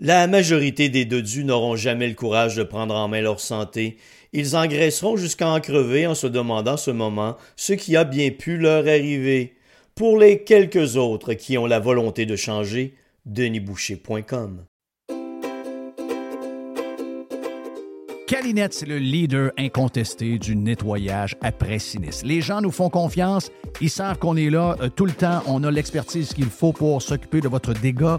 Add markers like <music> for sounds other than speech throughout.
La majorité des dodus n'auront jamais le courage de prendre en main leur santé. Ils engraisseront jusqu'à en crever en se demandant ce moment ce qui a bien pu leur arriver. Pour les quelques autres qui ont la volonté de changer, denisboucher.com. Calinette, c'est le leader incontesté du nettoyage après sinistre. Les gens nous font confiance, ils savent qu'on est là euh, tout le temps, on a l'expertise qu'il faut pour s'occuper de votre dégât.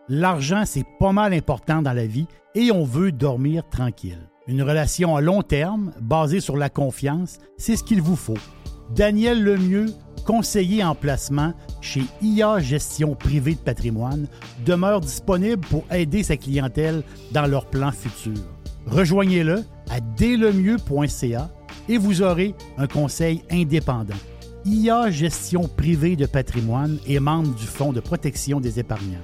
L'argent, c'est pas mal important dans la vie et on veut dormir tranquille. Une relation à long terme, basée sur la confiance, c'est ce qu'il vous faut. Daniel Lemieux, conseiller en placement chez IA Gestion privée de patrimoine, demeure disponible pour aider sa clientèle dans leurs plans futurs. Rejoignez-le à dlemieux.ca et vous aurez un conseil indépendant. IA Gestion privée de patrimoine est membre du Fonds de protection des épargnants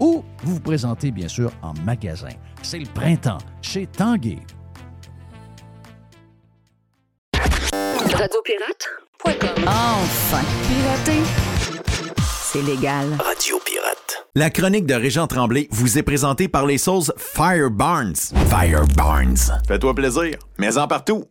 ou vous vous présentez bien sûr en magasin. C'est le printemps chez Tanguy. Radiopirate.com Enfin, pirater, c'est légal. Radio Pirate. La chronique de Régent Tremblay vous est présentée par les sauces Fire Barnes. Fire Barnes. Fais-toi plaisir, mais en partout.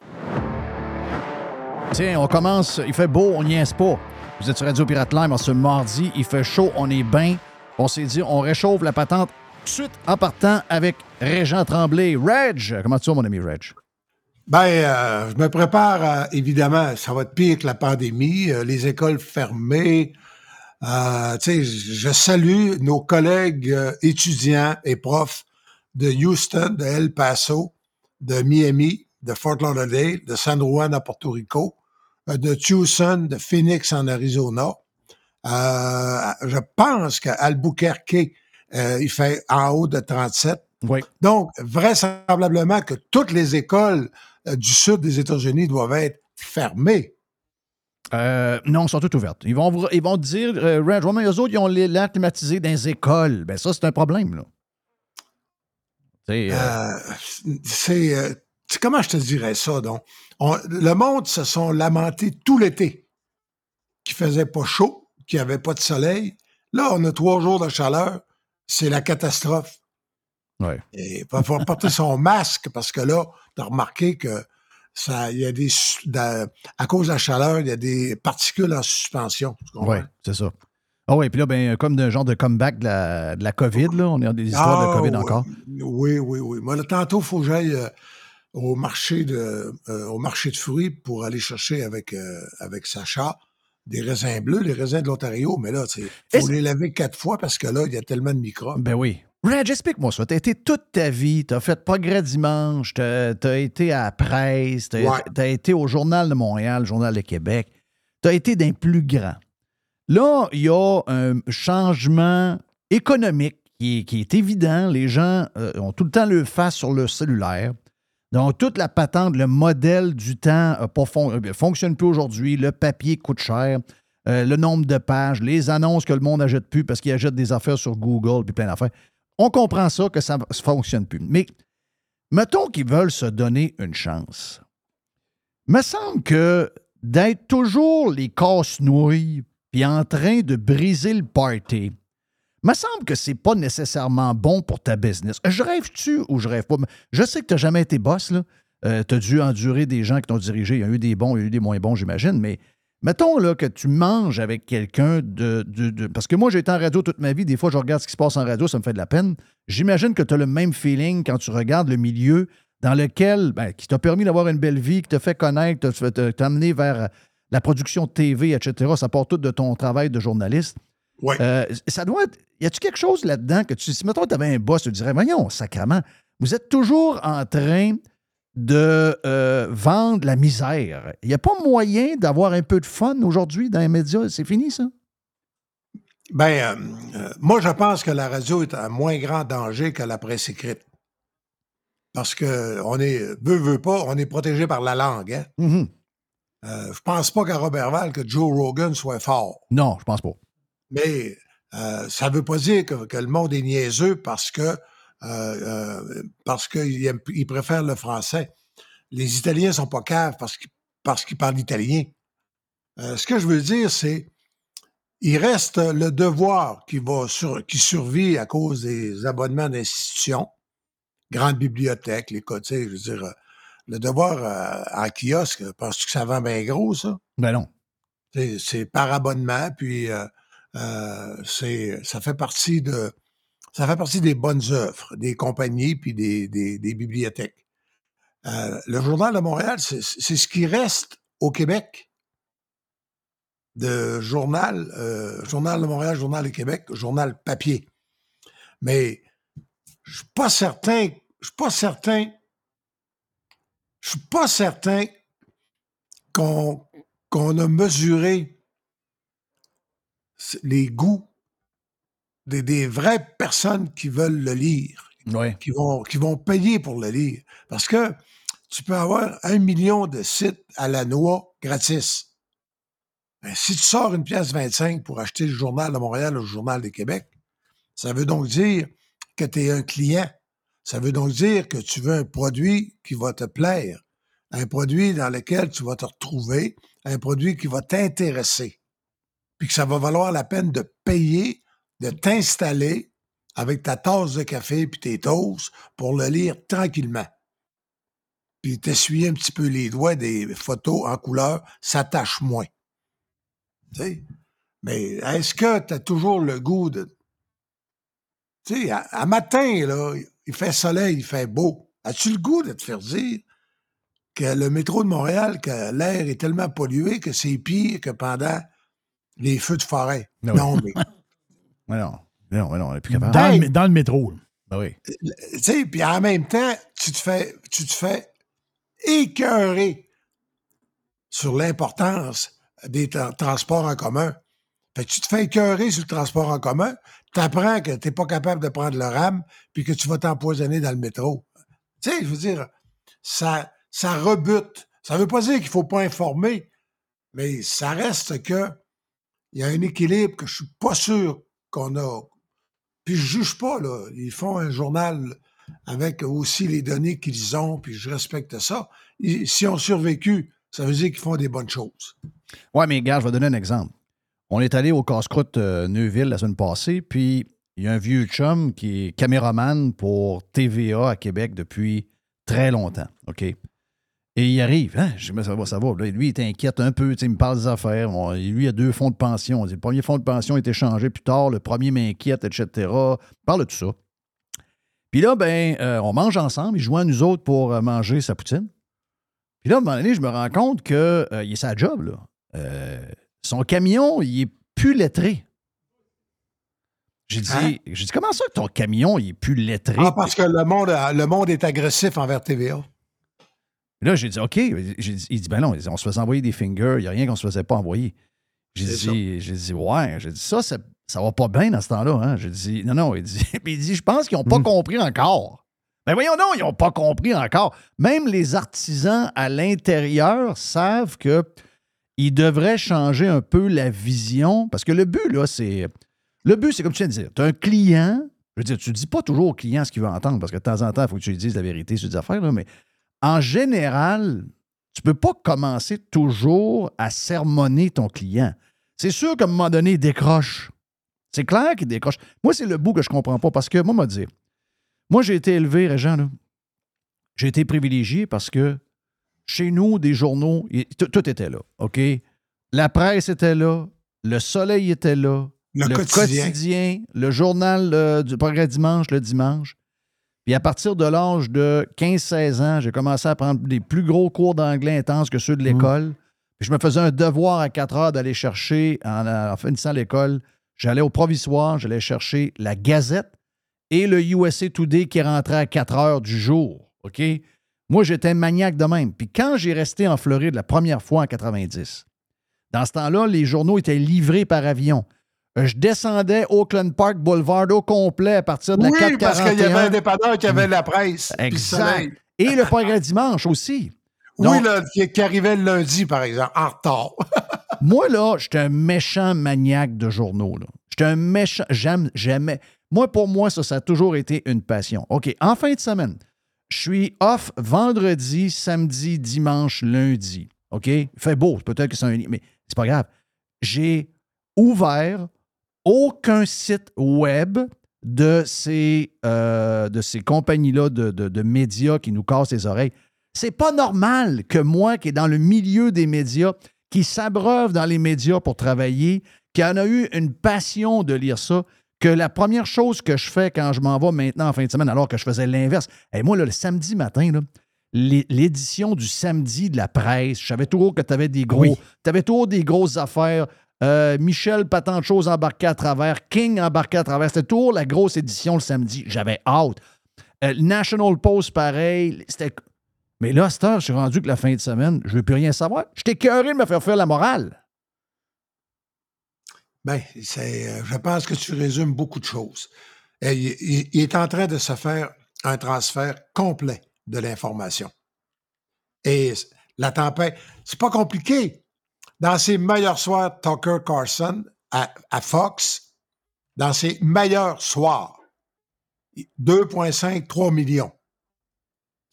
Tiens, on commence, il fait beau, on n'y est pas. Vous êtes sur Radio Pirate Live ce mardi, il fait chaud, on est bien. On s'est dit, on réchauffe la patente tout de suite en partant avec Régent Tremblay. Reg, comment tu vas, mon ami Reg? Ben, euh, je me prépare, évidemment, ça va être pire que la pandémie, euh, les écoles fermées. Euh, je salue nos collègues étudiants et profs de Houston, de El Paso, de Miami, de Fort Lauderdale, de San Juan à Porto Rico, de Tucson, de Phoenix en Arizona. Euh, je pense qu'Albuquerque, euh, il fait en haut de 37. Oui. Donc, vraisemblablement que toutes les écoles euh, du sud des États-Unis doivent être fermées. Euh, non, elles sont toutes ouvertes. Ils vont, ils vont dire, euh, Red eux autres, ils ont l'air climatisé dans les écoles. Ben ça, c'est un problème, là. C'est... comment je te dirais ça, donc? le monde se sont lamentés tout l'été qu'il faisait pas chaud qu'il n'y avait pas de soleil. Là, on a trois jours de chaleur. C'est la catastrophe. Ouais. Et il faut porter son masque parce que là, tu as remarqué que ça, il y a des, à cause de la chaleur, il y a des particules en suspension. Oui, c'est ça. Ah oui, puis là, ben, comme un genre de comeback de la, de la COVID, là, on est dans des histoires de ah, COVID encore. Oui, oui, oui. Moi, là, tantôt, il faut que j'aille euh, au marché de euh, au marché de fruits pour aller chercher avec, euh, avec Sacha des raisins bleus, les raisins de l'Ontario, mais là, il faut les laver quatre fois parce que là, il y a tellement de microbes. Ben oui. Reg, explique-moi ça. Tu as été toute ta vie, tu as fait Progrès Dimanche, tu as, été à la presse, tu as, été au Journal de Montréal, le Journal de Québec. Tu as été d'un plus grand. Là, il y a un changement économique qui est, évident. Les gens euh, ont tout le temps le face sur le cellulaire. Donc, toute la patente, le modèle du temps ne euh, fonctionne plus aujourd'hui. Le papier coûte cher. Euh, le nombre de pages, les annonces que le monde n'achète plus parce qu'il achète des affaires sur Google puis plein d'affaires. On comprend ça, que ça ne fonctionne plus. Mais mettons qu'ils veulent se donner une chance. Me semble que d'être toujours les casse-nouilles puis en train de briser le party, me semble que c'est pas nécessairement bon pour ta business. Je rêve-tu ou je rêve pas? Je sais que tu n'as jamais été boss, là. Euh, tu as dû endurer des gens qui t'ont dirigé. Il y a eu des bons, il y a eu des moins bons, j'imagine, mais mettons là, que tu manges avec quelqu'un de, Parce que moi, j'ai été en radio toute ma vie. Des fois, je regarde ce qui se passe en radio, ça me fait de la peine. J'imagine que tu as le même feeling quand tu regardes le milieu dans lequel. Ben, qui t'a permis d'avoir une belle vie, qui t'a fait connaître, t'a amené vers la production TV, etc. Ça part tout de ton travail de journaliste. Ouais. Euh, ça doit être. Y a-tu quelque chose là-dedans que tu. Si, mettons, tu avais un boss, tu dirais, voyons, sacrement, vous êtes toujours en train de euh, vendre la misère. Il n'y a pas moyen d'avoir un peu de fun aujourd'hui dans les médias? C'est fini, ça? Ben, euh, moi, je pense que la radio est un moins grand danger que la presse écrite. Parce que on est, veut, veut pas, on est protégé par la langue. Hein? Mm-hmm. je pense pas qu'à Robertval que Joe Rogan soit fort. Non, je pense pas. Mais euh, ça ne veut pas dire que, le monde est niaiseux parce que euh, euh parce qu'il préfère le français. Les Italiens sont pas caves parce qu'ils parce qu'ils parlent italien. Ce que je veux dire, c'est il reste le devoir qui va sur, qui survit à cause des abonnements d'institutions, grandes bibliothèques, les côtés, je veux dire, le devoir en kiosque, penses-tu que ça vend bien gros, ça? Ben non. C'est par abonnement, puis euh, c'est, ça fait partie de, ça fait partie des bonnes œuvres des compagnies puis des, bibliothèques. Euh, le Journal de Montréal, c'est, ce qui reste au Québec de journal, euh, Journal de Montréal, Journal de Québec, journal papier. Mais je suis pas certain, je suis pas certain, je suis pas certain qu'on, qu'on a mesuré les goûts des, vraies personnes qui veulent le lire, qui, vont, qui vont payer pour le lire. Parce que tu peux avoir un million de sites à la noix gratis. Ben, si tu sors une pièce 25 pour acheter le journal de Montréal ou le journal de Québec, ça veut donc dire que tu es un client. Ça veut donc dire que tu veux un produit qui va te plaire, un produit dans lequel tu vas te retrouver, un produit qui va t'intéresser puis que ça va valoir la peine de payer, de t'installer avec ta tasse de café puis tes toasts pour le lire tranquillement. Puis t'essuyer un petit peu les doigts des photos en couleur, ça tâche moins. Tu sais? Mais est-ce que tu as toujours le goût de. Tu sais, à, matin, là, il fait soleil, il fait beau. As-tu le goût de te faire dire que le métro de Montréal, que l'air est tellement pollué que c'est pire que pendant les feux de forêt. Ah <laughs> non, mais. non, non, non, plus capable. Dans, le, dans le métro. Ben oui. Tu sais, puis en même temps, tu te fais, tu te fais écœurer sur l'importance des transports en commun. Fait que tu te fais écœurer sur le transport en commun, tu apprends que tu n'es pas capable de prendre le RAM, puis que tu vas t'empoisonner dans le métro. Tu sais, je veux dire, ça, ça rebute. Ça ne veut pas dire qu'il ne faut pas informer, mais ça reste que il y a un équilibre que je suis pas sûr qu'on a. Puis je juge pas, là. Ils font un journal avec aussi les données qu'ils ont, puis je respecte ça. Si on survécu, ça veut dire qu'ils font des bonnes choses. Ouais, mais gars, je vais donner un exemple. On est allé au casse-croûte euh, Neuville la semaine passée, puis il y a un vieux chum qui est caméraman pour TVA à Québec depuis très longtemps, OK? Et il arrive, hein? Je dis, ça va, ça va. lui, il t'inquiète un peu, il me parle des affaires. lui, il a deux fonds de pension. le premier fonds de pension a été changé plus tard, le premier m'inquiète, etc. Il parle de tout ça. Puis là, ben, euh, on mange ensemble, il joint nous autres pour euh, manger sa poutine. Puis là, à un moment donné, je me rends compte qu'il euh, est sa job, là. son camion, il est plus lettré. J'ai dit, Hein? j'ai dit, comment ça que ton camion, il est plus lettré? Ah, parce que le monde, le monde est agressif envers TVA. Là, j'ai dit, OK. Dit- il dit, ben non, on se faisait envoyer des fingers, il n'y a rien qu'on se faisait pas envoyer. J'ai dit, j'ai dit, ouais. J'ai dit, ça, ça, ça va pas bien dans ce temps-là. Hein? J'ai dit, non, non. Il dit, puis <laughs> il dit, je pense qu'ils n'ont pas Hmm. compris encore. Ben voyons non, ils n'ont pas compris encore. Même les artisans à l'intérieur savent que ils devraient changer un peu la vision. Parce que le but, là, c'est. Le but, c'est comme tu viens de dire, tu as un client. Je veux dire, tu ne dis pas toujours au client ce qu'il veut entendre, parce que de temps en temps, il faut que tu lui dises la vérité sur des affaires, là, mais en général, tu ne peux pas commencer toujours à sermonner ton client. C'est sûr qu'à un moment donné, il décroche. C'est clair qu'il décroche. Moi, c'est le bout que je ne comprends pas, parce que, moi, m'a dire, moi, j'ai été élevé, Régent, là. J'ai été privilégié parce que chez nous, des journaux, tout, était là, OK? La presse était là, le soleil était là, Le, quotidien. quotidien, le journal du Progrès Dimanche le dimanche. Puis à partir de l'âge de 15-16 ans, j'ai commencé à prendre des plus gros cours d'anglais intenses que ceux de l'école. Puis je me faisais un devoir à 4 heures d'aller chercher, en, en finissant l'école, j'allais au provisoire, j'allais chercher la Gazette et le USA Today qui rentrait à 4 heures du jour. OK? Moi, j'étais maniaque de même. Puis quand j'ai resté en Floride la première fois en 90, dans ce temps-là, les journaux étaient livrés par avion. Euh, Je descendais Oakland Park Boulevard au complet à partir de la Oui, 441. parce qu'il y avait un dépanneur qui avait la presse. Exact. soleil. Et le progrès dimanche aussi. Oui, Donc- là, qui, qui arrivait le lundi, par exemple, en retard. <laughs> Moi, là, j'étais un méchant maniaque de journaux. J'étais un méchant. J'aime, j'aimais. Moi, pour moi, ça, ça a toujours été une passion. OK, en fin de semaine, je suis off vendredi, samedi, dimanche, lundi. OK? Il fait beau, peut-être que c'est un. Mais c'est pas grave. J'ai ouvert aucun site web de ces, euh, de ces compagnies-là de, de- de médias qui nous cassent les oreilles. C'est pas normal que moi, qui est dans le milieu des médias, qui s'abreuve dans les médias pour travailler, qui en a eu une passion de lire ça, que la première chose que je fais quand je m'en vais maintenant en fin de semaine, alors que je faisais l'inverse, et moi, là, le samedi matin, là, l'édition du samedi de la presse, je savais toujours que tu avais des gros, Oui. avais toujours des grosses affaires. Euh, Michel, pas tant de choses embarquées à travers. King embarqué à travers. C'était toujours la grosse édition le samedi. J'avais hâte. Euh, National Post, pareil. C'était. Mais là, à cette heure, je suis rendu que la fin de semaine, je ne veux plus rien savoir. J'étais cœuré de me faire faire la morale. C'est, euh, je pense que tu résumes beaucoup de choses. Il, il- est en train de se faire un transfert complet de l'information. Et la tempête, c'est pas compliqué. Dans ses meilleurs soirs, Tucker Carlson à, à Fox, dans ses meilleurs soirs, 2,5, 3 millions.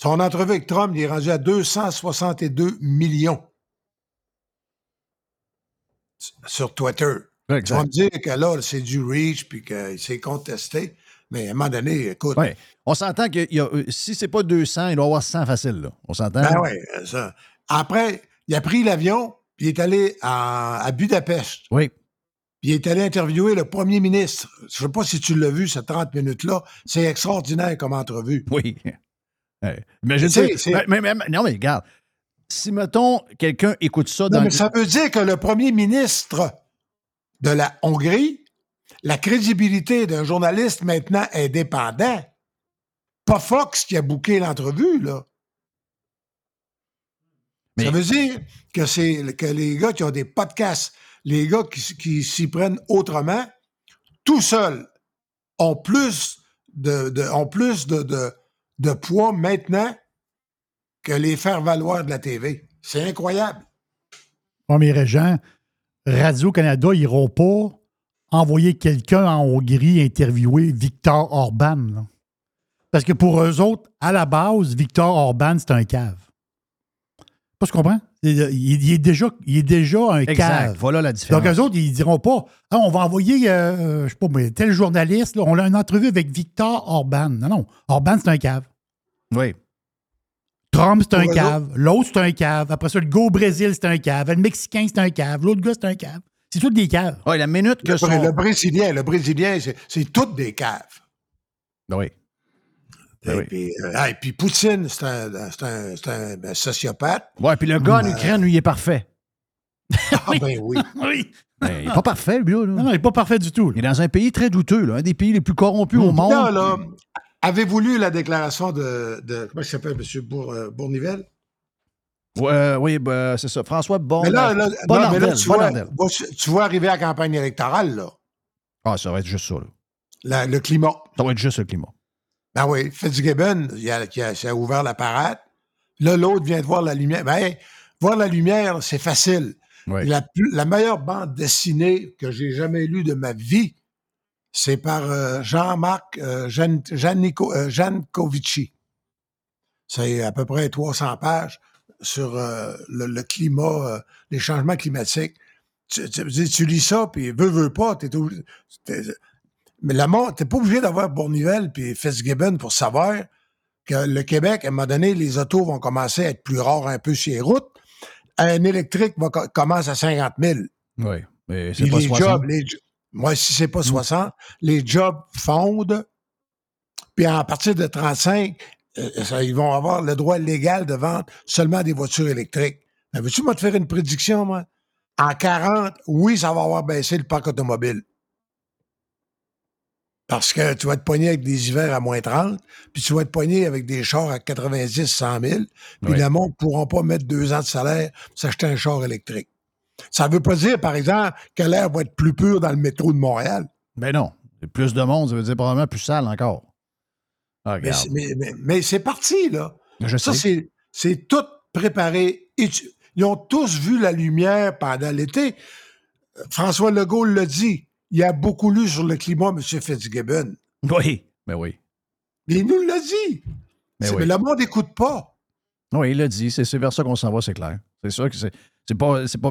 Son entrevue avec Trump, il est rendu à 262 millions sur Twitter. Tu vas me dire que là, c'est du reach puis que c'est contesté. Mais à un moment donné, écoute. Ouais. On s'entend que y a, euh, si c'est pas 200, il doit y avoir 100 facile. Là. On s'entend? Ben ça. Après, il a pris l'avion puis il est allé à, à Budapest. Oui. Puis il est allé interviewer le premier ministre. Je sais pas si tu l'as vu, ces 30 minutes-là. C'est extraordinaire comme entrevue. Oui. <laughs> Ouais. Imagine Tu Mais- mais- mais- non, mais regarde. Si, mettons, quelqu'un écoute ça Non, dans mais le- ça veut dire que le premier ministre de la Hongrie, la crédibilité d'un journaliste maintenant indépendant, pas Fox qui a booké l'entrevue, là. Mais- Ça veut dire que c'est que les gars qui ont des podcasts, les gars qui, s'y prennent autrement, tout seuls, ont plus de, de- ont plus de, de, de poids maintenant que les faire valoir de la TV. C'est incroyable. Oh, mais Régent, Radio-Canada, ils n'iront pas envoyer quelqu'un en Hongrie interviewer Victor Orban. là. Parce que pour eux autres, à la base, Victor Orban, c'est un cave. Pas tu comprends? Il, il- il est déjà, il est déjà un Exact. cave. Voilà la différence. Donc, eux autres, ils diront pas Ah, on va envoyer, euh, je sais pas, mais tel journaliste, là, on a une entrevue avec Victor Orban. Non, non. Orban, c'est un cave. oui. Trump, c'est un cave. L'autre, c'est un cave. Après ça, le go au Brésil, c'est un cave. Le Mexicain, c'est un cave. L'autre gars, c'est un cave. C'est tous des caves. Ouais, la minute que Le, son... Br- le Brésilien, le Brésilien, c'est toutes des caves. Oui. Ben et, oui. puis, euh, ah, et puis Poutine, c'est un, c'est un- c'est un, ben, sociopathe. Ouais, puis le gars en Ukraine, lui, il est parfait. Ah <laughs> ben oui. <laughs> Oui. Ben, il n'est pas parfait, lui, là. Non, non, il n'est pas parfait du tout. Il est dans un pays très douteux, là, un des pays les plus corrompus au monde. Là, là, avez-vous lu la déclaration de, de comment il s'appelle, M. Bour, euh, Bournivelle? Ouais, oui, ben, c'est ça. François Bon. Mais là, là, non, Bonardel, mais là, tu, vois, Bonardel. vois- tu vois arriver à la campagne électorale, là, Ah, ça va être juste ça, là. la- le climat. Ça va être juste le climat. Ben oui, Fitzgibbon, il a, qui a, ouvert la parade. Là, l'autre vient de voir la lumière. Ben, hey, voir la lumière, c'est facile. Oui. La, meilleure bande dessinée que j'ai jamais lue de ma vie, c'est par euh, Jean-Marc euh, Jan, euh, Jancovici. C'est à peu près 300 pages sur le, le climat, les changements climatiques. Tu, tu- tu lis ça, puis veux, veux pas, t'es- mais la mort, t'es pas obligé d'avoir Bournivelle puis Fitzgibbon pour savoir que le Québec, à un moment donné, les autos vont commencer à être plus rares un peu sur les routes. Un électrique va, commence à 50 000. Oui. Mais c'est Puis pas les 60. jobs, les, moi, si c'est pas 60, les jobs fondent. Puis à partir de 35, euh, ça, ils vont avoir le droit légal de vendre seulement des voitures électriques. Ben, veux-tu moi te faire une prédiction, moi? En 40, oui, ça va avoir baissé le parc automobile. Parce que tu vas te pogner avec des hivers à moins 30, puis tu vas te pogner avec des chars à 90, 100 000, puis Oui. le monde ne pourra pas mettre deux ans de salaire pour s'acheter un char électrique. Ça ne veut pas dire, par exemple, que l'air va être plus pur dans le métro de Montréal. Ben non. Plus de monde, ça veut dire probablement plus sale encore. Ah, Mais c'est- Mais, mais- mais c'est parti, là. Je Ça, sais. c'est, c'est tout préparé. Ils ont tous vu la lumière pendant l'été. François Legault l'a dit. Il a beaucoup lu sur le climat, M. Fitzgibbon. Oui. Ben oui. Mais il nous l'a dit. Oui. Mais le monde n'écoute pas. Oui, il l'a dit. C'est vers ça qu'on s'en va, c'est clair. C'est sûr que c'est pas. pas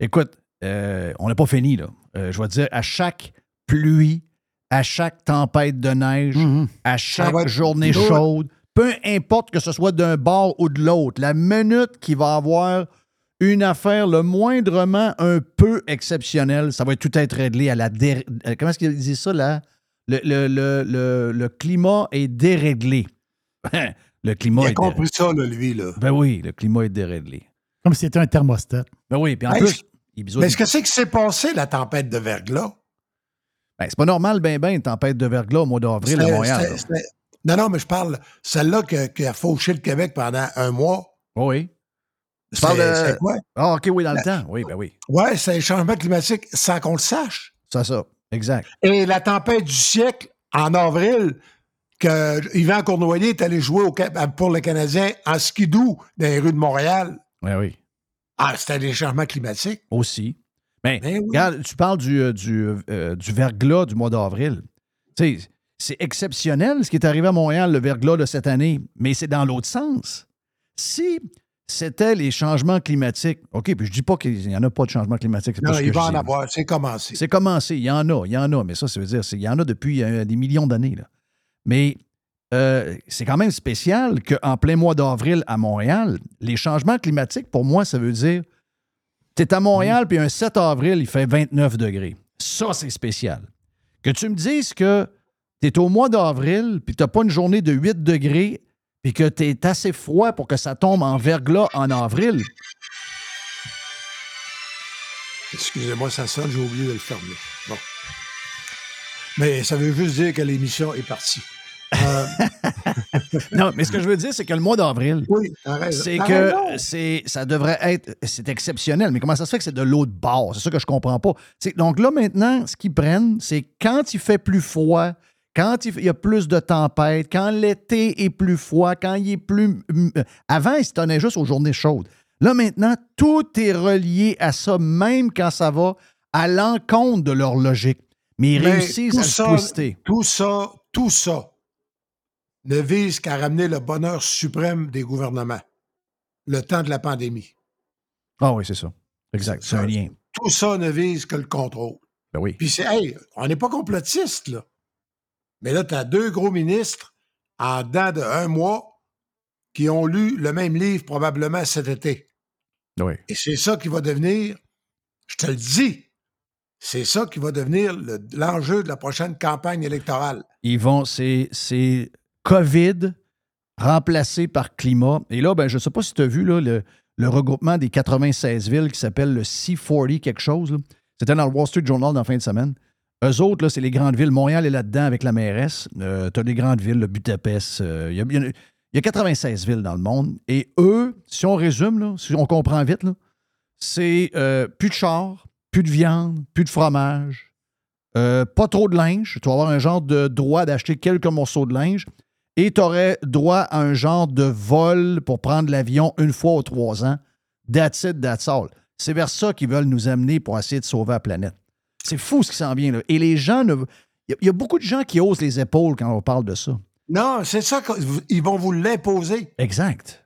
écoute, euh, on n'a pas fini, là. Euh, je vais te dire, à chaque pluie, à chaque tempête de neige, Mhm. à chaque journée chaude, peu importe que ce soit d'un bord ou de l'autre, la minute qu'il va avoir une affaire le moindrement un peu exceptionnelle, ça va tout être réglé à la... dé- euh, Comment est-ce qu'il dit ça, là? Le, le- le- le- le climat est déréglé. <laughs> le climat Il a est compris ça, là, lui. Là. ben oui, le climat est déréglé. Comme si c'était un thermostat. Ben oui, puis en Hey, plus, il Mais est-ce que c'est qui s'est passé, la tempête de verglas? Ben, c'est pas normal, ben ben, une tempête de verglas au mois d'avril à Montréal. Non, non, mais je parle celle-là que- qui a fauché le Québec pendant un mois. Oui. C'est de- c'est quoi? Ah, OK, oui, dans le temps. Oui, ben oui. Ouais, c'est un changement climatique sans qu'on le sache. Ça, ça. Exact. Et la tempête du siècle, en avril, que Yvan Cournoyer est allé jouer au pour le Canadien en skidoo dans les rues de Montréal. Oui, oui. Ah, c'était des changements climatiques. Aussi. Mais, Ben oui. regarde, tu parles du, euh, du, euh, du verglas du mois d'avril. Tu sais, c'est exceptionnel ce qui est arrivé à Montréal, le verglas de cette année, mais c'est dans l'autre sens. Si c'était les changements climatiques, OK, puis je dis pas qu'il n'y en a pas de changements climatiques. c'est pas Non, il va en avoir. C'est commencé. C'est commencé. Il y en a, il y en a, mais ça, ça veut dire, c'est- il y en a depuis euh, des millions d'années. Mais euh, c'est quand même spécial qu'en plein mois d'avril à Montréal, les changements climatiques, pour moi, ça veut dire, tu es à Montréal, puis un 7 avril, il fait 29 degrés. Ça, c'est spécial. Que tu me dises que tu es au mois d'avril, puis tu n'as pas une journée de 8 degrés, puis que tu es assez froid pour que ça tombe en verglas en avril. Excusez-moi, ça sonne, j'ai oublié de le fermer. Bon. Mais ça veut juste dire que l'émission est partie. Euh, <laughs> Non, mais ce que je veux dire, c'est que le mois d'avril, oui, c'est que c'est, ça devrait être, c'est exceptionnel. Mais comment ça se fait que c'est de l'autre bord? C'est ça que je comprends pas. C'est, donc là, maintenant, ce qu'ils prennent, c'est quand il fait plus froid, quand il, y a plus de tempêtes, quand l'été est plus froid, quand il est plus... euh, Avant, il se juste aux journées chaudes. Là, maintenant, tout est relié à ça, même quand ça va à l'encontre de leur logique. Mais ils Mais réussissent tout à ça-. Tout ça, tout ça ne vise qu'à ramener le bonheur suprême des gouvernements. Le temps de la pandémie. Ah oui, c'est ça. Exact. C'est un lien. Tout ça ne vise que le contrôle. Ben oui. Puis c'est, hey, on n'est pas complotiste, là. Mais là, tu as deux gros ministres en dedans de un mois qui ont lu le même livre probablement cet été. Oui. Et c'est ça qui va devenir, je te le dis, c'est ça qui va devenir le- l'enjeu de la prochaine campagne électorale. ils vont, c'est, c'est COVID remplacé par climat. Et là, ben, je ne sais pas si tu as vu là, le, le regroupement des 96 villes qui s'appelle le C40 quelque chose. C'était dans le Wall Street Journal dans la fin de semaine. Eux autres, là, c'est les grandes villes. Montréal est là-dedans avec la mairesse. Euh, tu as des grandes villes, le Budapest. Il y, a 96 villes dans le monde. Et eux, si on résume, si on comprend vite, c'est plus de chars, plus de viande, plus de fromage, pas trop de linge. Tu vas avoir un genre de droit d'acheter quelques morceaux de linge et tu aurais droit à un genre de vol pour prendre l'avion une fois ou trois ans. That's it, that's all. C'est vers ça qu'ils veulent nous amener pour essayer de sauver la planète. C'est fou ce qui s'en vient. Là. Et les gens, il y, a beaucoup de gens qui osent les épaules quand on parle de ça. Non, c'est ça qu'ils vont vous l'imposer. Exact.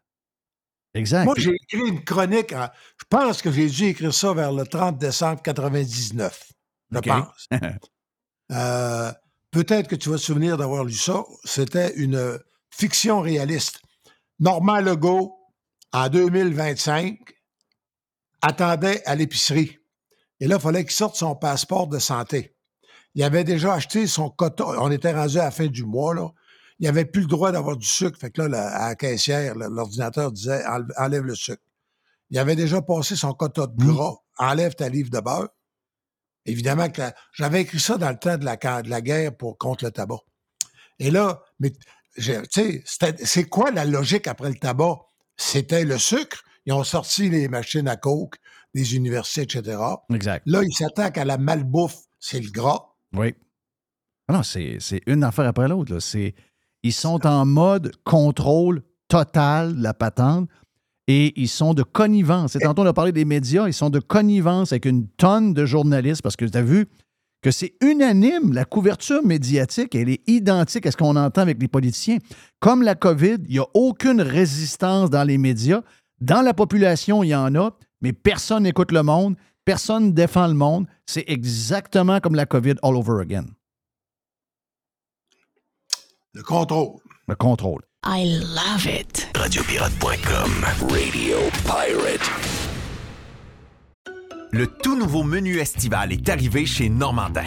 Exact. Moi, j'ai écrit une chronique, je pense que j'ai dû écrire ça vers le 30 décembre 99. Je pense. <laughs> euh, peut-être que tu vas te souvenir d'avoir lu ça, c'était une fiction réaliste. Normand Legault, en 2025, attendait à l'épicerie. Et là, il fallait qu'il sorte son passeport de santé. Il avait déjà acheté son coton. On était rendu à la fin du mois, là. Il n'avait plus le droit d'avoir du sucre. Fait que là, à la caissière, l'ordinateur disait enlève le sucre. Il avait déjà passé son quota de mmh. gras. Enlève ta livre de beurre. Évidemment que j'avais écrit ça dans le temps de la, de la guerre pour, contre le tabac. Et là, mais tu sais, c'est quoi la logique après le tabac? C'était le sucre. Ils ont sorti les machines à coke des universités, etc. Exact. Là, ils s'attaquent à la malbouffe, c'est le gras. Oui. Ah non, c'est une affaire après l'autre. Ils sont en mode contrôle total de la patente et ils sont de connivence. Et tantôt, on a parlé des médias, ils sont de connivence avec une tonne de journalistes parce que tu as vu que c'est unanime. La couverture médiatique, elle est identique à ce qu'on entend avec les politiciens. Comme la COVID, il n'y a aucune résistance dans les médias. Dans la population, il y en a, mais personne n'écoute le monde, personne ne défend le monde. C'est exactement comme la COVID all over again. Le contrôle. Le contrôle. I love it. Radiopirate.com Radio Pirate. Le tout nouveau menu estival est arrivé chez Normandin.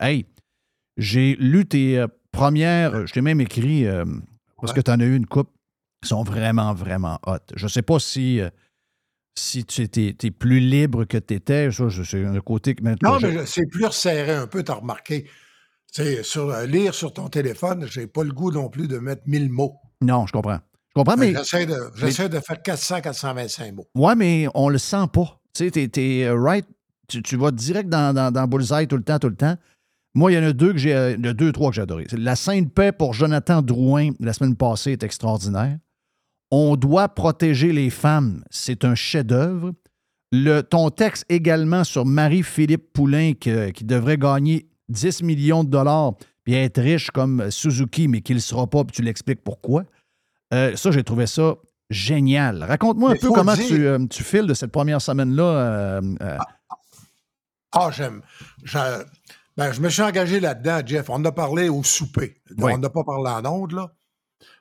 Hey, j'ai lu tes euh, première, je t'ai même écrit, euh, parce que tu en as eu une coupe, qui sont vraiment, vraiment hot. Je ne sais pas si, euh, si tu étais, es plus libre que tu étais. Ça, c'est un côté que maintenant. Non, mais c'est plus resserré un peu, tu as remarqué. sur, euh, lire sur ton téléphone, j'ai pas le goût non plus de mettre 1000 mots. Non, je comprends. Je comprends, mais. J'essaie de, de, faire 400, 425 mots. Ouais, mais on le sent pas. Tu sais, tu es, right. Tu, vas direct dans, dans, dans Bullseye tout le temps, tout le temps. Moi, il y en a deux que j'ai, euh, a deux, trois que j'ai adoré. La Sainte Paix pour Jonathan Drouin la semaine passée est extraordinaire. On doit protéger les femmes, c'est un chef-d'œuvre. Le, ton texte également sur Marie-Philippe Poulain qui, devrait gagner 10 millions de dollars puis être riche comme Suzuki, mais qu'il ne sera pas, puis tu l'expliques pourquoi. Euh, ça, j'ai trouvé ça génial. Raconte-moi un peu comment tu, euh, tu, files de cette première semaine-là. ah, ah j'aime. Ben, je me suis engagé là-dedans, Jeff. On a parlé au souper. On n'a pas parlé en ondes, là.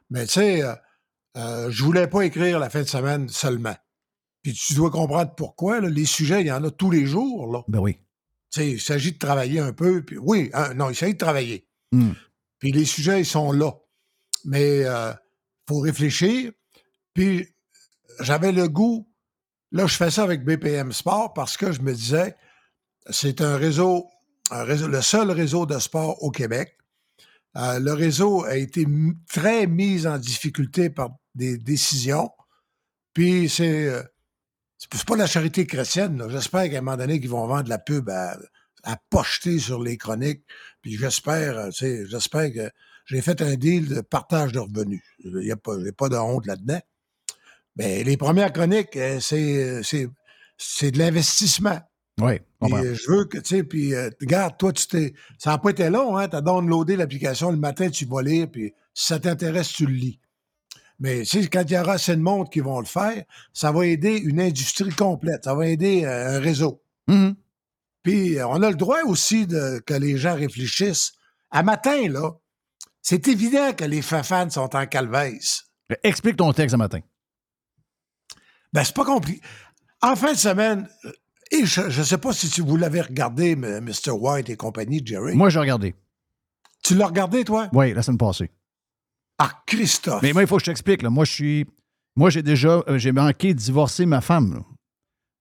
Mais tu sais, euh, euh, je voulais pas écrire la fin de semaine seulement. Puis tu dois comprendre pourquoi. Les sujets, il y en a tous les jours. Là. Ben oui. Tu sais, il s'agit de travailler un peu. Puis, oui, hein, non, il s'agit de travailler. Hmm. Puis les sujets, ils sont là. Mais il euh, faut réfléchir. Puis j'avais le goût. Là, je fais ça avec BPM Sport parce que je me disais, c'est un réseau le seul réseau de sport au Québec. Euh, le réseau a été très mis en difficulté par des décisions. Puis c'est euh, c'est pas la charité chrétienne. J'espère qu'à un moment donné, qu'ils vont vendre la pub à, à pocheter sur les chroniques. Puis j'espère, euh, j'espère que j'ai fait un deal de partage de revenus. Il n'y a, pas, pas de honte là-dedans. Mais les premières chroniques, c'est, c'est de l'investissement. Oui. je veux que, tu sais, puis euh, regarde, toi, tu t'es. Ça n'a pas été long, hein? Tu as downloadé l'application le matin, tu vas lire, puis si ça t'intéresse, tu le lis. Mais tu sais, quand il y aura assez de monde qui vont le faire, ça va aider une industrie complète. Ça va aider euh, un réseau. Mm-hmm. Puis euh, on a le droit aussi de, que les gens réfléchissent. À matin, là, c'est évident que les fans sont en calvaise. Explique ton texte à matin. Ben, c'est pas compliqué. En fin de semaine, et je ne sais pas si vous l'avez regardé, Mr. White et compagnie, Jerry. Moi, j'ai regardé. Tu l'as regardé, toi? Oui, la semaine passée. Ah, Christophe. Mais moi, il faut que je t'explique. Moi, je suis. Moi, j'ai déjà. Euh, j'ai manqué de divorcer ma femme.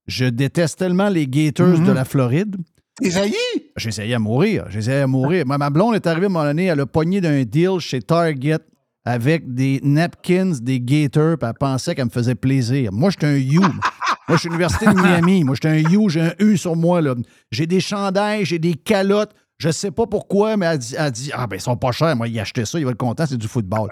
Je déteste tellement les Gators de mhm. la Floride. Essayé à mourir. Essayé à mourir. ma blonde est arrivée à un moment donné, elle a pogné d'un deal chez Target avec des napkins, des Gators, puis elle pensait qu'elle me faisait plaisir. Moi, j'étais un You. Moi, je suis à l'Université de Miami. Moi, j'étais un You, j'ai un U sur moi. Là. J'ai des chandails, j'ai des calottes. Je sais pas pourquoi, mais elle dit, dit Ah, ben, ils sont pas chers. Moi, il a acheté ça, il va être content, c'est du football.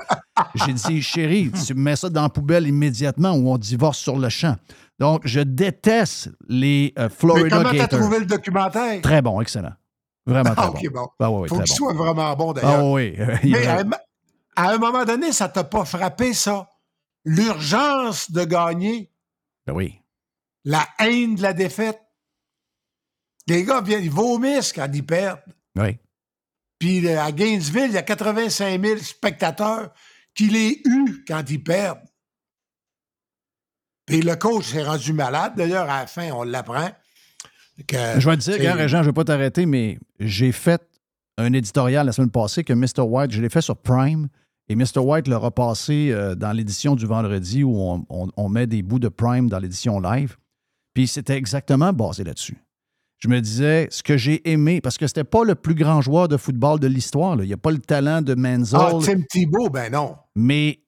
J'ai dit Chérie, tu mets ça dans la poubelle immédiatement ou on divorce sur le champ. Donc, je déteste les euh, Florida mais comment t'as trouvé le documentaire? Très bon, excellent. Vraiment très ah, bon. bon. Ah, oui, Faut qu'il soit vraiment bon, d'ailleurs. Ah, oui. mais à, un moment donné, ça t'a pas frappé, ça? L'urgence de gagner? Ben oui la haine de la défaite. Les gars viennent, ils vomissent quand ils perdent. Oui. Puis à Gainesville, il y a 85 000 spectateurs qui les huent quand ils perdent. Puis le coach s'est rendu malade. D'ailleurs, à la fin, on l'apprend. je vais te dire, Régent, je ne vais pas t'arrêter, mais j'ai fait un éditorial la semaine passée que Mr. White, je l'ai fait sur Prime, et Mr. White l'a repassé euh, dans l'édition du vendredi où on, met des bouts de Prime dans l'édition live. Puis c'était exactement basé là-dessus. Je me disais, ce que j'ai aimé, parce que c'était pas le plus grand joueur de football de l'histoire. Il n'y a pas le talent de Menzel. Ah, Tim Thibault, ben non. Mais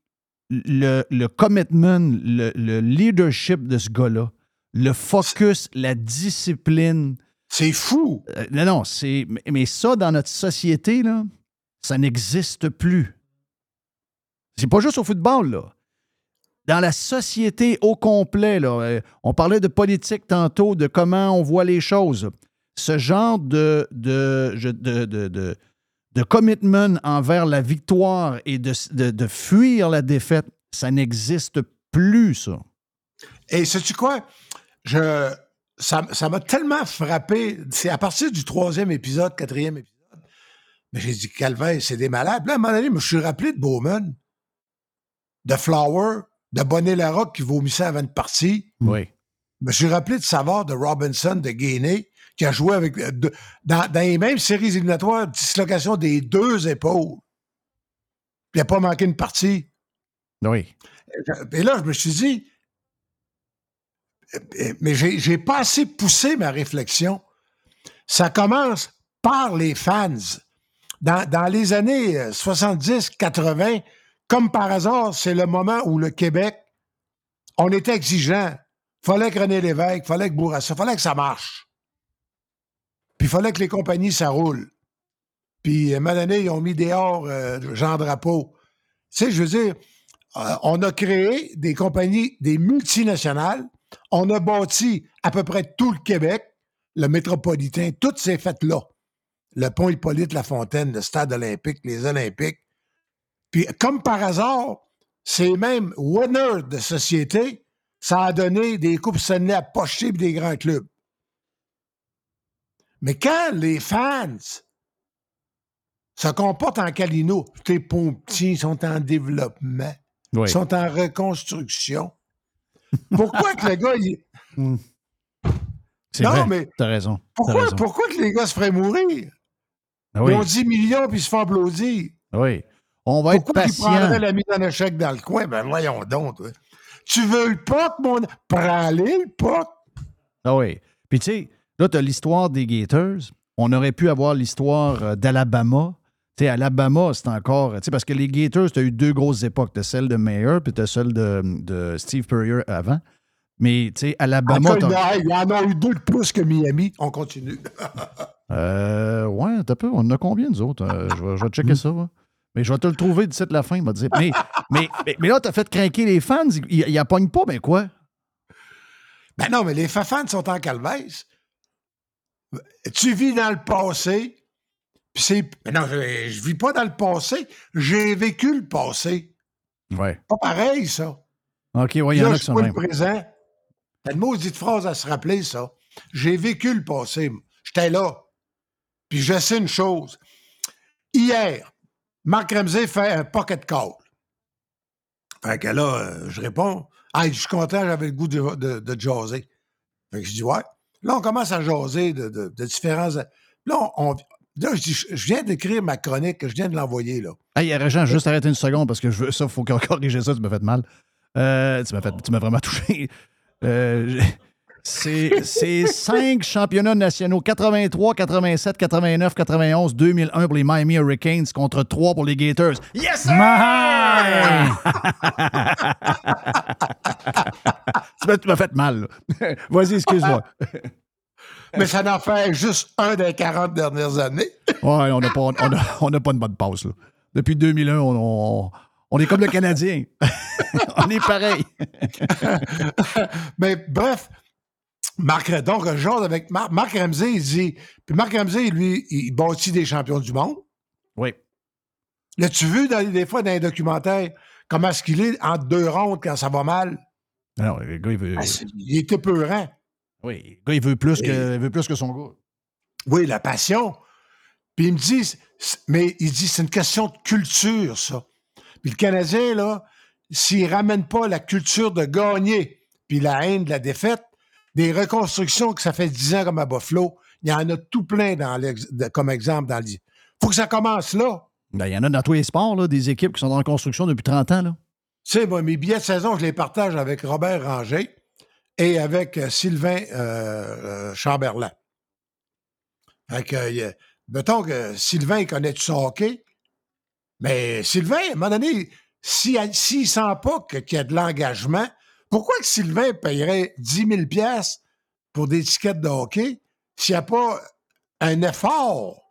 le, le commitment, le, le, leadership de ce gars-là, le focus, la discipline. C'est fou. Euh, non, non, c'est. Mais ça, dans notre société, là, ça n'existe plus. C'est pas juste au football, là. Dans la société au complet, là, euh, on parlait de politique tantôt, de comment on voit les choses. Ce genre de, de, de, de, de commitment envers la victoire et de, fuir la défaite, ça n'existe plus, ça. Et sais-tu quoi? Je, ça m'a tellement frappé. C'est à partir du troisième épisode, quatrième épisode. Mais j'ai dit, Calvin, c'est des malades. Là, à un moment donné, je me suis rappelé de Bowman, de Flower, de Bonnet Larocque qui vomissait avant une partie. Oui. Je me suis rappelé de Savard, de Robinson, de Gainé, qui a joué avec. Euh, dans, les mêmes séries éliminatoires, dislocation des deux épaules. Il n'a pas manqué une partie. Oui. Et là, je me suis dit, mais j'ai pas assez poussé ma réflexion. Ça commence par les fans. Dans, les années 70-80, euh, comme par hasard, c'est le moment où le Québec, on était exigeant. Fallait que René Lévesque, fallait que Bourassa, fallait que ça marche. Puis fallait que les compagnies, ça roule. Puis, à donné, ils ont mis dehors euh, Jean Drapeau. Tu sais, je veux dire, euh, on a créé des compagnies, des multinationales on a bâti à peu près tout le Québec, le métropolitain, toutes ces fêtes-là. Le pont Hippolyte Lafontaine, le stade olympique, les Olympiques. Puis, comme par hasard, ces mêmes winners de société, ça a donné des coupes sonnées à pocher des grands clubs. Mais quand les fans se comportent en Calino, tes petits sont en développement, sont en reconstruction, pourquoi que le gars, il... <laughs> Hmm. C'est non, mais. T'as raison. Pourquoi, pourquoi que les gars se feraient mourir? Ah ils ont 10 millions puis ils se font applaudir. Oui. On va être patient. Pourquoi ils prendraient la mise en échec dans le coin? Ben voyons donc. Tu veux le pot, mon. Prends-le, le pot. Ah oui. Puis tu sais, là, tu as l'histoire des Gators. On aurait pu avoir l'histoire euh, d'Alabama sais, Alabama, c'est encore. Parce que les Gators, tu as eu deux grosses époques. Tu celle de Mayer puis tu celle de, de, Steve Purrier avant. Mais, tu sais, Alabama. il y en a eu deux de plus que Miami. On continue. <laughs> euh, ouais, t'as peu. On en a combien, nous autres? Euh, je, vais, je, vais, checker ça. Mais je vais te le trouver d'ici la fin. Il dire. Mais, mais, mais, mais, là, t'as fait craquer les fans. Ils ne pognent pas, ben quoi? Ben non, mais les fans sont en calvaise. Tu vis dans le passé, puis c'est. non, je, ne vis pas dans le passé. J'ai vécu le passé. Ouais. Pas pareil, ça. OK, oui, il y en a qui sont le présent. T'as une maudite phrase à se rappeler, ça. J'ai vécu le passé. J'étais là. Puis je sais une chose. Hier, Marc Ramsey fait un pocket call. Fait que là, euh, je réponds. Ah, je suis content, j'avais le goût de, de, jaser. Fait que je dis, ouais. Là, on commence à jaser de, de différents. Là, on, Là, je, dis, je viens d'écrire ma chronique, je viens de l'envoyer, là. Hey, Régent, juste arrêter une seconde parce que je veux ça, il faut <laughs> corriger ça, tu m'as fait mal. Euh, tu m'as fait, tu m'as vraiment <laughs> touché. Euh, c'est cinq championnats nationaux 83, 87, 89, 91, 2001 pour les Miami Hurricanes contre trois pour les Gators. Yes! Sir! <laughs> tu m'as fait mal. <laughs> Vas-y, excuse-moi. <laughs> Mais ça n'en fait juste un des 40 dernières années. ouais, on n'a pas, on pas une bonne passe. Là. Depuis 2001, on, on, est comme le Canadien. on est pareil. Mais bref, Marc, donc, je avec Marc, Marc Ramsey, il dit. Puis Marc Ramsey, lui, il bâtit des champions du monde. Oui. L'as-tu vu des fois dans les documentaires comment est-ce qu'il est entre deux rondes quand ça va mal? Alors, le gars, il veut. Ah, il est épeurant. Oui, le gars, il veut plus, que, veut plus que son gars. Oui, la passion. Puis il me dit, mais il dit, c'est une question de culture, ça. Puis le Canadien, là, s'il ramène pas la culture de gagner, puis la haine de la défaite, des reconstructions que ça fait 10 ans comme à Buffalo. Il y en a tout plein dans comme exemple dans le. faut que ça commence là. Ben, il y en a dans tous les sports, là, des équipes qui sont en construction depuis 30 ans. Là. Tu sais, moi, mes billets de saison, je les partage avec Robert Ranger et avec euh, Sylvain euh, euh, Chamberlain. Fait que, mettons que Sylvain, il connaît tout son hockey, mais Sylvain, à un moment donné, s'il ne sent pas qu'il y a de l'engagement, pourquoi que Sylvain paierait 10 000 pour des tickets de hockey s'il n'y a pas un effort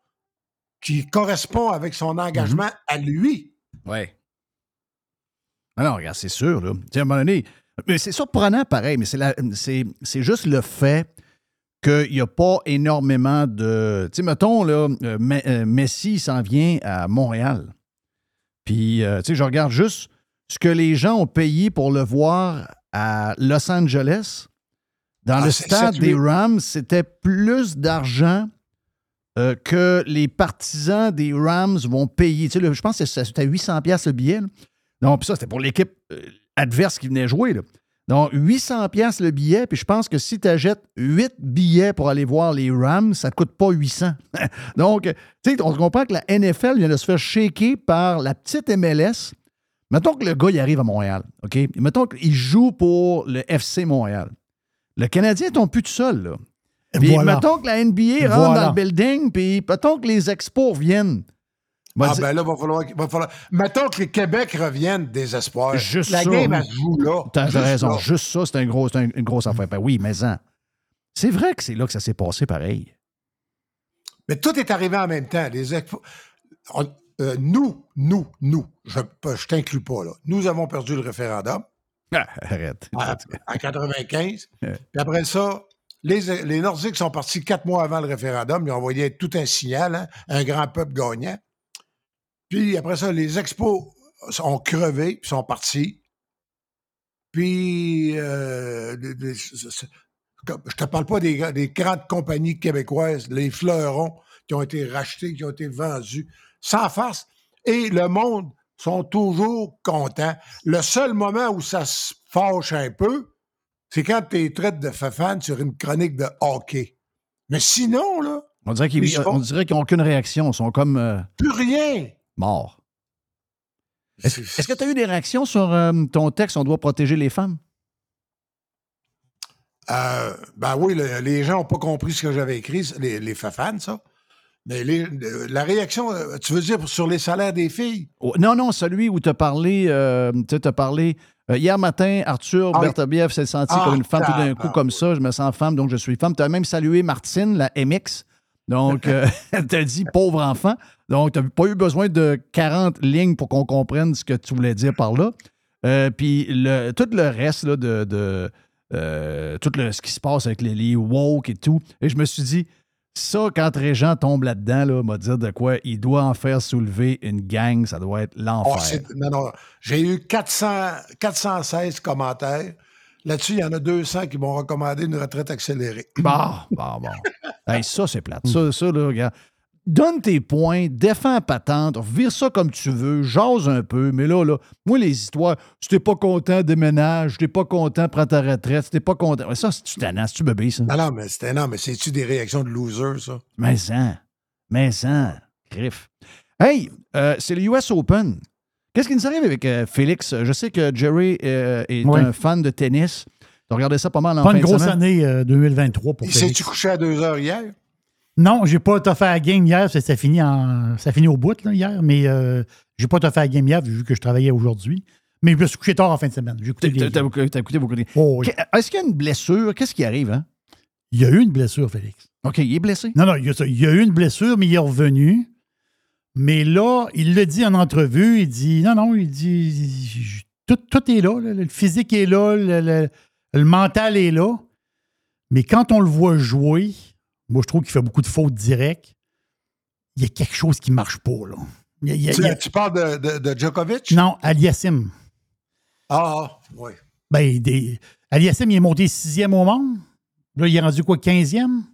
qui correspond avec son engagement mm-hmm. à lui? Oui. Alors, regarde, c'est sûr, là. à un moment donné, mais c'est surprenant pareil, mais c'est juste le fait qu'il n'y a pas énormément de. Tu sais, mettons, là, euh, euh, Messi s'en vient à Montréal. Puis, euh, tu sais, je regarde juste ce que les gens ont payé pour le voir à Los Angeles. Dans ah, le stade des Rams, c'était plus d'argent que les partisans des Rams vont payer. Tu sais, je pense que c'était 800$ le billet. Non, puis ça, c'était pour l'équipe adverse qui venait jouer. Là. Donc, 800 pièces le billet, puis je pense que si tu achètes 8 billets pour aller voir les Rams, ça ne coûte pas 800. <laughs> Donc, tu sais, on comprend que la NFL vient de se faire shaker par la petite MLS. Mettons que le gars, il arrive à Montréal, OK? Mettons qu'il joue pour le FC Montréal. Le Canadien tombe plus tout seul, là. Puis mettons que la NBA rentre dans le building, puis mettons que les expos viennent ah, ben là, il va falloir, va falloir. Mettons que les Québec reviennent des espoirs. Juste la game, elle se joue là. T'as raison. Juste ça, c'est un gros, une grosse affaire. Ben oui, mais hein. C'est vrai que c'est là que ça s'est passé pareil. Mais tout est arrivé en même temps. Les euh, nous, nous, nous, je ne t'inclus pas là. Nous avons perdu le référendum. Ah, arrête. En 95. <laughs> Puis après ça, les, les, Nordiques sont partis quatre mois avant le référendum. Ils ont envoyé tout un signal, hein, un grand peuple gagnant. Puis après ça, les expos ont crevé, puis sont partis. Puis, euh, je te parle pas des, des, grandes compagnies québécoises, les fleurons qui ont été rachetés, qui ont été vendus, sans face. Et le monde sont toujours contents. Le seul moment où ça se fâche un peu, c'est quand tu es traite de fafan sur une chronique de hockey. Mais sinon, là. On dirait qu'ils n'ont aucune réaction. Ils sont comme. Euh, plus rien mort. Est-ce que tu as eu des réactions sur euh, ton texte On doit protéger les femmes? Euh, ben oui, les gens n'ont pas compris ce que j'avais écrit, les, les fafans, ça. Mais la réaction, euh, tu veux dire sur les salaires des filles? Oh, non, non, celui où tu as parlé, tu as parlé. hier matin, Arthur ah, Bertabiev s'est senti comme une femme tout d'un coup, comme ça. Je me sens femme, donc je suis femme. Tu as même salué Martine, la MX. Donc, <laughs> <laughs> elle t'a dit pauvre enfant. Donc, tu n'as pas eu besoin de 40 lignes pour qu'on comprenne ce que tu voulais dire par là. Euh, puis le, tout le reste là, de, euh, tout ce qui se passe avec les, les, woke et tout. Et je me suis dit, ça, quand les gens tombent là-dedans, là, m'a dire de quoi il doit en faire soulever une gang, ça doit être l'enfer. Oh, non, non. J'ai eu 400, 416 commentaires. Là-dessus, il y en a 200 qui m'ont recommandé une retraite accélérée. Bon, bon, bon. ça, c'est plate. Ça, ça, là, regarde donne tes points, défends patente, vire ça comme tu veux, jase un peu, mais là, là, moi, les histoires, si t'es pas content, déménage, si t'es pas content, prends ta retraite, si t'es pas content. Ça, c'est-tu tannant, c'est-tu bébé, ça? Non, non, mais c'est non, mais c'est-tu des réactions de loser, ça? Mais ça, mais ça, griffe. Hey, euh, c'est le US Open. Qu'est-ce qui nous arrive avec euh, Félix? Je sais que Jerry euh, est un fan de tennis. Tu regardé ça pas mal en pas une grosse année 2023 pour Félix. Il s'est-tu couché à deux heures hier? Non, j'ai pas fait la game hier, ça, ça, finit en, ça finit au bout hier, mais euh, j'ai pas fait la game hier vu que je travaillais aujourd'hui. Mais je me suis couché tard en fin de semaine. J'ai écouté T'as écouté beaucoup de... oh, Est-ce qu'il y a une blessure? Qu'est-ce qui arrive, hein? Il y a eu une blessure, Félix. OK, il est blessé? Non, non, il y a, il y a eu une blessure, mais il est revenu. Mais là, il le dit en entrevue, il dit non, non, il dit tout, tout est là, le physique est là, le, le mental est là. Mais quand on le voit jouer, moi, je trouve qu'il fait beaucoup de fautes directes. Il y a quelque chose qui ne marche pas, là. tu, parles de, Djokovic? Non, Aliassim. Ah, oui. Ben, Aliassim, il est monté sixième au monde. Là, il est rendu quoi, quinzième?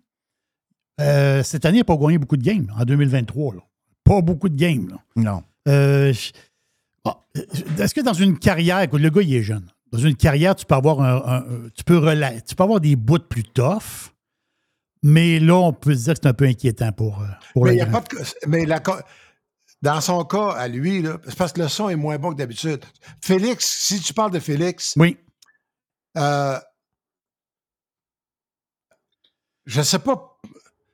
Euh, cette année, il n'a pas gagné beaucoup de games, en 2023. Pas beaucoup de games. Non. Euh, ah, est-ce que dans une carrière, le gars, il est jeune. dans une carrière, tu peux avoir un, tu, peux tu peux avoir des bouts plus tough, mais là, on peut se dire que c'est un peu inquiétant pour, euh, pour mais, pas mais dans son cas, à lui, c'est parce que le son est moins bon que d'habitude. Félix, si tu parles de Félix, oui. Euh, je ne sais pas,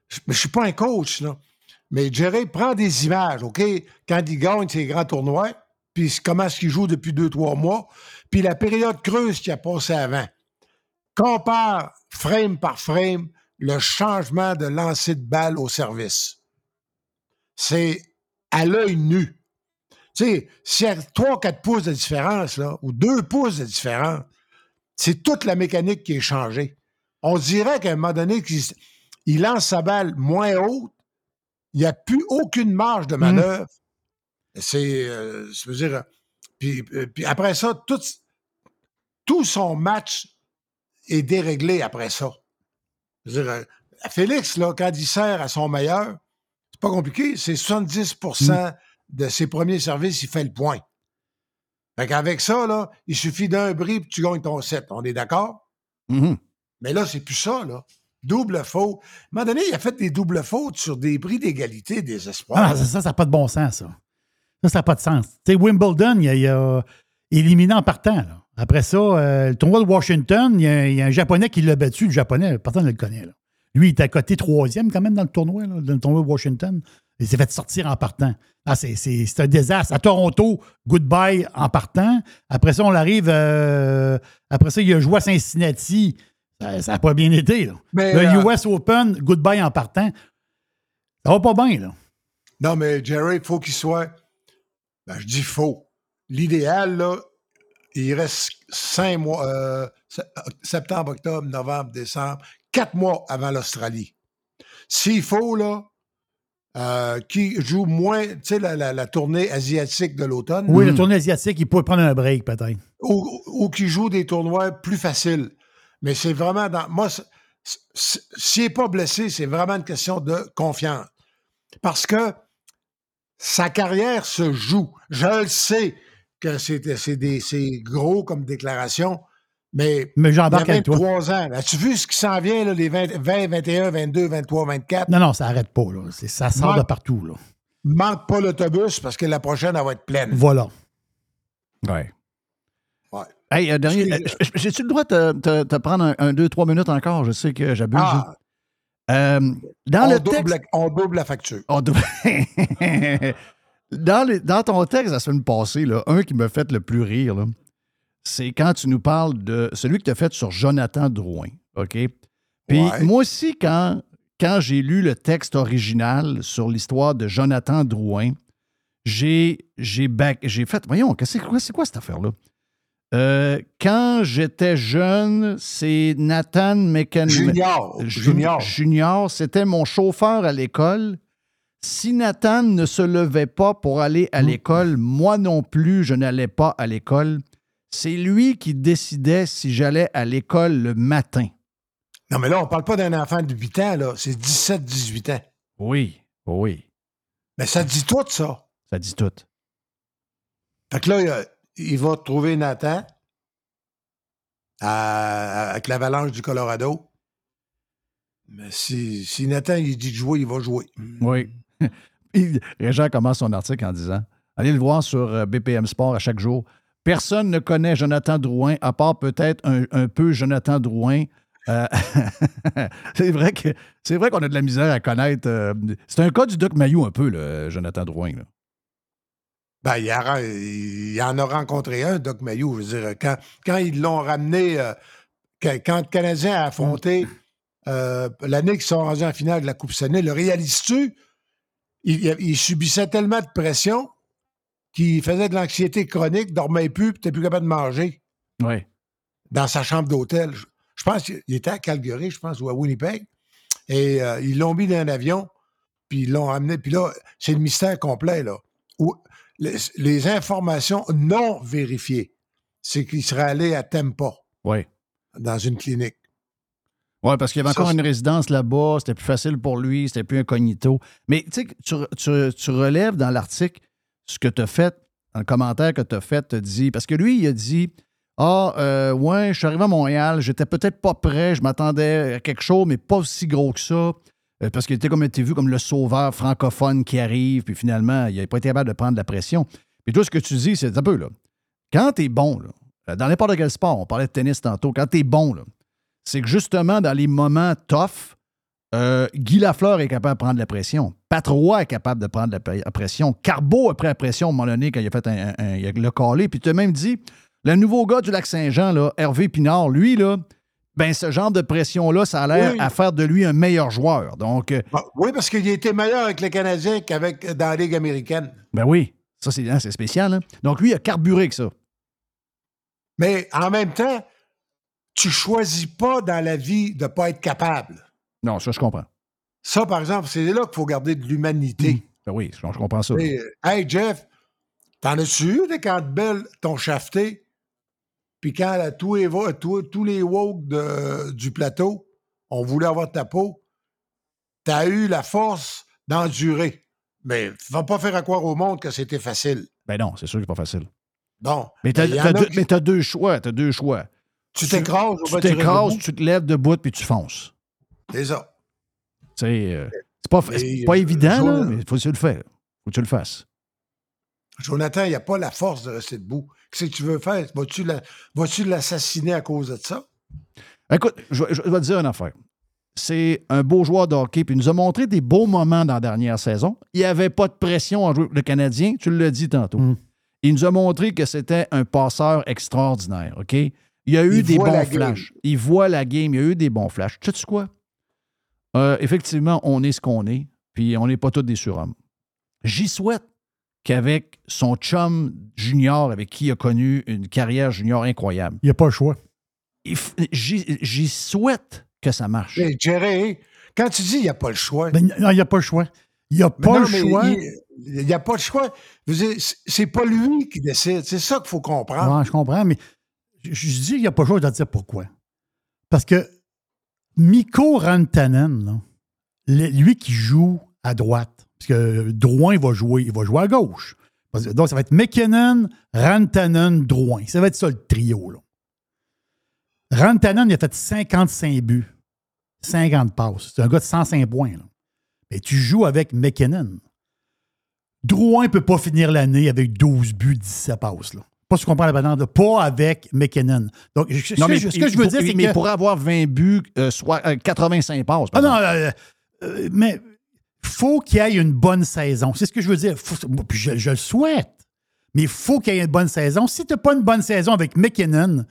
je ne suis pas un coach, là, mais Jerry prend des images, OK? Quand il gagne ses grands tournois, puis comment est-ce qu'il joue depuis deux, trois mois, puis la période creuse qui a passé avant. Compare frame par frame le changement de lancer de balle au service. C'est à l'œil nu. Tu sais, s'il y a 3 quatre pouces de différence, là, ou 2 pouces de différence, c'est toute la mécanique qui est changée. On dirait qu'à un moment donné, il lance sa balle moins haute, il n'y a plus aucune marge de mmh. manœuvre. C'est, euh, je veux dire, puis, euh, puis, après ça, tout, tout son match est déréglé après ça. Je veux dire, euh, Félix, là, quand il sert à son meilleur, c'est pas compliqué, c'est 70% mmh. de ses premiers services, il fait le point. Fait qu'avec ça, là, il suffit d'un bris et tu gagnes ton set. On est d'accord? Mmh Mais là, c'est plus ça, là. Double faute. À un moment donné, il a fait des doubles fautes sur des bris d'égalité des espoirs. Ah, ça, ça n'a pas de bon sens, ça. Ça, ça n'a pas de sens. Tu sais, Wimbledon, il a, éliminé en partant. Après ça, euh, le tournoi de Washington, il y, a, un Japonais qui l'a battu. Le Japonais, personne ne le connaît. Là. Lui, il était à côté troisième quand même dans le tournoi, dans le tournoi de Washington. Il s'est fait sortir en partant. Ah, c'est un désastre. À Toronto, goodbye en partant. Après ça, on arrive. Euh, après ça, il a joué à Cincinnati. Ça n'a pas bien été. Là. le US euh, Open, goodbye en partant. Ça va pas bien, là. Non, mais Jerry, il faut qu'il soit. Ben, je dis faux. L'idéal, là, il reste cinq mois, euh, septembre, octobre, novembre, décembre, quatre mois avant l'Australie. S'il faut, là, euh, qui joue moins, tu sais, la, tournée asiatique de l'automne. Oui, la tournée asiatique, il pourrait prendre un break peut-être. Ou, qui joue des tournois plus faciles. Mais c'est vraiment dans. Moi, s'il n'est pas blessé, c'est vraiment une question de confiance. Parce que sa carrière se joue. Je le sais que c'est gros comme déclaration, mais, mais j'embarque avec toi. ans. As-tu vu ce qui s'en vient, là, les 20, 21, 22, 23, 24? Non, non, ça n'arrête pas. Là. Ça sort de partout. Là. Manque pas l'autobus parce que la prochaine, elle va être pleine. Voilà. Ouais. Ouais. Hey, euh, dernier, euh, j'ai-tu le droit de te, prendre un, deux, trois minutes encore? Je sais que j'abuse. Ah. Euh, dans on le double, texte, on double la facture. On double... <laughs> <laughs> dans, dans, ton texte la semaine passée, là, un qui me fait le plus rire, là, c'est quand tu nous parles de celui que tu as fait sur Jonathan Drouin. OK? Puis moi aussi, quand, quand j'ai lu le texte original sur l'histoire de Jonathan Drouin, j'ai, fait. Voyons, c'est quoi, cette affaire-là? Euh, quand j'étais jeune, c'est Nathan McKen... Junior. Junior. Junior, c'était mon chauffeur à l'école. Si Nathan ne se levait pas pour aller à l'école, moi non plus, je n'allais pas à l'école. C'est lui qui décidait si j'allais à l'école le matin. Non, mais là, on ne parle pas d'un enfant de 8 ans, là. C'est 17-18 ans. Oui, oui. Mais ça dit tout, ça. Ça dit tout. Fait que là, il va trouver Nathan avec l'avalanche du Colorado. Mais si, si Nathan il dit de jouer, il va jouer. Oui. <laughs> Régent commence son article en disant Allez le voir sur euh, BPM Sport à chaque jour. Personne ne connaît Jonathan Drouin, à part peut-être un, peu Jonathan Drouin. Euh, <laughs> c'est vrai que c'est vrai qu'on a de la misère à connaître. Euh, c'est un cas du Doc Mayou un peu, le Jonathan Drouin. Ben, il, en a rencontré un, Doc Mayou. Je veux dire, quand, quand ils l'ont ramené, quand, le Canadien a affronté l'année qu'ils sont rendus en finale de la Coupe Stanley, le réalises-tu? Il, subissait tellement de pression qui faisait de l'anxiété chronique, dormait plus, puis n'était plus capable de manger. Oui. Dans sa chambre d'hôtel. Je, pense qu'il était à Calgary, je pense, ou à Winnipeg. Et euh, ils l'ont mis dans un avion, puis ils l'ont amené. Puis là, c'est le mystère complet, là. Où les, informations non vérifiées, c'est qu'il serait allé à Tempa. Oui. Dans une clinique. Oui, parce qu'il y avait encore une résidence là-bas, c'était plus facile pour lui, c'était plus incognito. Mais tu sais, tu relèves dans l'article ce que tu as fait, un commentaire que tu as fait, te dit, parce que lui, il a dit, Ah, euh, ouais, je suis arrivé à Montréal, j'étais peut-être pas prêt, je m'attendais à quelque chose, mais pas aussi gros que ça. Euh, parce qu'il était comme été vu comme le sauveur francophone qui arrive, puis finalement, il n'a pas été capable de prendre la pression. Puis tout ce que tu dis, c'est un peu là. Quand tu es bon, là, dans n'importe quel sport, on parlait de tennis tantôt, quand tu es bon, là, c'est que justement, dans les moments tough, euh, Guy Lafleur est capable de prendre la pression. Patrois est capable de prendre la pression. Carbo a pris la pression à un moment donné quand il a fait un, il a le calé. Puis tu as même dit, le nouveau gars du Lac-Saint-Jean, là, Hervé Pinard, lui, là, ben ce genre de pression-là, ça a l'air à faire de lui un meilleur joueur. Donc, euh, ah, oui, parce qu'il a été meilleur avec les Canadiens qu'avec dans la Ligue américaine. Ben oui, ça c'est hein, spécial. Hein. Donc lui, il a carburé que ça. Mais en même temps, tu choisis pas dans la vie de ne pas être capable. Non, ça, je comprends. Ça, par exemple, c'est là qu'il faut garder de l'humanité. Mmh. Ben oui, je, comprends ça. hey, Jeff, t'en as-tu eu des belles t'ont shafté? Puis quand tous, les, tous, les woke du plateau on voulait avoir ta peau, t'as eu la force d'endurer. Mais va pas faire à croire au monde que c'était facile. Ben non, c'est sûr que c'est pas facile. Bon. Mais t'as deux, deux choix. T'as deux choix. Tu t'écrases Tu t'écrases, tu te lèves debout puis tu fonces. C'est ça. Euh, c'est pas, pas évident, là, mais il faut que tu le fasses. faut que tu le fasses. Jonathan, il n'y a pas la force de rester debout. Qu'est-ce que tu veux faire? Vas-tu l'assassiner à cause de ça? Écoute, je, vais te dire une affaire. C'est un beau joueur de hockey, puis il nous a montré des beaux moments dans la dernière saison. Il n'y avait pas de pression en jouer le Canadien, tu l'as dit tantôt. Mm. Il nous a montré que c'était un passeur extraordinaire, OK? Il y a eu des bons flashs. Il voit la game, il y a eu des bons flashs. Tu sais quoi? Euh, effectivement, on est ce qu'on est, puis on n'est pas tous des surhommes. J'y souhaite qu'avec son chum junior, avec qui il a connu une carrière junior incroyable. Il n'y a pas le choix. J'y souhaite que ça marche. Mais Jerry, quand tu dis il n'y a pas le choix. Ben, il n'y a pas le choix. Il n'y a pas le choix. Il n'y a pas le choix. C'est pas lui qui décide. C'est ça qu'il faut comprendre. Oui, je comprends, mais je, dis qu'il n'y a pas choix de dire pourquoi. Parce que Miko Rantanen, lui qui joue à droite, parce que Drouin, il va jouer, il va jouer à gauche. Donc, ça va être McKinnon, Rantanen, Drouin. Ça va être ça le trio. Rantanen, il a fait 55 buts, 50 passes. C'est un gars de 105 points. Mais tu joues avec McKinnon. Drouin ne peut pas finir l'année avec 12 buts, 17 passes. Là. Pas si tu comprends la banane, pas avec McKinnon. Donc, non, mais, ce que je veux dire, c'est que. Mais pour avoir 20 buts, euh, soit 85 euh, passes. Ah non, euh, mais faut qu'il y ait une bonne saison. C'est ce que je veux dire. je, le souhaite. Mais il faut qu'il y ait une bonne saison. Si tu n'as pas une bonne saison avec McKinnon,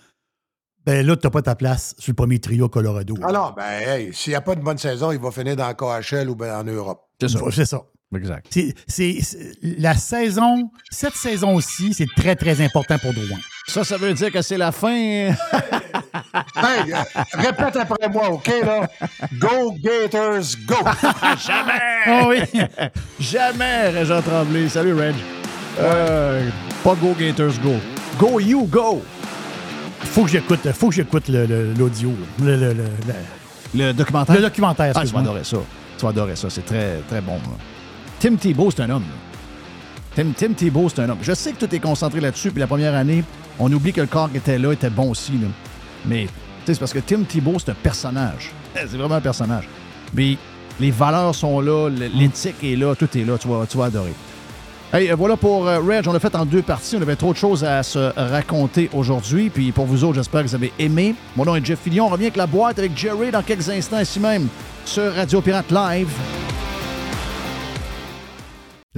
ben là, tu n'as pas ta place sur le premier trio Colorado. Alors, ah ben, s'il n'y a pas de bonne saison, il va finir dans le KHL ou en Europe. C'est ça. C'est ça. Exact. C'est, la saison, cette saison aussi, c'est très, très important pour Drouin. Ça, ça veut dire que c'est la fin. <laughs> hey, euh, répète après moi, OK, là? Go Gators, go! <laughs> Jamais! Oh oui! <laughs> Jamais, Régent Tremblay. Salut, Reg. Euh, pas Go Gators, go. Go you, go! Faut que j'écoute, faut que j'écoute l'audio. Le, le, documentaire? Le documentaire, Ah, tu vas adorer ça. Tu vas adorer ça. C'est très, très bon. Tim Thibault, c'est un homme. Tim, Thibault, c'est un homme. Je sais que tout est concentré là-dessus, puis la première année, on oublie que le corps qui était là était bon aussi. Mais c'est parce que Tim Thibault, c'est un personnage. C'est vraiment un personnage. Mais les valeurs sont là, l'éthique est là, tout est là. Tu vas, tu vas adorer. Hey, euh, voilà pour euh, Reg. On l'a fait en deux parties. On avait trop de choses à se raconter aujourd'hui. Puis pour vous autres, j'espère que vous avez aimé. Mon nom est Jeff Fillion. On revient avec la boîte avec Jerry dans quelques instants ici même sur Radio Pirate Live.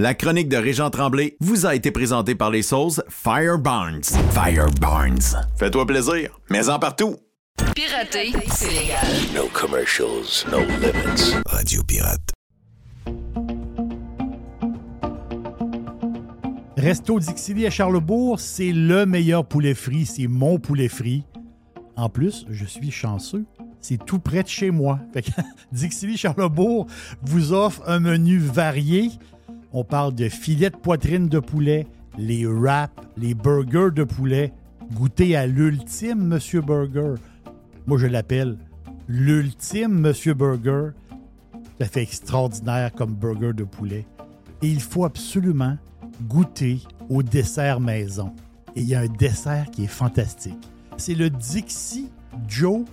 La chronique de Régent Tremblay vous a été présentée par les sauces Fire Barnes. Fire Barnes. Fais-toi plaisir, mais en partout. Pirater, c'est légal. No commercials, no limits. Radio Pirate. Resto Dixili à Charlebourg, c'est le meilleur poulet frit, c'est mon poulet frit. En plus, je suis chanceux, c'est tout près de chez moi. <laughs> Dixili Charlebourg vous offre un menu varié on parle de filets de poitrine de poulet, les wraps, les burgers de poulet. Goûtez à l'ultime Monsieur Burger. Moi, je l'appelle l'ultime Monsieur Burger. Ça fait extraordinaire comme burger de poulet. Et il faut absolument goûter au dessert maison. Et il y a un dessert qui est fantastique. c'est le Dixie Joe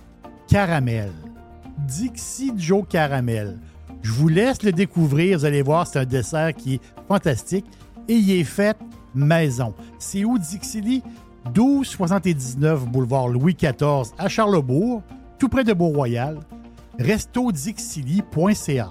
Caramel. Dixie Joe Caramel. Je vous laisse le découvrir. Vous allez voir, c'est un dessert qui est fantastique et il est fait maison. C'est où Dixie 1279 boulevard Louis XIV à Charlebourg, tout près de Beau-Royal. restodixili.ca.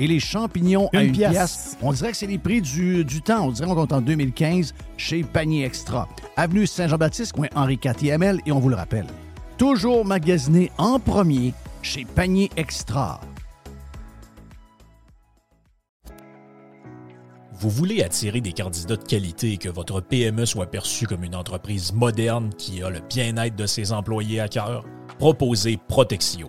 Et les champignons à Une 1 pièce. pièce. On dirait que c'est les prix du, du temps. On dirait qu'on est en 2015 chez Panier Extra. Avenue Saint-Jean-Baptiste, coin Henri IVML. Et on vous le rappelle, toujours magasiné en premier chez Panier Extra. Vous voulez attirer des candidats de qualité et que votre PME soit perçue comme une entreprise moderne qui a le bien-être de ses employés à cœur? Proposez Protexio,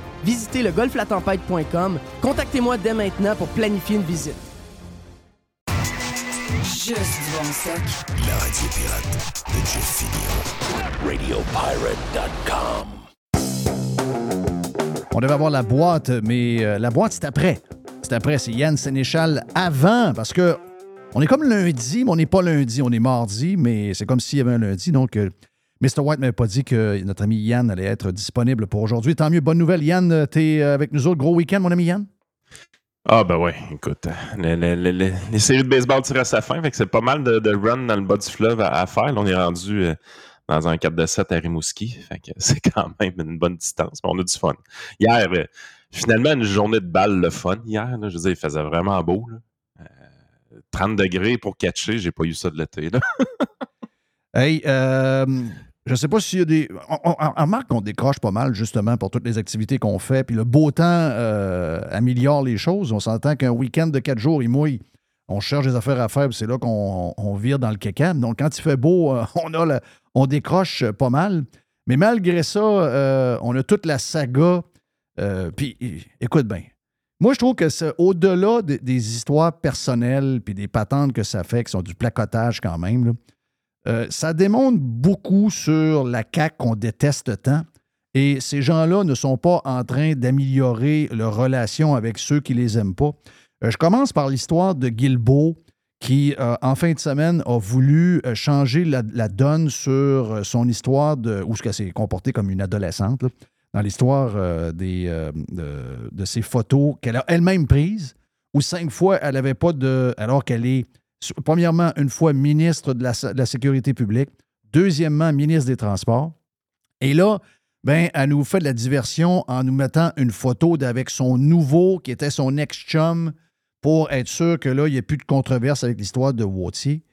Visitez le golflatempête.com. Contactez-moi dès maintenant pour planifier une visite. Juste du bon stock. La radio pirate de Jeff. RadioPirate.com. On devait avoir la boîte, mais euh, la boîte, c'est après. C'est après, c'est Yann Sénéchal avant, parce que on est comme lundi, mais on n'est pas lundi, on est mardi, mais c'est comme s'il y avait un lundi. Donc, euh, Mr. White m'avait pas dit que notre ami Yann allait être disponible pour aujourd'hui. Tant mieux, bonne nouvelle. Yann, tu es avec nous autres. Gros week-end, mon ami Yann? Ah ben ouais, écoute, le- le- le- le- les séries de baseball tirent à sa fin, fait que c'est pas mal de, de run dans le bas du fleuve à, à faire. Là, on est rendu euh, dans un 4 de 7 à Rimouski, fait que <laughs> c'est quand même une bonne distance, mais on a du fun. Hier, euh, finalement, une journée de balle le fun hier, là, je veux dire, il faisait vraiment beau. là. Euh, 30 degrés pour catcher, j'ai pas eu ça de l'été. là. <laughs> Hey, euh, je sais pas s'il y a des. On, on- qu'on décroche pas mal, justement, pour toutes les activités qu'on fait. Puis le beau temps euh, améliore les choses. On s'entend qu'un week-end de quatre jours, il mouille. On cherche des affaires à faire, puis c'est là qu'on on vire dans le caca. Donc, quand il fait beau, euh, on, a on décroche pas mal. Mais malgré ça, euh, on a toute la saga. puis, écoute bien. Moi, je trouve que c'est au-delà de- des histoires personnelles puis des patentes que ça fait, qui sont du placotage quand même, euh, ça démontre beaucoup sur la CAQ qu'on déteste tant. Et ces gens-là ne sont pas en train d'améliorer leur relation avec ceux qui les aiment pas. Euh, je commence par l'histoire de Guilbeault, qui, euh, en fin de semaine, a voulu changer la, donne sur son histoire de. où ce qu'elle s'est comportée comme une adolescente, dans l'histoire des, de, de ses photos qu'elle a elle-même prises, où cinq fois, elle n'avait pas de. alors qu'elle est premièrement, une fois ministre de la, Sécurité publique, deuxièmement, ministre des Transports. Et là, ben, elle nous fait de la diversion en nous mettant une photo d'avec son nouveau, qui était son ex-chum, pour être sûr que là, il n'y ait plus de controverse avec l'histoire de Wautier.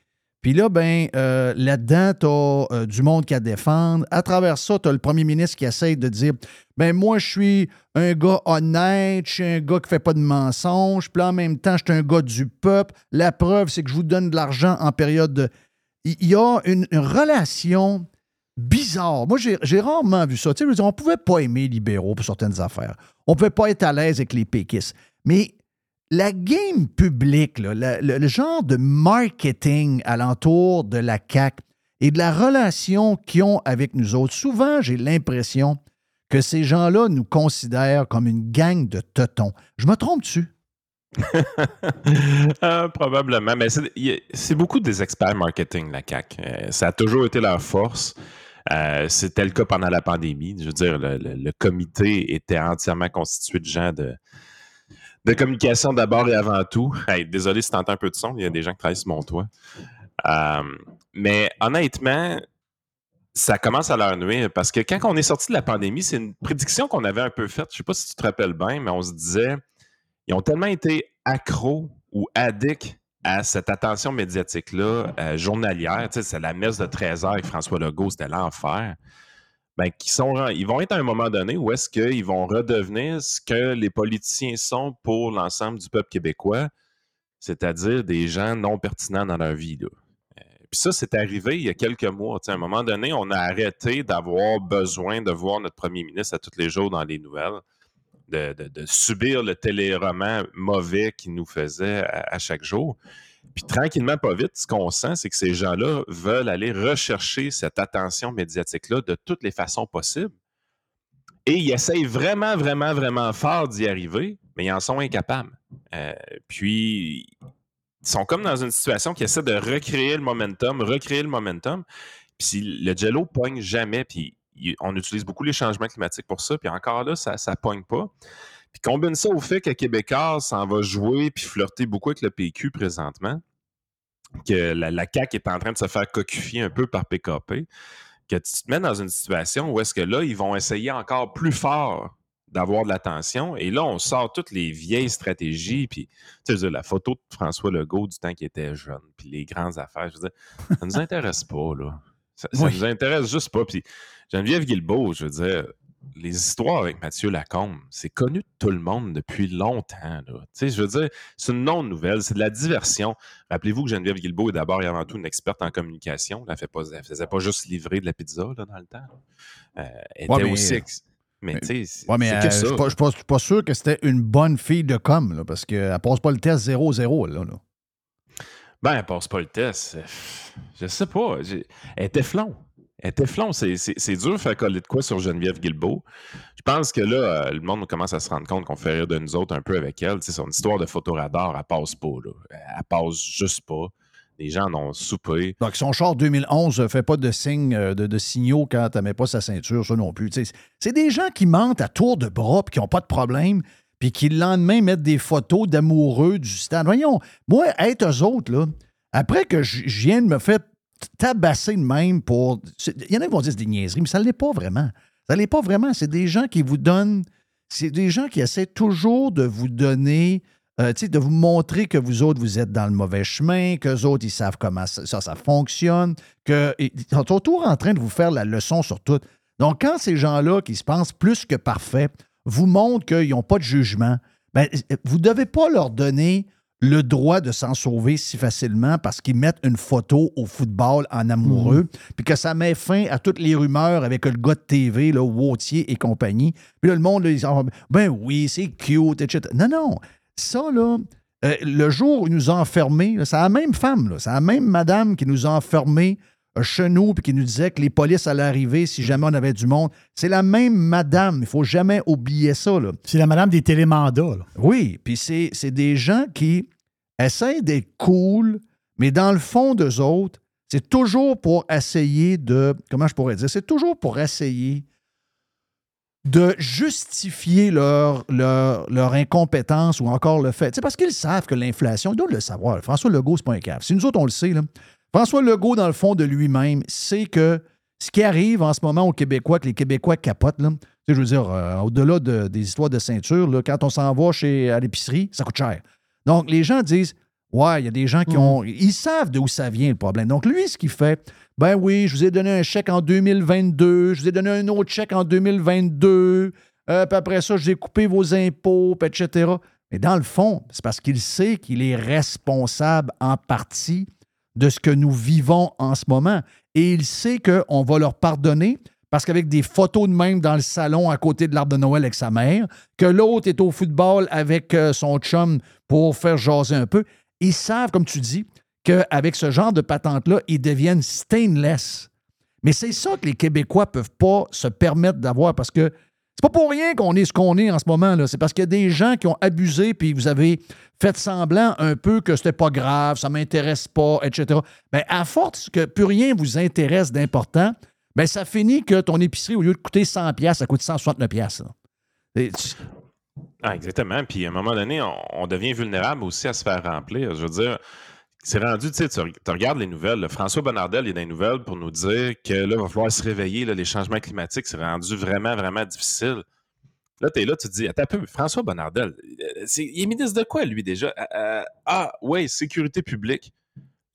Puis là, ben, euh, là-dedans, tu as du monde qui a défendre. À travers ça, tu as le premier ministre qui essaye de dire ben moi, je suis un gars honnête, je suis un gars qui fait pas de mensonges, puis en même temps, je suis un gars du peuple. La preuve, c'est que je vous donne de l'argent en période de. Il y a une, relation bizarre. Moi, j'ai rarement vu ça. Tu sais, on pouvait pas aimer les libéraux pour certaines affaires. On pouvait pas être à l'aise avec les péquistes. Mais la game publique, le, genre de marketing alentour de la CAC et de la relation qu'ils ont avec nous autres, souvent, j'ai l'impression que ces gens-là nous considèrent comme une gang de teutons. Je me trompe-tu? Ah, <laughs> probablement, mais c'est beaucoup des experts marketing, la CAC. Euh, ça a toujours été leur force. Euh, c'était le cas pendant la pandémie. Je veux dire, le comité était entièrement constitué de gens de, de communication d'abord et avant tout. désolé si tu entends un peu de son, il y a des gens qui travaillent sur mon toit. Euh, mais honnêtement, ça commence à leur nuire parce que quand on est sorti de la pandémie, c'est une prédiction qu'on avait un peu faite. Je ne sais pas si tu te rappelles bien, mais on se disait, ils ont tellement été accros ou addicts à cette attention médiatique-là euh, journalière. c'est la messe de 13 heures avec François Legault, c'était l'enfer ben, qui sont, ils vont être à un moment donné où est-ce qu'ils vont redevenir ce que les politiciens sont pour l'ensemble du peuple québécois, c'est-à-dire des gens non pertinents dans leur vie. Euh, puis ça, c'est arrivé il y a quelques mois. à un moment donné, on a arrêté d'avoir besoin de voir notre premier ministre à tous les jours dans les nouvelles, de, subir le téléroman mauvais qu'il nous faisait à chaque jour. Puis tranquillement, pas vite, ce qu'on sent, c'est que ces gens-là veulent aller rechercher cette attention médiatique-là de toutes les façons possibles. Et ils essayent vraiment, vraiment, vraiment fort d'y arriver, mais ils en sont incapables. Euh, puis, ils sont comme dans une situation qui essaie de recréer le momentum, recréer le momentum. Puis le jello pogne jamais, puis on utilise beaucoup les changements climatiques pour ça, puis encore là, ça ne pogne pas. Puis combine ça au fait que Québécois s'en va jouer puis flirter beaucoup avec le PQ présentement, que la, la CAQ est en train de se faire cocufier un peu par PKP, que tu te mets dans une situation où est-ce que là, ils vont essayer encore plus fort d'avoir de l'attention. Et là, on sort toutes les vieilles stratégies. Puis, tu sais, la photo de François Legault du temps qu'il était jeune, puis les grandes affaires. Je veux dire, ça nous intéresse pas, là. Ça, ça nous intéresse juste pas. Puis, Geneviève Guilbeault, je veux dire, les histoires avec Mathieu Lacombe, c'est connu de tout le monde depuis longtemps. Je veux dire, c'est une non-nouvelle, c'est de la diversion. Rappelez-vous que Geneviève Guilbeault est d'abord et avant tout une experte en communication. Elle ne faisait pas juste livrer de la pizza dans le temps. Euh, elle était aussi. Mais, tu sais, ouais, mais euh, je ne suis pas, sûr que c'était une bonne fille de com, parce qu'elle ne passe pas le test 0-0. Là, là. Ben, elle passe pas le test. Je sais pas. Elle était flon. Elle Teflon, c'est dur faire coller de quoi sur Geneviève Guilbeault. Je pense que là, euh, le monde commence à se rendre compte qu'on fait rire de nous autres un peu avec elle. C'est son histoire de photoradar, elle passe pas. Là. Elle passe juste pas. Les gens en ont soupé. Donc, son char 2011 ne fait pas de signe euh, de, signaux quand elle met pas sa ceinture, ça non plus. C'est des gens qui mentent à tour de bras qui n'ont pas de problème, puis qui le lendemain mettent des photos d'amoureux du stade. Voyons, moi, être eux autres, après que je viens de me faire tabasser de même pour. Il y en a qui vont dire c'est des niaiseries, mais ça ne l'est pas vraiment. Ça ne l'est pas vraiment. C'est des gens qui vous donnent. C'est des gens qui essaient toujours de vous donner. Euh, de vous montrer que vous autres, vous êtes dans le mauvais chemin, que autres, ils savent comment ça, ça, fonctionne, qu'ils sont toujours en train de vous faire la leçon sur tout. Donc, quand ces gens-là, qui se pensent plus que parfaits, vous montrent qu'ils n'ont pas de jugement, ben, vous ne devez pas leur donner le droit de s'en sauver si facilement parce qu'ils mettent une photo au football en amoureux, mhm. puis que ça met fin à toutes les rumeurs avec le gars de TV, là, Wautier et compagnie. Puis là, le monde, ils disent Ben oui, c'est cute, etc. Non, non. Ça, là, euh, le jour où ils nous ont enfermés, c'est la même femme, c'est la même madame qui nous a enfermés chez nous puis qui nous disait que les polices allaient arriver si jamais on avait du monde. C'est la même madame. Il ne faut jamais oublier ça. C'est la madame des télémandats. Oui, puis c'est des gens qui essaient d'être cool, mais dans le fond d'eux autres, c'est toujours pour essayer de. Comment je pourrais dire? C'est toujours pour essayer de justifier leur, leur, leur, incompétence ou encore le fait. C'est parce qu'ils savent que l'inflation, ils doivent le savoir. François Legault, c'est pas un cave. Si nous autres, on le sait, là, François Legault, dans le fond de lui-même, sait que ce qui arrive en ce moment aux Québécois, que les Québécois capotent, là, je veux dire, euh, au-delà de, des histoires de ceinture, là, quand on s'en va chez, à l'épicerie, ça coûte cher. Donc, les gens disent Ouais, il y a des gens qui ont. Ils savent d'où ça vient le problème. Donc, lui, ce qu'il fait, ben oui, je vous ai donné un chèque en 2022, je vous ai donné un autre chèque en 2022, euh, puis après ça, j'ai coupé vos impôts, puis etc. Mais dans le fond, c'est parce qu'il sait qu'il est responsable en partie de ce que nous vivons en ce moment. Et il sait qu'on va leur pardonner parce qu'avec des photos de même dans le salon à côté de l'arbre de Noël avec sa mère, que l'autre est au football avec euh, son chum pour faire jaser un peu, ils savent, comme tu dis, qu'avec ce genre de patente-là, ils deviennent stainless. Mais c'est ça que les Québécois ne peuvent pas se permettre d'avoir parce que c'est pas pour rien qu'on est ce qu'on est en ce moment. là. C'est parce qu'il y a des gens qui ont abusé, puis vous avez fait semblant un peu que c'était pas grave, ça m'intéresse pas, etc. Bien, à force que plus rien vous intéresse d'important, bien, ça finit que ton épicerie, au lieu de coûter 100$, ça coûte 169$. là. Et Ah, exactement. Puis à un moment donné, on, on devient vulnérable aussi à se faire remplir. Je veux dire, c'est rendu, tu sais, tu, re- tu regardes les nouvelles. François Bonnardel, il y a des nouvelles pour nous dire que là, il va falloir se réveiller. les changements climatiques, c'est rendu vraiment, vraiment difficile. Là, tu es là, tu te dis, attends un peu, François Bonnardel, euh, il est ministre de quoi, lui, déjà? Euh, euh, ah, oui, sécurité publique.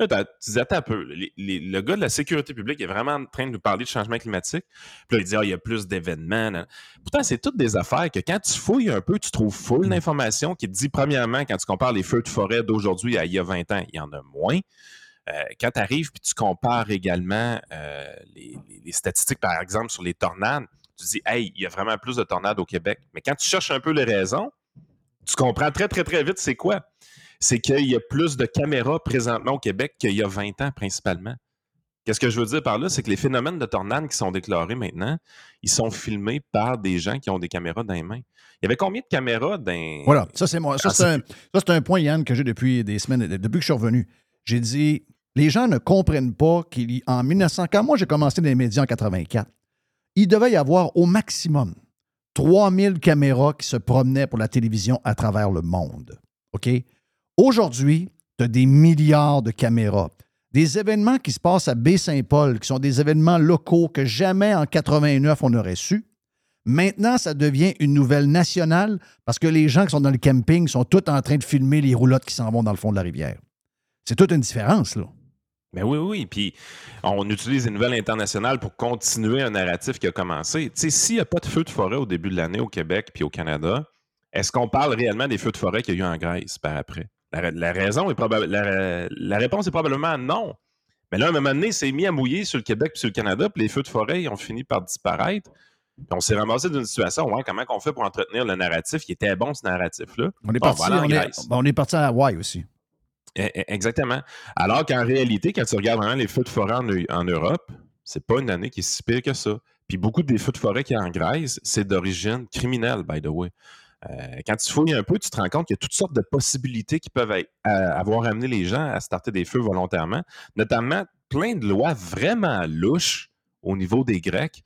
Là, tu dis, attends un peu, les- les- le gars de la sécurité publique est vraiment en train de nous parler de changement climatique. Puis là, il dit, ah, il y a plus d'événements. Pourtant, c'est toutes des affaires que quand tu fouilles un peu, tu trouves full d'informations qui te dit, premièrement, quand tu compares les feux de forêt d'aujourd'hui à il y a 20 ans, il y en a moins. Euh, quand tu arrives puis tu compares également euh, les, les- les statistiques, par exemple, sur les tornades, tu dis, hey, il y a vraiment plus de tornades au Québec. Mais quand tu cherches un peu les raisons, tu comprends très, très, très vite c'est quoi. C'est qu'il y a plus de caméras présentement au Québec qu'il y a 20 ans, principalement. Qu'est-ce que je veux dire par là? C'est que les phénomènes de tornades qui sont déclarés maintenant, ils sont filmés par des gens qui ont des caméras dans les mains. Il y avait combien de caméras dans. Voilà, ça c'est moi. Ça, Ah, c'est un, un point, Yann, que j'ai depuis des semaines, depuis que je suis revenu. J'ai dit, les gens ne comprennent pas qu'en 1900, quand moi j'ai commencé dans les médias en 84, il devait y avoir au maximum 3000 caméras qui se promenaient pour la télévision à travers le monde. OK? Aujourd'hui, tu as des milliards de caméras. Des événements qui se passent à Baie-Saint-Paul, qui sont des événements locaux que jamais en 89 on aurait su. Maintenant, ça devient une nouvelle nationale parce que les gens qui sont dans le camping sont tous en train de filmer les roulottes qui s'en vont dans le fond de la rivière. C'est toute une différence, là. Mais oui, oui. Puis on utilise les nouvelles internationales pour continuer un narratif qui a commencé. Tu sais, s'il n'y a pas de feu de forêt au début de l'année au Québec puis au Canada, est-ce qu'on parle réellement des feux de forêt qu'il y a eu en Grèce par après? La, ra- la raison est probable. La, la réponse est probablement non. Mais là, à un moment donné, c'est mis à mouiller sur le Québec puis sur le Canada, puis les feux de forêt ont fini par disparaître. Puis on s'est ramassé d'une situation, ouais, comment on fait pour entretenir le narratif? Il était bon, ce narratif-là? On est Bon, parti, voilà, en on, est, Grèce. on est parti à Hawaï aussi. Eh, eh, Exactement. Alors qu'en réalité, quand tu regardes vraiment les feux de forêt en, Eu- en Europe, c'est pas une année qui est si pire que ça. Puis beaucoup des feux de forêt qu'il y a en Grèce, c'est d'origine criminelle, by the way. Euh, quand tu fouilles un peu, tu te rends compte qu'il y a toutes sortes de possibilités qui peuvent avoir amené les gens à starter des feux volontairement, notamment plein de lois vraiment louches au niveau des Grecs.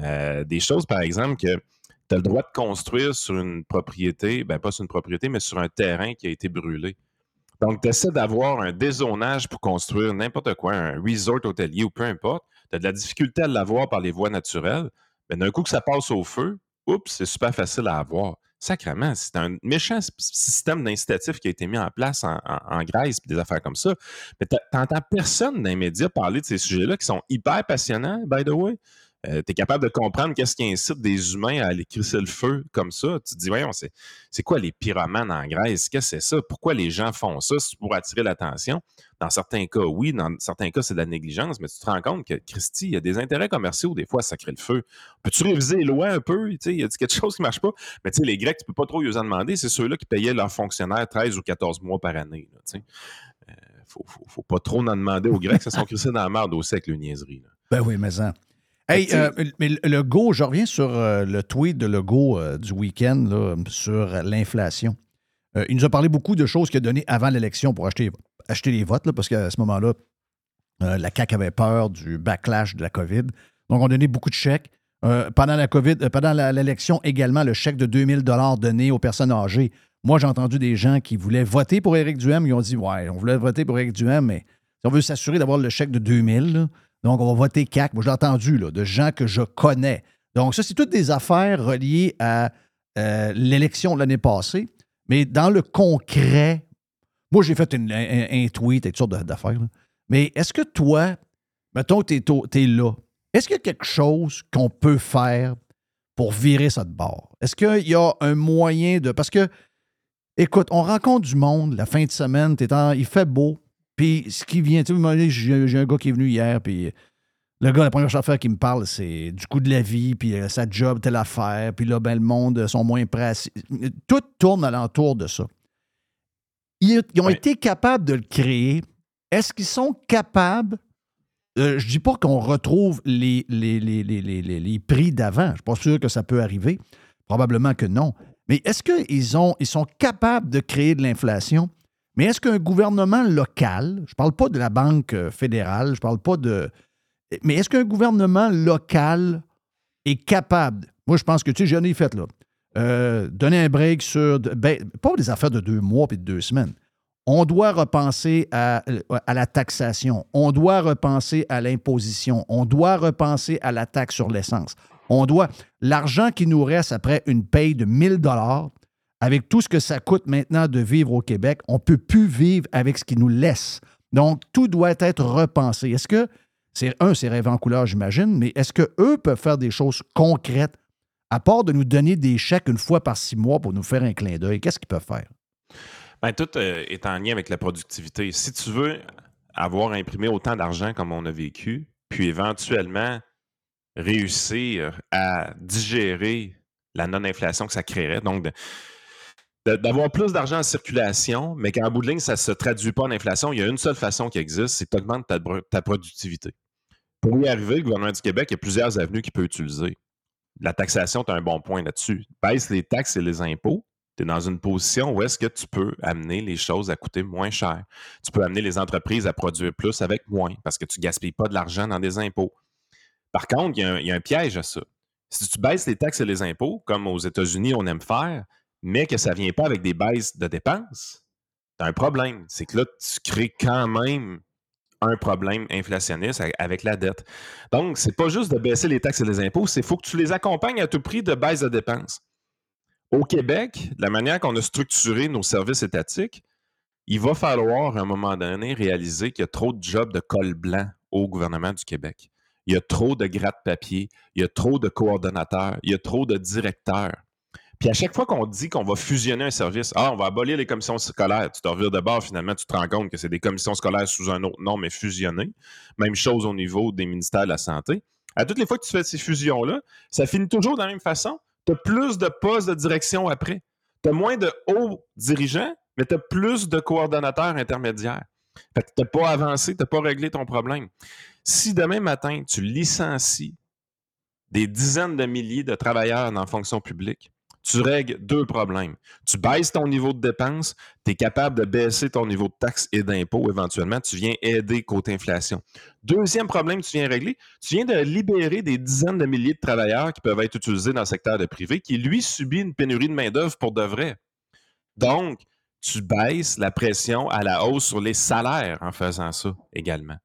Euh, des choses, par exemple, que tu as le droit de construire sur une propriété, ben pas sur une propriété, mais sur un terrain qui a été brûlé. Donc, tu essaies d'avoir un dézonage pour construire n'importe quoi, un resort hôtelier ou peu importe. Tu as de la difficulté à l'avoir par les voies naturelles. Mais d'un coup que ça passe au feu, oups, c'est super facile à avoir. Sacrement, c'est un méchant système d'incitatif qui a été mis en place en, Grèce et des affaires comme ça. Mais tu n'entends personne dans les médias parler de ces sujets-là qui sont hyper passionnants, by the way. Tu es capable de comprendre qu'est-ce qui incite des humains à aller crisser le feu comme ça? Tu te dis, voyons, c'est quoi les pyromanes en Grèce? Qu'est-ce que c'est ça? Pourquoi les gens font ça? C'est pour attirer l'attention? Dans certains cas, oui. Dans certains cas, c'est de la négligence. Mais tu te rends compte que, Christy, il y a des intérêts commerciaux, des fois, à sacrer le feu. Peux-tu réviser les lois un peu? Il y a quelque chose qui ne marche pas? Mais tu sais, les Grecs, tu peux pas trop les en demander. C'est ceux-là qui payaient leurs fonctionnaires 13 ou 14 mois par année. tu sais. Euh, faut, pas trop en demander aux Grecs. Ça sont crissés dans la merde aussi avec le niaiserie. Ben oui, mais ça. Hey, euh, mais le- go, je reviens sur euh, le tweet de Legault euh, du week-end là, sur l'inflation. Euh, il nous a parlé beaucoup de choses qu'il a données avant l'élection pour acheter, acheter les votes, là, parce qu'à ce moment-là, la CAQ avait peur du backlash de la COVID. Donc, on a donné beaucoup de chèques. Pendant la COVID, pendant l'élection également, le chèque de 2000 donné aux personnes âgées. Moi, j'ai entendu des gens qui voulaient voter pour Éric Duhem. Ils ont dit Ouais, on voulait voter pour Éric Duhem, mais si on veut s'assurer d'avoir le chèque de 2000, là, donc on va voter CAC. Moi, je l'ai entendu, là, de gens que je connais. Donc, ça, c'est toutes des affaires reliées à euh, l'élection de l'année passée. Mais dans le concret, Moi, j'ai fait un, tweet et toutes sortes d'affaires. Mais est-ce que toi, mettons que tu es, là, est-ce qu'il y a quelque chose qu'on peut faire pour virer ça de bord? Est-ce qu'il y a un moyen de. Parce que, écoute, on rencontre du monde la fin de semaine, il fait beau, puis ce qui vient, tu sais, j'ai un gars qui est venu hier, puis le gars, la première chose à faire qui me parle, c'est du coût de la vie, puis euh, sa job, telle affaire, puis là, ben, le monde sont moins prêts. à Tout tourne alentour de ça. Ils, ils ont été capables de le créer. Est-ce qu'ils sont capables? Euh, je dis pas qu'on retrouve les, les, les, les, les- les- les prix d'avant. Je ne suis pas sûr que ça peut arriver. Probablement que non. Mais est-ce qu'ils ils sont capables de créer de l'inflation? Mais est-ce qu'un gouvernement local, je ne parle pas de la Banque euh, fédérale, je ne parle pas de. Mais est-ce qu'un gouvernement local est capable, moi je pense que tu sais, j'en ai fait là, euh, donner un break sur, ben, pas des affaires de deux mois et de deux semaines. On doit repenser à, à la taxation. On doit repenser à l'imposition. On doit repenser à la taxe sur l'essence. On doit. L'argent qui nous reste après une paye de 1000 dollars, avec tout ce que ça coûte maintenant de vivre au Québec, on ne peut plus vivre avec ce qui nous laisse. Donc, tout doit être repensé. Est-ce que, c'est un, c'est rêve en couleur, j'imagine, mais est-ce qu'eux peuvent faire des choses concrètes, à part de nous donner des chèques une fois par six mois pour nous faire un clin d'œil? Qu'est-ce qu'ils peuvent faire? Ben, tout euh, est en lien avec la productivité. Si tu veux avoir imprimé autant d'argent comme on a vécu, puis éventuellement réussir à digérer la non-inflation que ça créerait, donc d'avoir plus d'argent en circulation, mais qu'en bout de ligne, ça ne se traduit pas en inflation, il y a une seule façon qui existe, c'est d'augmenter ta, ta productivité. Pour y arriver, le gouvernement du Québec, il y a plusieurs avenues qu'il peut utiliser. La taxation, tu as un bon point là-dessus. Baisse les taxes et les impôts, tu es dans une position où est-ce que tu peux amener les choses à coûter moins cher. Tu peux amener les entreprises à produire plus avec moins parce que tu ne gaspilles pas de l'argent dans des impôts. Par contre, il y a un piège à ça. Si tu baisses les taxes et les impôts, comme aux États-Unis, on aime faire, mais que ça ne vient pas avec des baisses de dépenses, tu as un problème. C'est que là, tu crées quand même un problème inflationniste avec la dette. Donc, c'est pas juste de baisser les taxes et les impôts, c'est faut que tu les accompagnes à tout prix de baisse de dépenses. Au Québec, la manière qu'on a structuré nos services étatiques, il va falloir à un moment donné réaliser qu'il y a trop de jobs de col blanc au gouvernement du Québec. Il y a trop de gratte-papier, il y a trop de coordonnateurs, il y a trop de directeurs. Puis à chaque fois qu'on dit qu'on va fusionner un service, ah, on va abolir les commissions scolaires, tu te revires de bord, finalement, tu te rends compte que c'est des commissions scolaires sous un autre nom, mais fusionnées. Même chose au niveau des ministères de la Santé. À toutes les fois que tu fais ces fusions-là, ça finit toujours de la même façon. Tu as plus de postes de direction après. Tu as moins de hauts dirigeants, mais tu as plus de coordonnateurs intermédiaires. Fait que tu n'as pas avancé, tu n'as pas réglé ton problème. Si demain matin, tu licencies des dizaines de milliers de travailleurs dans la fonction publique, tu règles deux problèmes. Tu baisses ton niveau de dépenses, tu es capable de baisser ton niveau de taxes et d'impôts éventuellement, tu viens aider côté inflation. Deuxième problème que tu viens régler, tu viens de libérer des dizaines de milliers de travailleurs qui peuvent être utilisés dans le secteur de privé, qui lui subit une pénurie de main-d'œuvre pour de vrai. Donc, tu baisses la pression à la hausse sur les salaires en faisant ça également.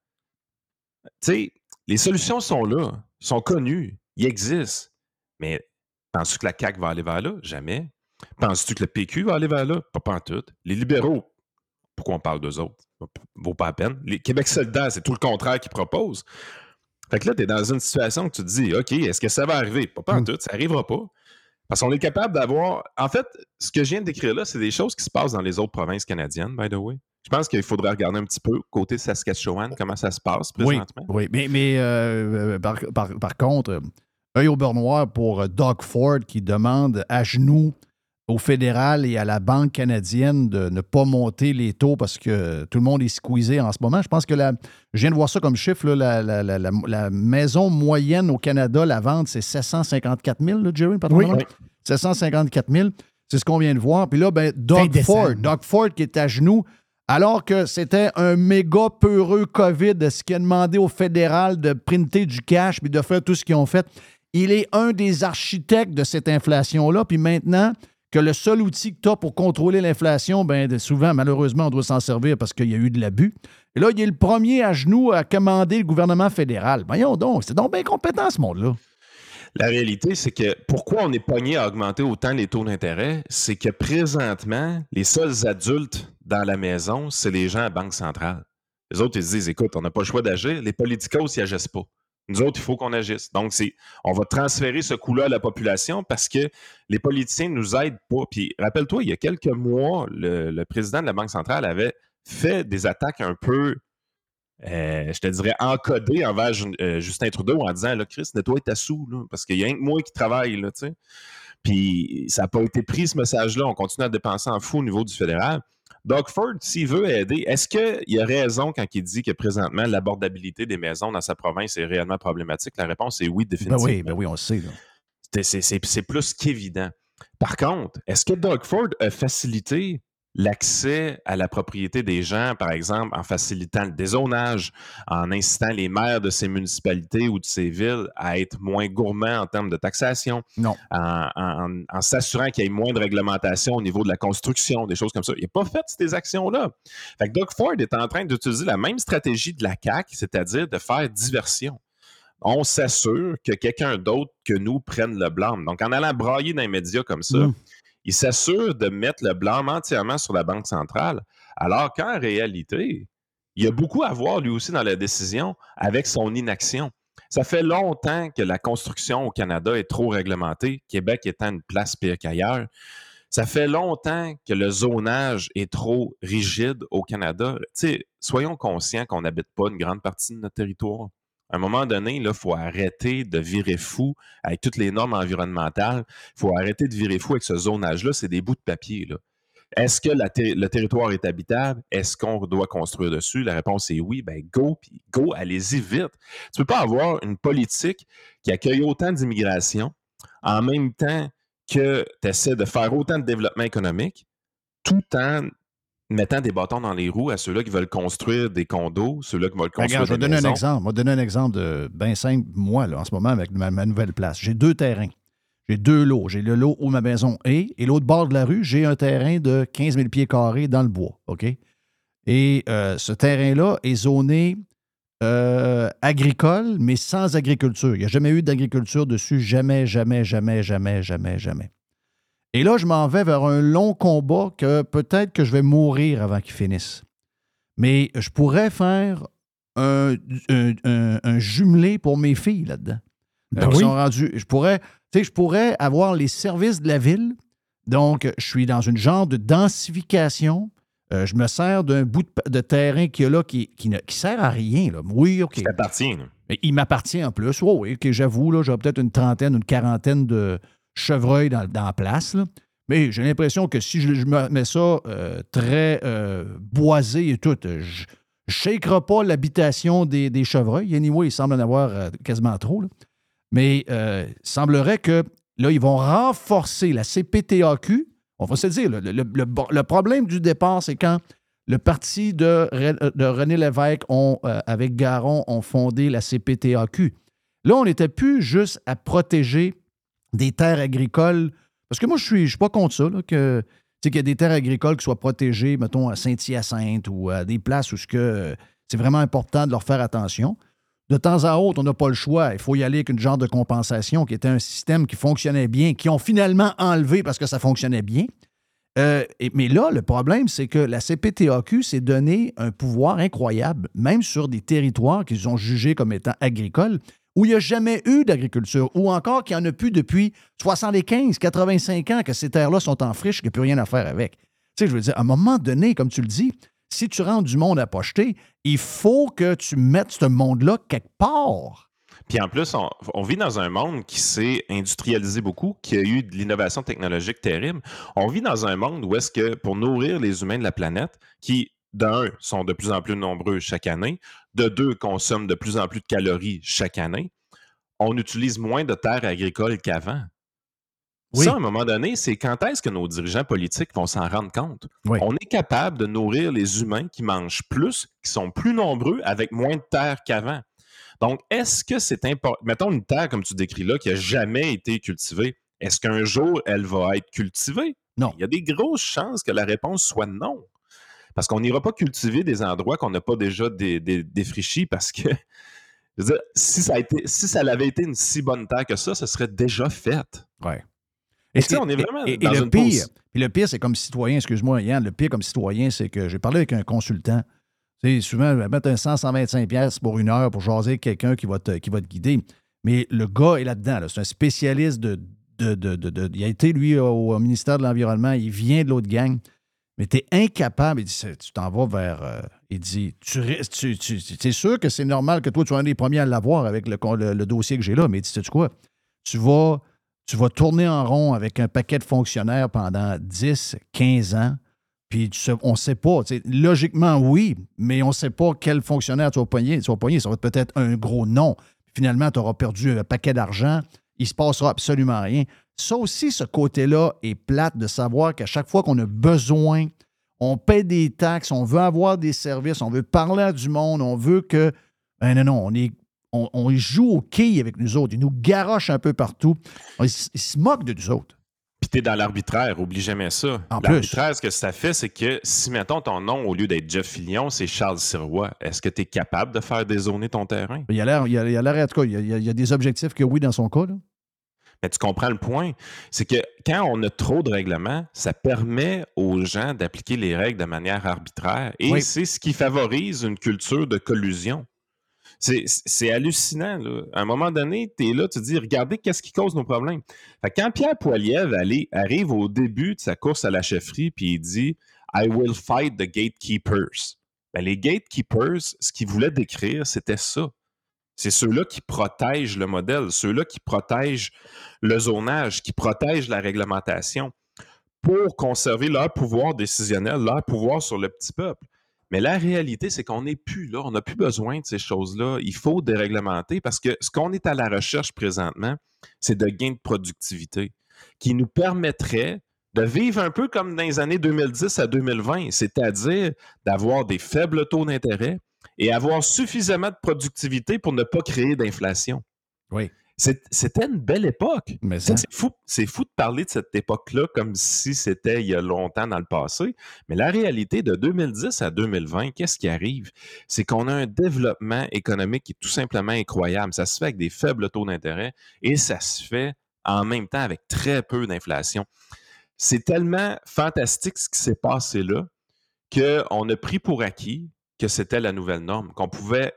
Tu sais, les solutions sont là, sont connues, ils existent. Mais penses-tu que la CAQ va aller vers là? Jamais. Penses-tu que le PQ va aller vers là? Pas, pas en tout. Les libéraux, pourquoi on parle d'eux autres? Vaut pas la peine. Les Québec solidaire, c'est tout le contraire qu'ils proposent. Fait que là, tu es dans une situation où tu te dis, OK, est-ce que ça va arriver? Pas, pas en tout, ça n'arrivera pas. Parce qu'on est capable d'avoir. En fait, ce que je viens de décrire là, c'est des choses qui se passent dans les autres provinces canadiennes, by the way. Je pense qu'il faudrait regarder un petit peu côté Saskatchewan, comment ça se passe Oui, présentement. oui. mais, mais euh, euh, par, par- par contre, œil au beurre noir pour euh, Doug Ford qui demande à genoux au fédéral et à la Banque canadienne de ne pas monter les taux parce que tout le monde est squeezé en ce moment. Je pense que la, je viens de voir ça comme chiffre, là, la, la- la- maison moyenne au Canada, la vente, c'est 754 000, là, Jerry, Oui. vente? 754 000. C'est ce qu'on vient de voir. Puis là, ben, Doug. Ford, Doug Ford qui est à genoux, alors que c'était un méga peureux COVID, ce qui a demandé au fédéral de printer du cash puis de faire tout ce qu'ils ont fait. Il est un des architectes de cette inflation-là. Puis maintenant, que le seul outil que tu as pour contrôler l'inflation, ben souvent, malheureusement, on doit s'en servir parce qu'il y a eu de l'abus. Et là, il est le premier à genoux à commander le gouvernement fédéral. Voyons donc, c'est donc bien compétent, ce monde-là. La réalité, c'est que pourquoi on est pogné à augmenter autant les taux d'intérêt, c'est que présentement, les seuls adultes dans la maison, c'est les gens à Banque centrale. Les autres, ils se disent, écoute, on n'a pas le choix d'agir. Les politicos, ils n'agissent pas. Nous autres, il faut qu'on agisse. Donc, on va transférer ce coût-là à la population parce que les politiciens ne nous aident pas. Puis, rappelle-toi, il y a quelques mois, le, président de la Banque centrale avait fait des attaques un peu, euh, je te dirais, encodées envers euh, Justin Trudeau en disant, là, Chris, nettoie ta sous, parce qu'il y a un que moi qui travaille. Puis, ça n'a pas été pris, ce message-là. On continue à dépenser en fou au niveau du fédéral. Doug Ford, s'il veut aider, est-ce qu'il a raison quand il dit que présentement, l'abordabilité des maisons dans sa province est réellement problématique? La réponse est oui, définitivement. Ben oui, ben oui on le sait. C'est plus qu'évident. Par contre, est-ce que Doug Ford a facilité l'accès à la propriété des gens, par exemple, en facilitant le dézonage, en incitant les maires de ces municipalités ou de ces villes à être moins gourmands en termes de taxation, non. en, s'assurant qu'il y ait moins de réglementation au niveau de la construction, des choses comme ça. Il n'a pas fait ces actions-là. Fait que Doug Ford est en train d'utiliser la même stratégie de la CAC, c'est-à-dire de faire diversion on s'assure que quelqu'un d'autre que nous prenne le blâme. Donc, en allant brailler dans les médias comme ça, mm il s'assure de mettre le blanc entièrement sur la Banque centrale, alors qu'en réalité, il y a beaucoup à voir lui aussi dans la décision avec son inaction. Ça fait longtemps que la construction au Canada est trop réglementée, Québec étant une place pire qu'ailleurs. Ça fait longtemps que le zonage est trop rigide au Canada. soyons conscients qu'on n'habite pas une grande partie de notre territoire. À un moment donné, il faut arrêter de virer fou avec toutes les normes environnementales. Il faut arrêter de virer fou avec ce zonage-là. C'est des bouts de papier. Est-ce que le territoire est habitable? Est-ce qu'on doit construire dessus? La réponse est oui. Ben go, puis go, allez-y vite. Tu ne peux pas avoir une politique qui accueille autant d'immigration en même temps que tu essaies de faire autant de développement économique, tout en mettant des bâtons dans les roues à ceux-là qui veulent construire des condos, ceux-là qui veulent construire Regarde, je vais donner un exemple. Je vais donner un exemple de bien simple, moi, là, en ce moment, avec ma, nouvelle place. J'ai deux terrains. J'ai deux lots. J'ai le lot où ma maison est, et l'autre bord de la rue, j'ai un terrain de 15 000 pieds carrés dans le bois. OK? Et euh, ce terrain-là est zoné euh, agricole, mais sans agriculture. Il n'y a jamais eu d'agriculture dessus. Jamais, jamais, jamais, jamais, jamais, jamais. Et là, je m'en vais vers un long combat que peut-être que je vais mourir avant qu'il finisse. Mais je pourrais faire un, jumelé pour mes filles là-dedans. Ben oui. je pourrais, je pourrais avoir les services de la ville. Donc, je suis dans une genre de densification. Euh, je me sers d'un bout de, terrain qui est là qui, qui ne sert à rien. Là. Oui, OK. Il m'appartient. Mais il m'appartient en plus. oui, OK, j'avoue, j'ai peut-être une trentaine, une quarantaine de, chevreuil dans, la place. Mais j'ai l'impression que si je, me mets ça euh, très euh, boisé et tout, je ne shakerai pas l'habitation des, chevreuils. Anyway, il semble en avoir euh, quasiment trop. Mais il semblerait que là, ils vont renforcer la CPTAQ. On va se dire, le, problème du départ, c'est quand le parti de, René Lévesque avec Garon ont fondé la CPTAQ. Là, on n'était plus juste à protéger des terres agricoles. Parce que moi, je suis, je suis pas contre ça, que qu'il y a des terres agricoles qui soient protégées, mettons, à Saint-Hyacinthe ou à des places où c'est vraiment important de leur faire attention. De temps à autre, on n'a pas le choix. Il faut y aller avec une genre de compensation qui était un système qui fonctionnait bien, qui ont finalement enlevé parce que ça fonctionnait bien. Euh, mais là, le problème, c'est que la CPTAQ s'est donné un pouvoir incroyable, même sur des territoires qu'ils ont jugés comme étant agricoles où il n'y a jamais eu d'agriculture, ou encore qu'il n'y en a plus depuis 75, 85 ans que ces terres-là sont en friche, qu'il n'y a plus rien à faire avec. Tu sais, je veux dire, à un moment donné, comme tu le dis, si tu rentres du monde à pocheter, il faut que tu mettes ce monde-là quelque part. Puis en plus, on, vit dans un monde qui s'est industrialisé beaucoup, qui a eu de l'innovation technologique terrible. On vit dans un monde où est-ce que pour nourrir les humains de la planète, qui d'un, sont de plus en plus nombreux chaque année, de deux, consomment de plus en plus de calories chaque année, on utilise moins de terres agricoles qu'avant. Ça, à un moment donné, c'est quand est-ce que nos dirigeants politiques vont s'en rendre compte? On est capable de nourrir les humains qui mangent plus, qui sont plus nombreux, avec moins de terres qu'avant. Donc, est-ce que c'est important? Mettons une terre, comme tu décris là, qui n'a jamais été cultivée. Est-ce qu'un jour, elle va être cultivée? Non. Il y a des grosses chances que la réponse soit non. Parce qu'on n'ira pas cultiver des endroits qu'on n'a pas déjà défrichis parce que <laughs> si ça, a été, si ça avait été une si bonne terre que ça, ça serait déjà fait. Ouais. Et, on est vraiment et, le pire, Puis le pire, c'est comme citoyen, excuse-moi, Yann, le pire comme citoyen, c'est que j'ai parlé avec un consultant. Tu sais, souvent, je vais mettre un 100, 125 pièces pour une heure pour jaser quelqu'un qui, va te- qui va te guider. Mais le gars est là-dedans. là. C'est un spécialiste de, de, de- de- de- Il a été, lui, au, au ministère de l'Environnement. Il vient de l'autre gang. Mais tu es incapable. Il dit, tu t'en vas vers. euh, il dit, tu, es sûr que c'est normal que toi, tu sois un des premiers à l'avoir avec le, dossier que j'ai là. Mais il dit, sais-tu quoi? Tu vas, tu vas tourner en rond avec un paquet de fonctionnaires pendant 10, 15 ans. Puis on ne sait pas. Logiquement, oui, mais on ne sait pas quel fonctionnaire tu vas pogner. Tu vas. Ça va être peut-être un gros nom. Finalement, tu auras perdu un paquet d'argent. Il ne se passera absolument rien. Ça aussi, ce côté-là est plate de savoir qu'à chaque fois qu'on a besoin, on paie des taxes, on veut avoir des services, on veut parler à du monde, on veut que. Ben non, non, on est. On, on joue au quai avec nous autres. Ils nous garochent un peu partout. Ils, se moquent de nous autres. Puis t'es dans l'arbitraire, oublie jamais ça. En plus. L'arbitraire, ce que ça fait, c'est que si, mettons, ton nom, au lieu d'être Jeff Fillion, c'est Charles Sirois, est-ce que tu es capable de faire dézoner ton terrain? Il y a l'air, il y a, il y a l'air, en tout cas, il y a- il y a des objectifs que oui, dans son cas. là. Mais tu comprends le point. C'est que quand on a trop de règlements, ça permet aux gens d'appliquer les règles de manière arbitraire. Et Oui. c'est ce qui favorise une culture de collusion. C'est- hallucinant. Là. À un moment donné, tu es là, tu te dis, regardez qu'est-ce qui cause nos problèmes. Fait quand Pierre Poilievre allait- arrive au début de sa course à la chefferie, puis il dit I will fight the gatekeepers. Ben, les gatekeepers, ce qu'ils voulaient décrire, c'était ça. C'est ceux-là qui protègent le modèle, ceux-là qui protègent le zonage, qui protègent la réglementation pour conserver leur pouvoir décisionnel, leur pouvoir sur le petit peuple. Mais la réalité, c'est qu'on n'est plus là. On n'a plus besoin de ces choses-là. Il faut déréglementer parce que ce qu'on est à la recherche présentement, c'est de gains de productivité qui nous permettraient de vivre un peu comme dans les années 2010 à 2020, c'est-à-dire d'avoir des faibles taux d'intérêt et avoir suffisamment de productivité pour ne pas créer d'inflation. Oui. C'était une belle époque. Mais Ça, C'est fou, c'est fou de parler de cette époque-là comme si c'était il y a longtemps dans le passé. Mais la réalité de 2010 à 2020, qu'est-ce qui arrive? C'est qu'on a un développement économique qui est tout simplement incroyable. Ça se fait avec des faibles taux d'intérêt et ça se fait en même temps avec très peu d'inflation. C'est tellement fantastique ce qui s'est passé là qu'on a pris pour acquis que c'était la nouvelle norme, qu'on pouvait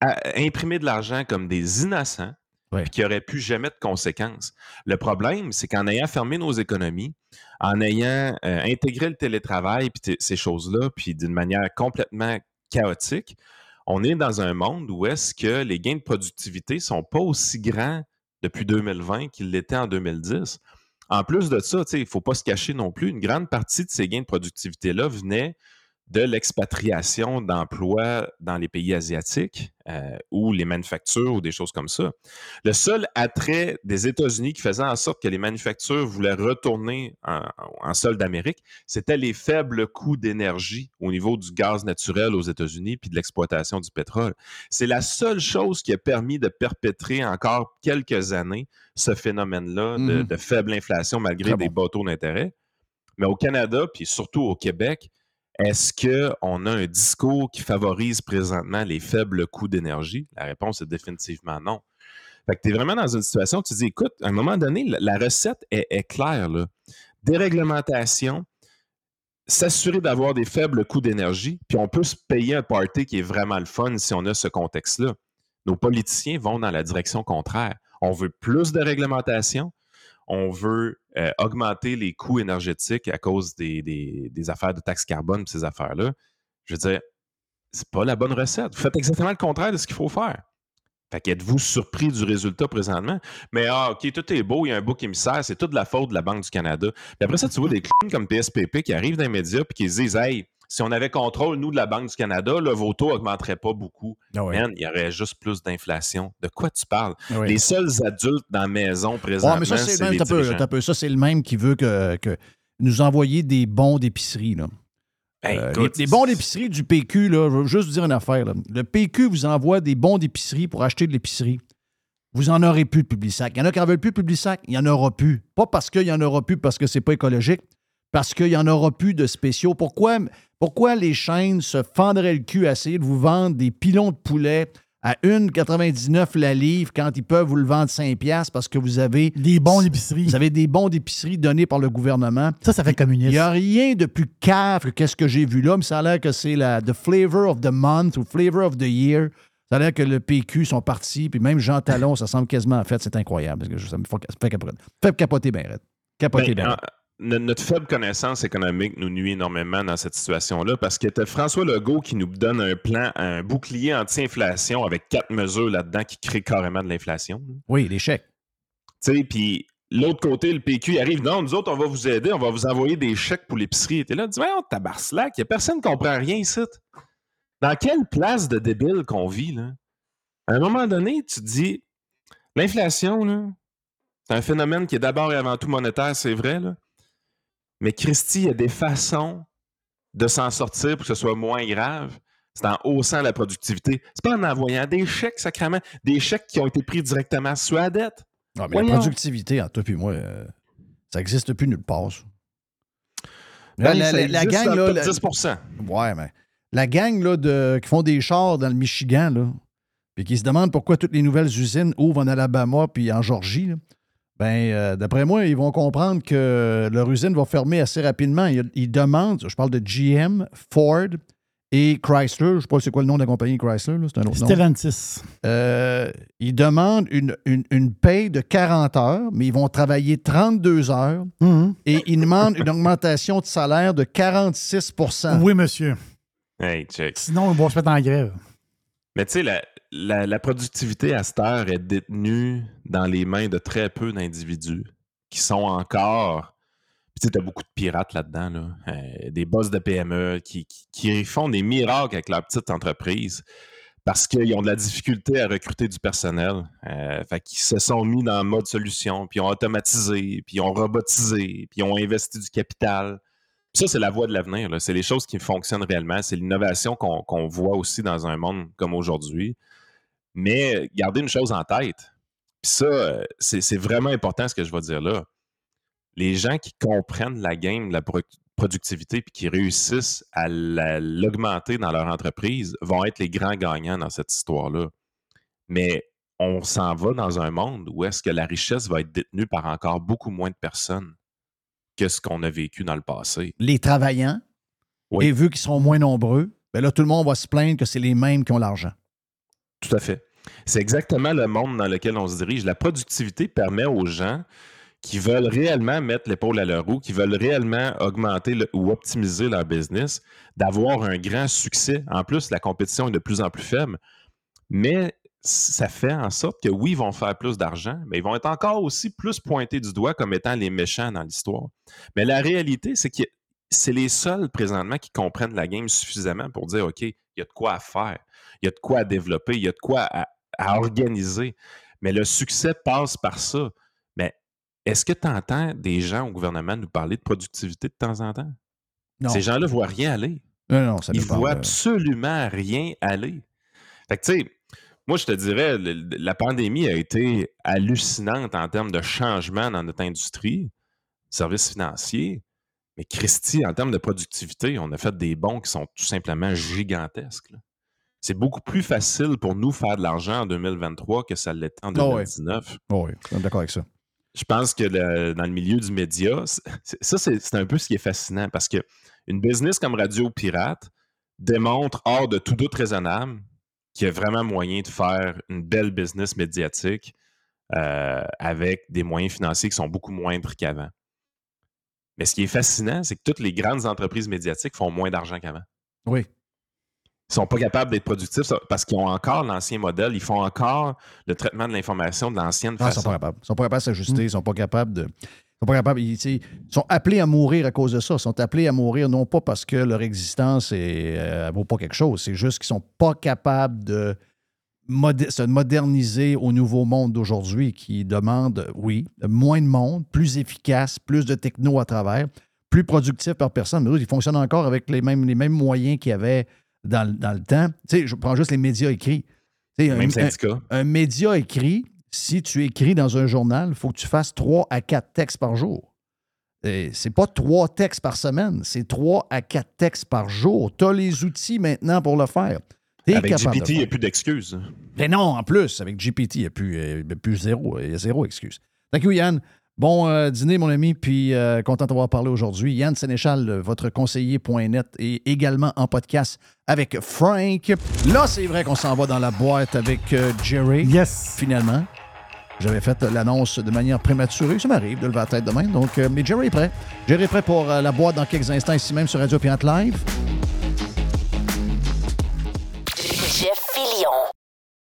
a- imprimer de l'argent comme des innocents Ouais. qui n'auraient pu jamais de conséquences. Le problème, c'est qu'en ayant fermé nos économies, en ayant euh, intégré le télétravail puis ces choses-là, puis d'une manière complètement chaotique, on est dans un monde où est-ce que les gains de productivité sont pas aussi grands depuis 2020 qu'ils l'étaient en 2010. En plus de ça, il ne faut pas se cacher non plus, une grande partie de ces gains de productivité-là venaient de l'expatriation d'emplois dans les pays asiatiques euh, ou les manufactures ou des choses comme ça. Le seul attrait des États-Unis qui faisait en sorte que les manufactures voulaient retourner en, en sol d'Amérique, c'était les faibles coûts d'énergie au niveau du gaz naturel aux États-Unis puis de l'exploitation du pétrole. C'est la seule chose qui a permis de perpétrer encore quelques années ce phénomène-là de, Mhm. de faible inflation malgré Très des bas taux d'intérêt. Mais au Canada, puis surtout au Québec, est-ce qu'on a un discours qui favorise présentement les faibles coûts d'énergie? La réponse est définitivement non. Fait que tu es vraiment dans une situation où tu dis, écoute, à un moment donné, la, recette est, claire. Déréglementation, s'assurer d'avoir des faibles coûts d'énergie, puis on peut se payer un party qui est vraiment le fun si on a ce contexte-là. Nos politiciens vont dans la direction contraire. On veut plus de réglementation, on veut euh, augmenter les coûts énergétiques à cause des, des- affaires de taxes carbone, ces affaires-là. Je veux dire, c'est pas la bonne recette. Vous faites exactement le contraire de ce qu'il faut faire. Fait qu'êtes-vous surpris du résultat présentement? Mais ah, OK, tout est beau, il y a un bouc émissaire, c'est toute la faute de la Banque du Canada. Puis après ça, tu vois des clowns comme PSPP qui arrivent dans les médias et qui se disent Hey, si on avait contrôle, nous, de la Banque du Canada, là, vos taux n'augmenteraient pas beaucoup. Ah ouais. Man, il y aurait juste plus d'inflation. De quoi tu parles? Ah ouais. Les seuls adultes dans la maison Ouais, présentement, mais ça, c'est le même, peu, peu. Ça, c'est le même qui veut que, que nous envoyer des bons d'épicerie. Là. Hey, Euh, écoute, les, les bons d'épicerie du PQ, là, je veux juste vous dire une affaire. là. Le PQ vous envoie des bons d'épicerie pour acheter de l'épicerie. Vous en aurez plus de Publisac. Il y en a qui en veulent plus de Publisac. Il n'y en aura plus. Pas parce qu'il n'y en aura plus parce que c'est pas écologique, parce qu'il n'y en aura plus de spéciaux. Pourquoi, pourquoi les chaînes se fendraient le cul à essayer de vous vendre des pilons de poulet à 1,99 la livre quand ils peuvent vous le vendre 5 piastres parce que vous avez Des bons d'épicerie. vous avez des bons d'épicerie donnés par le gouvernement? Ça, ça fait Il communiste. n'y a rien de plus cave que qu'est-ce que j'ai vu là, mais ça a l'air que c'est la the flavor of the month ou flavor of the year. Ça a l'air que le PQ sont partis, puis même Jean Talon, ça semble quasiment en fait, c'est incroyable. Parce que je- ça me fait, ça me fait capoter. Bien. Capoter Ben, bien. Notre faible connaissance économique nous nuit énormément dans cette situation-là parce que tu François Legault qui nous donne un plan, un bouclier anti-inflation avec quatre mesures là-dedans qui créent carrément de l'inflation. Oui, les chèques. Tu sais, puis l'autre côté, le PQ arrive. Non, nous autres, on va vous aider, on va vous envoyer des chèques pour l'épicerie. T'es là, tu dis, ouais, tabarcelac, il n'y a personne qui comprend rien ici. Dans quelle place de débile qu'on vit, là? À un moment donné, tu te dis, l'inflation, là, c'est un phénomène qui est d'abord et avant tout monétaire, c'est vrai, là. Mais Christy, il y a des façons de s'en sortir pour que ce soit moins grave. C'est en haussant la productivité. C'est pas en envoyant des chèques, sacrément, des chèques qui ont été pris directement sur la dette. Ah, mais la productivité, entre toi et moi, euh, ça n'existe plus nulle part. ça. Ben, la, ça la- la existe gang, là, le la- top 10 Ouais, mais la gang là, de, qui font des chars dans le Michigan, là, puis qui se demandent pourquoi toutes les nouvelles usines ouvrent en Alabama puis en Georgie, là, ben, euh, d'après moi, ils vont comprendre que leur usine va fermer assez rapidement. Ils, ils demandent, je parle de GM, Ford et Chrysler. Je ne sais pas c'est quoi le nom de la compagnie Chrysler, là, c'est un autre nom. Stellantis. Euh, ils demandent une, une, une paye de 40 heures, mais ils vont travailler 32 heures Mhm. et ils demandent une augmentation de salaire de 46% Oui, monsieur. Hey, check. Sinon, ils vont se mettre en grève. Mais tu sais, la, la- productivité à cette heure est détenue dans les mains de très peu d'individus qui sont encore. Tu sais, as beaucoup de pirates là-dedans, là. Euh, des boss de PME qui, qui- font des miracles avec leur petite entreprise parce qu'ils ont de la difficulté à recruter du personnel. Euh, fait qu'ils se sont mis dans le mode solution, puis ils ont automatisé, puis ont robotisé, puis ils ont investi du capital. Puis ça, c'est la voie de l'avenir. C'est les choses qui fonctionnent réellement. C'est l'innovation qu'on voit aussi dans un monde comme aujourd'hui. Mais gardez une chose en tête. Puis ça, euh, c'est vraiment important ce que je vais dire là. Les gens qui comprennent la game de la pro- productivité puis qui réussissent à la- l'augmenter dans leur entreprise vont être les grands gagnants dans cette histoire-là. Mais on s'en va dans un monde où est-ce que la richesse va être détenue par encore beaucoup moins de personnes que ce qu'on a vécu dans le passé. Les travaillants, Oui. et vu qu'ils seront moins nombreux, ben là, tout le monde va se plaindre que c'est les mêmes qui ont l'argent. Tout à fait. C'est exactement le monde dans lequel on se dirige. La productivité permet aux gens qui veulent réellement mettre l'épaule à leur roue, qui veulent réellement augmenter ou optimiser leur business, d'avoir un grand succès. En plus, la compétition est de plus en plus faible. Mais ça fait en sorte que oui, ils vont faire plus d'argent, mais ils vont être encore aussi plus pointés du doigt comme étant les méchants dans l'histoire. Mais la réalité, c'est que c'est les seuls présentement qui comprennent la game suffisamment pour dire OK, il y a de quoi faire, il y a de quoi à développer, il y a de quoi à, à organiser. Mais le succès passe par ça. Mais est-ce que tu entends des gens au gouvernement nous parler de productivité de temps en temps? Non. Ces gens-là ne voient rien aller. Non, non, ça Ils dépend, voient euh, absolument rien aller. Fait que, tu sais, moi, je te dirais, le- la pandémie a été hallucinante en termes de changement dans notre industrie, services financiers. Mais Christy, en termes de productivité, on a fait des bons qui sont tout simplement gigantesques. là. C'est beaucoup plus facile pour nous faire de l'argent en 2023 que ça l'était en Ah ouais. 2019. Oh oui, je suis d'accord avec ça. Je pense que le- dans le milieu du média, ça, c'est c'est un peu ce qui est fascinant parce que une business comme Radio Pirate démontre, hors de tout doute raisonnable, qu'il y a vraiment moyen de faire une belle business médiatique euh, avec des moyens financiers qui sont beaucoup moindres qu'avant. Mais ce qui est fascinant, c'est que toutes les grandes entreprises médiatiques font moins d'argent qu'avant. Oui. Ils sont pas capables d'être productifs parce qu'ils ont encore l'ancien modèle, ils font encore le traitement de l'information de l'ancienne Ah, ils façon. sont pas capables. Ils sont pas capables de s'ajuster. Ils sont pas capables de. Ils sont pas capables. Ils, sont appelés à mourir à cause de ça. Ils sont appelés à mourir non pas parce que leur existence est, euh, vaut pas quelque chose. C'est juste qu'ils sont pas capables de se moderniser au nouveau monde d'aujourd'hui qui demande, oui, moins de monde, plus efficace, plus de techno à travers, plus productif par personne. Mais eux, ils fonctionnent encore avec les mêmes, les mêmes moyens qu'il y avait dans, le- dans le temps. Tu sais, je prends juste les médias écrits. Tu sais, un- Même un- syndicat. un média écrit, si tu écris dans un journal, il faut que tu fasses trois à quatre textes par jour. C'est pas trois textes par semaine, c'est trois à quatre textes par jour. Tu as les outils maintenant pour le faire. Avec GPT, il n'y a plus d'excuses. Mais non, en plus, avec GPT, il n'y a, plus, euh, a plus zéro, il y a zéro excuse. Thank you, Yann. Bon euh, dîner, mon ami, puis euh, content d'avoir parlé aujourd'hui. Yann Sénéchal, euh, votre conseiller.net, et également en podcast avec Frank. Là, c'est vrai qu'on s'en va dans la boîte avec euh, Jerry. Yes. Finalement. J'avais fait l'annonce de manière prématurée. Ça m'arrive de lever la tête demain. Donc, mais Jerry est prêt. Jerry est prêt pour la boîte dans quelques instants ici même sur Radio Pirate Live.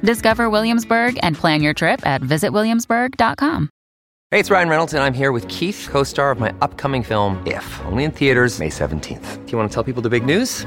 Discover Williamsburg and plan your trip at visitwilliamsburg.com. Hey, it's Ryan Reynolds, and I'm here with Keith, co star of my upcoming film, If, only in theaters, May 17th. Do you want to tell people the big news?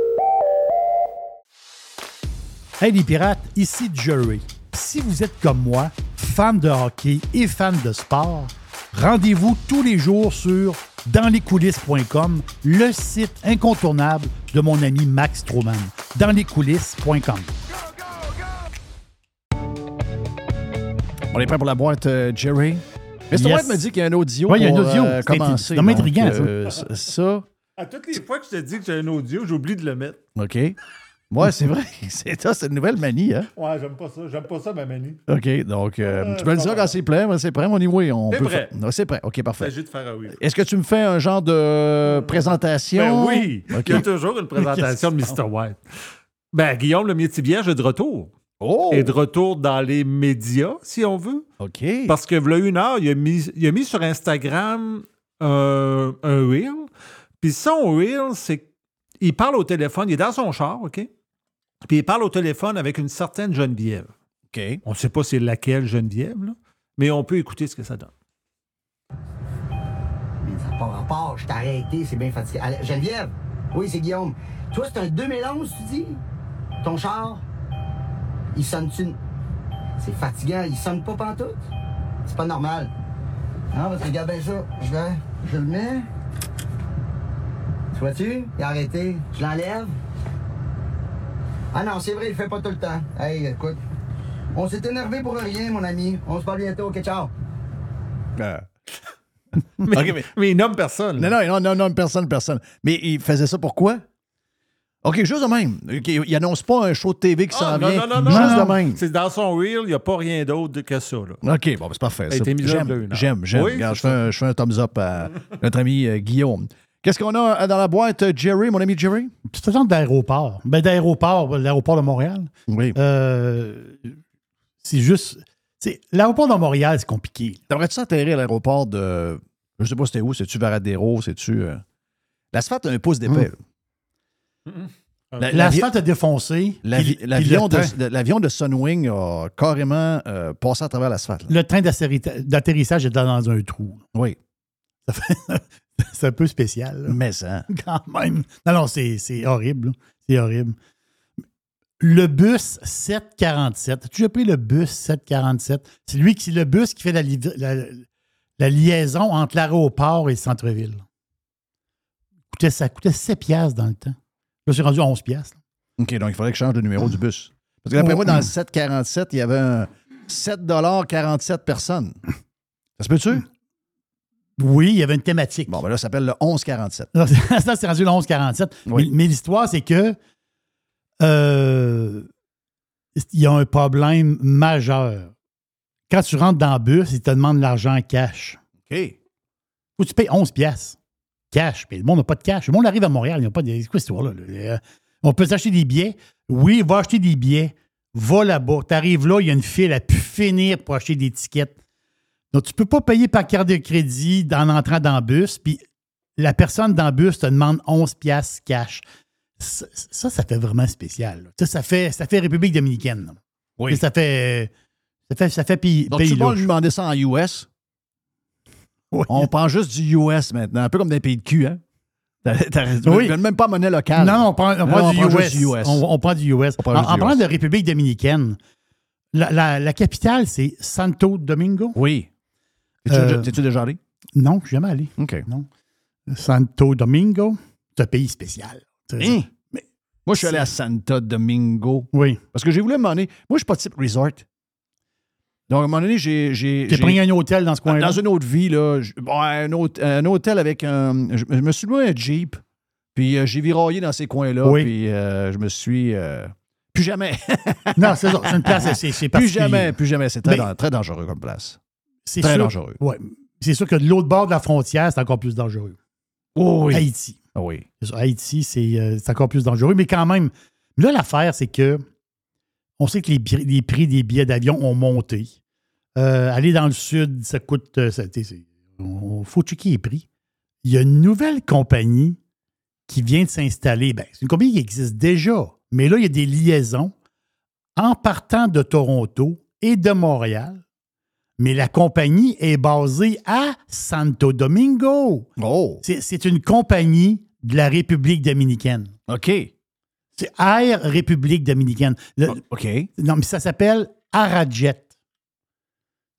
Hey les pirates, ici Jerry. Si vous êtes comme moi, fan de hockey et fan de sport, rendez-vous tous les jours sur danslescoulisses.com, le site incontournable de mon ami Max Stroman. Danslescoulisses.com. On est prêt pour la boîte, euh, Jerry? Mr. Yes. White me dit qu'il y a un audio Ouais, il y a un pour audio. euh, commencer. Donc, intriguant, euh, ça, À toutes les fois que je te dis que j'ai un audio, j'oublie de le mettre. OK. Ouais, c'est vrai. <laughs> C'est ça, c'est une nouvelle manie, hein? Ouais, j'aime pas ça. J'aime pas ça, ma manie. OK, donc, euh, Euh, tu me le ça diras va. quand c'est prêt. Moi, c'est prêt, mon niveau. On C'est peut prêt. Non, c'est prêt. OK, Il parfait. s'agit de faire un oui. Est-ce que tu me fais un genre de présentation? Ben oui, OK. il y a toujours une présentation de <laughs> Mr. White. Ben, Guillaume le Métivier est de retour. Est de retour dans les médias, si on veut. OK. Parce que, voilà une heure, il a mis, il a mis sur Instagram euh, un reel. Puis son reel, c'est il parle au téléphone, il est dans son char, OK? Puis il parle au téléphone avec une certaine Geneviève. OK. On ne sait pas c'est laquelle Geneviève, là, mais on peut écouter ce que ça donne. Ça n'a pas rapport, je t'ai arrêté, c'est bien fatigué. Allez, Geneviève, oui, c'est Guillaume. Toi, c'est un 2011, tu dis? Ton char, il sonne-tu? C'est fatigant, il sonne pas pantoute? C'est pas normal. Non, parce que regarde bien ça. Je vais, je le mets. Tu vois-tu? Il a arrêté. Je l'enlève. Ah non, c'est vrai, il le fait pas tout le temps. Hey, écoute, on s'est énervé pour rien, mon ami. On se parle bientôt, ok, ciao. <laughs> Mais, OK, mais- mais il nomme personne. Non, non, non, non, non, personne, personne. Mais il faisait ça pourquoi? OK, juste de même. OK, il annonce pas un show de TV qui Ah, s'en non, vient. non, non, non, juste non. de même. C'est dans son reel, il n'y a pas rien d'autre que ça. Là. OK, bon, ben, c'est parfait. J'aime, j'aime, j'aime. Oui, je fais, un, je fais un thumbs up à notre ami euh, Guillaume. Qu'est-ce qu'on a euh, dans la boîte, euh, Jerry, mon ami Jerry? Un genre d'aéroport. Ben, d'aéroport, l'aéroport de Montréal. Oui. Euh, c'est juste. c'est- L'aéroport de Montréal, c'est compliqué. T'aimerais-tu atterrir à l'aéroport de. Je sais pas c'était où, c'est-tu Varadero, c'est-tu. euh, L'asphalte a un pouce d'épais. La- L'asphalte a défoncé. L'avion de, de- l'avion de Sunwing a carrément euh, passé à travers l'asphalte. Le train d'atterri- d'atterrissage est dans un trou. Oui. Ça fait- <laughs> c'est un peu spécial. là. Mais ça. <laughs> Quand même. Non, non, c'est horrible. C'est horrible. Le bus 747. As-tu déjà pris le bus 747? C'est lui qui, c'est le bus qui fait la, li- la- la liaison entre l'aéroport et le centre-ville. Ça coûtait 7 piastres dans le temps. Là, c'est rendu à 11 piastres. OK, donc il faudrait que je change de numéro du bus. Parce que d'après Oh, moi, dans le hum. 747, il y avait un, 7,47 personnes. Ça se peut-tu? Oui, il y avait une thématique. Bon, ben là, ça s'appelle le 11,47. Non, c'est- ça, c'est rendu le 11-47. Oui. Mais, mais l'histoire, c'est que euh, il y a un problème majeur. Quand tu rentres dans le bus, ils te demandent l'argent en cash. OK. Que tu payes 11 piastres. Cash. Mais le monde n'a pas de cash. Le monde arrive à Montréal, il n'y a pas de. C'est quoi cette histoire-là? là? Euh, On peut s'acheter des billets. Oui, va acheter des billets. Va là-bas. Tu arrives là, il y a une file à pu finir pour acheter des tickets. Donc, tu ne peux pas payer par carte de crédit en entrant dans le bus. Puis la personne dans le bus te demande 11 piastres cash. Ça, ça, ça fait vraiment spécial. là. Ça, ça fait, ça fait République dominicaine. là. Oui. Ça fait. Ça fait, ça fait pays, Donc, pays tout le monde louche. lui demandait ça en US. On prend juste du US maintenant, un peu comme dans les pays de cul, hein? T'as- t'as- Oui. Même pas monnaie locale. Non, on prend, on prend du, US. juste du US. On, on prend du US. prend En, juste en du parlant US. de République dominicaine, la, la- la capitale, c'est Santo Domingo? Oui. T'es-tu Euh, déjà- T'es-tu déjà allé? Non, je suis jamais allé. OK. Non. Santo Domingo, c'est un pays spécial. Hein? Moi, je suis allé à Santa Domingo. Oui. Parce que j'ai voulu m'emmener. Moi, je suis pas type resort. Donc, à un moment donné, j'ai. j'ai pris un hôtel dans ce coin-là? Dans une autre vie, là. bon, un, hôte- un hôtel avec un. Je, je me suis loué un Jeep. Puis euh, j'ai viraillé dans ces coins-là. Oui. Puis euh, je me suis. euh, plus jamais. Non, c'est ça. C'est une place, c'est- <laughs> Plus jamais, plus jamais. C'est très, Mais- très dangereux comme place. C'est Très sûr, dangereux. Ouais. C'est sûr que de l'autre bord de la frontière, c'est encore plus dangereux. Oh oui. Haïti. Ah oui. Haïti, c'est euh, c'est encore plus dangereux. Mais quand même, là, l'affaire, c'est que on sait que les, les prix des billets d'avion ont monté. Euh, aller dans le sud, ça coûte. euh, Il faut checker les prix. Il y a une nouvelle compagnie qui vient de s'installer. Ben, c'est une compagnie qui existe déjà, mais là, il y a des liaisons en partant de Toronto et de Montréal. Mais la compagnie est basée à Santo Domingo. Oh. C'est une compagnie de la République dominicaine. OK. C'est Air République dominicaine. Le- OK. non, mais ça s'appelle Arajet.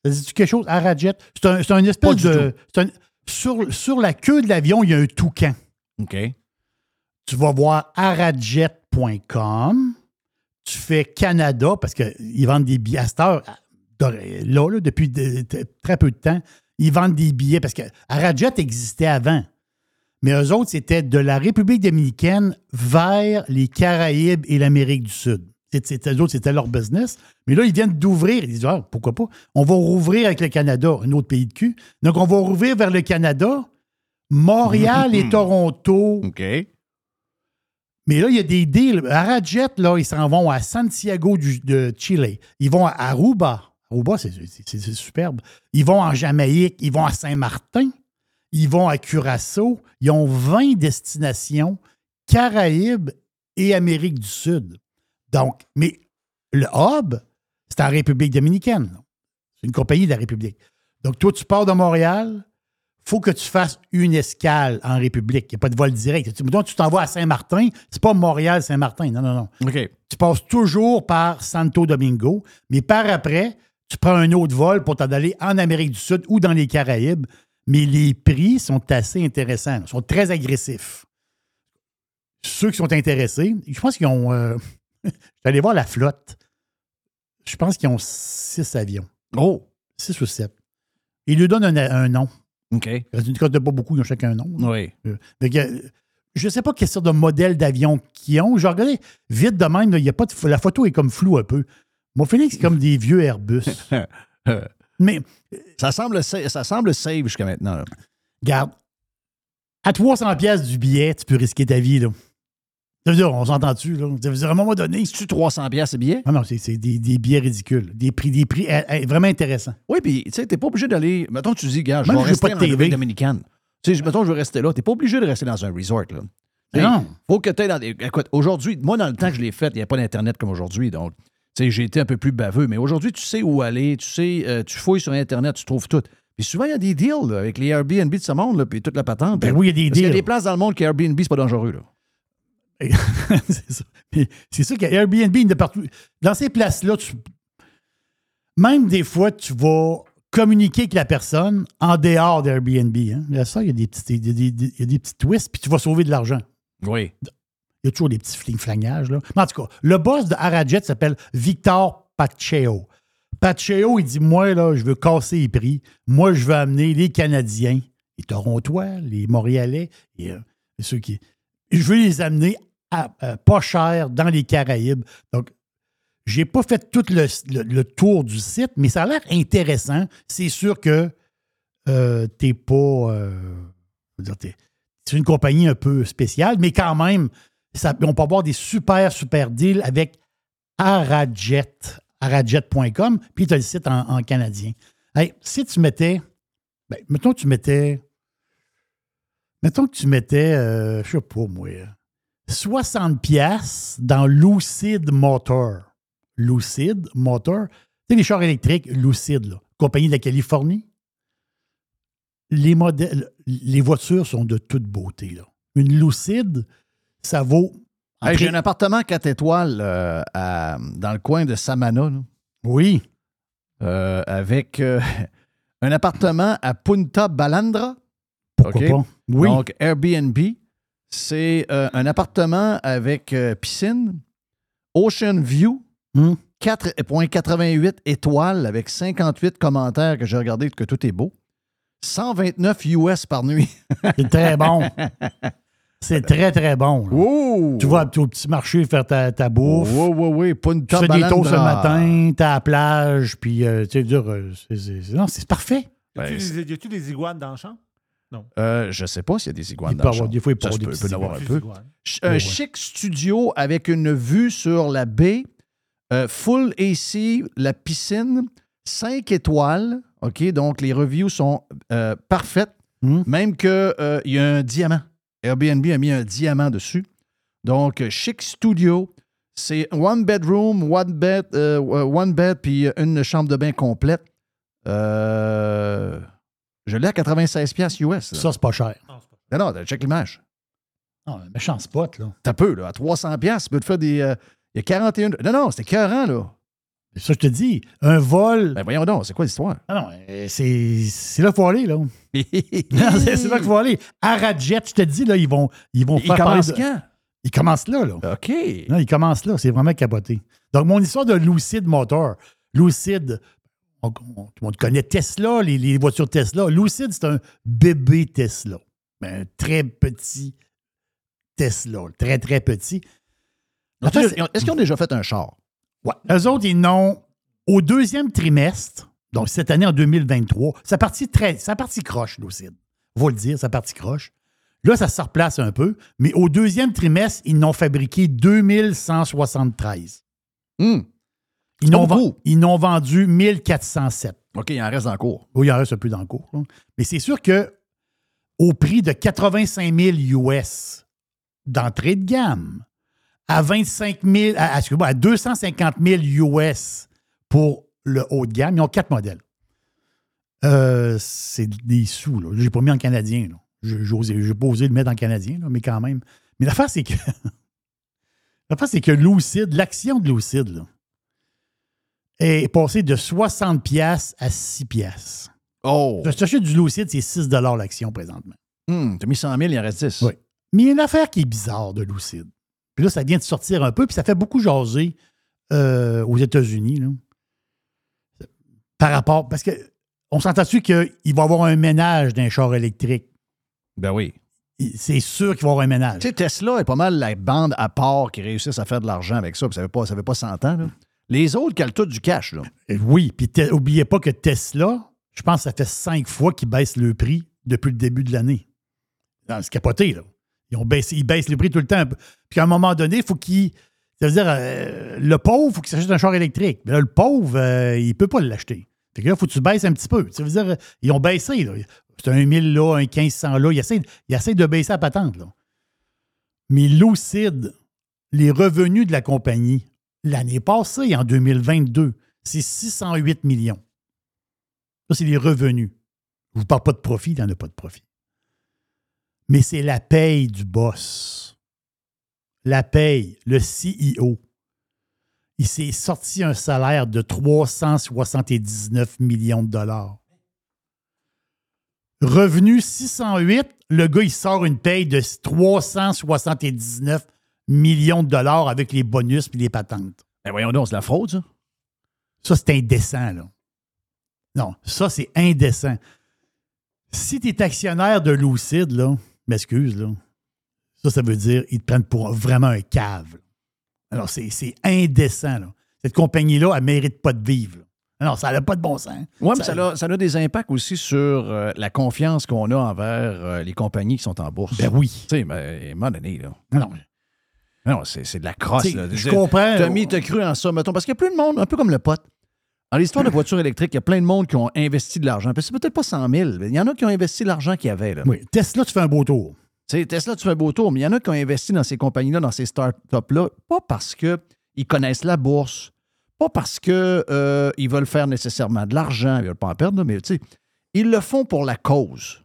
Ça dit quelque chose, Arajet? C'est un, espèce de. un- sur, sur la queue de l'avion, il y a un toucan. OK. Tu vas voir arajet.com. Tu fais Canada, parce qu'ils vendent des billets à cette heure, là, là, depuis de- de- très peu de temps, ils vendent des billets parce que Arajet existait avant. Mais eux autres, c'était de la République dominicaine vers les Caraïbes et l'Amérique du Sud. C'était, eux autres, c'était leur business. Mais là, ils viennent d'ouvrir. Ils disent, Ah, pourquoi pas? On va rouvrir avec le Canada, un autre pays de cul. Donc, on va rouvrir vers le Canada, Montréal et Toronto. OK. Mais là, il y a des deals. Arajet, là, ils s'en vont à Santiago du- de Chile. Ils vont à Aruba. Aruba, c'est c'est- superbe. Ils vont en Jamaïque. Ils vont à Saint-Martin. Ils vont à Curaçao. Ils ont 20 destinations, Caraïbes et Amérique du Sud. Donc, mais le hub, c'est en République dominicaine. C'est une compagnie de la République. Donc, toi, tu pars de Montréal, faut que tu fasses une escale en République. Il n'y a pas de vol direct. Tu, mettons, tu t'en vas à Saint-Martin, c'est pas Montréal-Saint-Martin. Non, non, non. Tu passes toujours par Santo Domingo, mais par après, tu prends un autre vol pour t'en aller en Amérique du Sud ou dans les Caraïbes. Mais les prix sont assez intéressants, Ils sont très agressifs. Ceux qui sont intéressés, je pense qu'ils ont. euh, <laughs> allé voir la flotte. Je pense qu'ils ont six avions. Oh! Six ou sept. Ils lui donnent un, un nom. OK. Il reste une cote de pas beaucoup, ils ont chacun un nom. Oui. Euh, euh, je ne sais pas quelle sorte de modèle d'avion qu'ils ont. Je regardais vite de même, il y a pas de- la photo est comme floue un peu. Mon feeling, <laughs> c'est comme des vieux Airbus. <laughs> Mais ça semble, ça semble safe jusqu'à maintenant. là. Regarde, à 300 pièces du billet, tu peux risquer ta vie. Là. Ça veut dire, on s'entend-tu? Là? Ça veut dire, à un moment donné... C'est-tu 300 pièces billets? Ah non, c'est c'est des, des billets ridicules. Des prix, des prix eh, eh, vraiment intéressants. Oui, puis tu sais, t'es pas obligé d'aller. Mettons, tu dis, gars, je vais rester pas de TV. Dominicaine. Tu sais, mettons, je veux rester là. T'es pas obligé de rester dans un resort, là. Non. Faut que tu dans des. Écoute, aujourd'hui, moi, dans le temps que je l'ai fait, il n'y a pas d'Internet comme aujourd'hui. Donc, j'ai été un peu plus baveux. Mais aujourd'hui, tu sais où aller. Tu sais, euh, tu fouilles sur Internet, tu trouves tout. Puis souvent, il y a des deals là, avec les Airbnb de ce monde, là, puis toute la patente. Ben oui, il y a des Parce qu'il y a deals. des places dans le monde qui Airbnb, c'est pas dangereux. Là. <laughs> c'est ça. Mais C'est ça qu'Airbnb, il y a partout. Dans ces places-là, tu... même des fois, tu vas communiquer avec la personne en dehors d'Airbnb. Hein. Là, ça, il y, a des petits, il, il des petits twists, puis tu vas sauver de l'argent. Oui. Il y a toujours des petits fling-flangages. Mais en tout cas, le boss de Arajet s'appelle Victor Pacheo. Pacheco, il dit Moi, là, je veux casser les prix. Moi, je veux amener les Canadiens, les Torontois, les Montréalais, et, euh, ceux qui. Je veux les amener à pas cher dans les Caraïbes. Donc, j'ai pas fait tout le, le- tour du site, mais ça a l'air intéressant. C'est sûr que euh, t'es pas. euh, c'est une compagnie un peu spéciale, mais quand même, on peut avoir des super, super deals avec Arajet, arajet.com, puis tu as le site en, en canadien. Si tu mettais, ben, mettons que tu mettais, mettons que tu mettais, euh, je sais pas moi, 60 pièces dans Lucid Motor. Lucid Motor. Sais, les chars électriques, Lucid, là, compagnie de la Californie. Les modèles, les voitures sont de toute beauté. Là. Une Lucid, ça vaut. Hey, J'ai un appartement 4 étoiles euh, à- dans le coin de Samana. là. Oui. Euh, avec euh, <laughs> un appartement à Punta Balandra. Pourquoi pas? Oui. Donc, Airbnb, c'est un appartement avec piscine, Ocean View, Hmm. 4,88 étoiles avec 58 commentaires que j'ai regardé que tout est beau. 129 US par nuit. C'est très bon. <laughs> C'est très, très bon. Tu vas au petit marché faire ta, ta bouffe. Oui, oui, oui. Tu Punta fais des toasts le Balandra. matin, t'es à la plage, puis euh, tu sais, dire, euh, c'est- non, c'est parfait. Y a-tu des, y a-tu des iguanes dans le champ? Non. Euh, je sais pas s'il y a des iguanes Il dans peut le avoir- champ. des fois, il peut Ça avoir se des peut, petits peut en avoir un peu. Ch- Un Ouais, ouais. chic studio avec une vue sur la baie, euh, full AC, la piscine, 5 étoiles. OK, donc les reviews sont euh, parfaites. Hmm. Même qu'il y a un diamant. Airbnb a mis un diamant dessus. Donc, chic studio. C'est one bedroom, one bed, euh, one bed, puis une chambre de bain complète. Euh, je l'ai à 96 pièces US. là. Ça, c'est pas cher. Non, non, check l'image. Non, un méchant spot, là. T'as peu, là. À 300 pièces, tu peux te faire des... euh, il y a 41... Non, non, c'était écœurant, là. Ça, je te dis, un vol. Ben voyons donc, c'est quoi l'histoire? Ah non, euh, c'est c'est là qu'il faut aller, là. <laughs> C'est c'est là qu'il faut aller. Arajet, je te dis, là, ils vont, ils vont faire parler commence de- quand? Ils commencent là, là. OK. Non, ils commencent là. C'est vraiment capoté. Donc, mon histoire de Lucid Motor. Lucid, on, on- tout le monde connaît Tesla, les, les voitures Tesla. Lucid, c'est un bébé Tesla. Ben, un très petit Tesla. Très, très petit. En fait, c'est- Est-ce qu'ils ont déjà fait un char? Ouais. Eux autres, ils n'ont, au deuxième trimestre, donc cette année en 2023, ça partit très, ça partit croche, Lucid. Faut le dire, ça partit croche. Là, ça se replace un peu, mais au deuxième trimestre, ils n'ont fabriqué 2173. Hmm. Ils n'ont, ven- vendu 1407. OK, il en reste en cours. Oui, il en reste un peu dans le cours. là. Mais c'est sûr que au prix de 85 000 US d'entrée de gamme, à 25 000, à, à 250 000 US pour le haut de gamme, ils ont quatre modèles. Euh, c'est des sous, là. Je l'ai pas mis en canadien, là. Je- j'ai pas osé le mettre en canadien, là, mais quand même. Mais l'affaire, c'est que. <laughs> l'affaire, c'est que Lucid, l'action de Lucid, là, est passée de 60 pièces à 6 pièces. Oh! Je t'achète du Lucid, c'est 6 l'action présentement. Hmm, T'as mis 100 000, il en reste 10. Oui. Mais il y a une affaire qui est bizarre de Lucid. Puis là, ça vient de sortir un peu, puis ça fait beaucoup jaser euh, aux États-Unis. là. Par rapport. Parce que on s'entend-tu qu'il va y avoir un ménage d'un char électrique? Ben oui. C'est sûr qu'il va y avoir un ménage. Tu sais, Tesla est pas mal la bande à part qui réussissent à faire de l'argent avec ça, puis ça fait pas, ça fait pas 100 ans. là. Les autres calent tout du cash, là. Euh, Oui, puis te- oubliez pas que Tesla, je pense que ça fait cinq fois qu'ils baissent le prix depuis le début de l'année. C'est capoté, là. Ils, baissent le prix tout le temps. Puis à un moment donné, il faut qu'il. Ça veut dire, euh, le pauvre, il faut qu'il s'achète un char électrique. Mais là, le pauvre, euh, il ne peut pas l'acheter. Fait que là, il faut que tu baisses un petit peu. Ça veut dire, euh, ils ont baissé. C'est un 1000 là, un 1500 là. Ils essaient, ils essaient de baisser la patente. Mais Lucid, les revenus de la compagnie, l'année passée, en 2022, c'est 608 millions. Ça, c'est les revenus. Je ne vous parle pas de profit, il n'y en a pas de profit. Mais c'est la paye du boss. La paye, le CEO. Il s'est sorti un salaire de 379 millions de dollars. Revenu 608, le gars, il sort une paye de 379 millions de dollars avec les bonus et les patentes. Ben voyons donc, c'est la fraude, ça. Ça, c'est indécent, là. Non, ça, c'est indécent. Si tu es actionnaire de Lucid, là, m'excuse, là, ça, ça veut dire qu'ils te prennent pour vraiment un cave. là. Alors, c'est indécent, là. Cette compagnie-là, elle mérite pas de vivre. là. Alors, ça n'a pas de bon sens. Oui, mais ça a, ça a des impacts aussi sur euh, la confiance qu'on a envers euh, les compagnies qui sont en bourse. Ben oui. Tu sais, mais à un moment donné, là. Non. Non, c'est c'est de la crosse. Là. je comprends. Tommy, t'as cru en ça, mettons, parce qu'il y a plein de monde, un peu comme le pote. Dans l'histoire de voitures électriques, il y a plein de monde qui ont investi de l'argent. C'est peut-être pas 100 000, mais il y en a qui ont investi l'argent qu'il y avait. Là. Oui, Tesla, tu fais un beau tour. Tesla, tu fais un beau tour, mais il y en a qui ont investi dans ces compagnies-là, dans ces startups-là, pas parce qu'ils connaissent la bourse, pas parce qu'ils veulent faire nécessairement de l'argent, ils veulent pas en perdre, là, mais tu sais, ils le font pour la cause.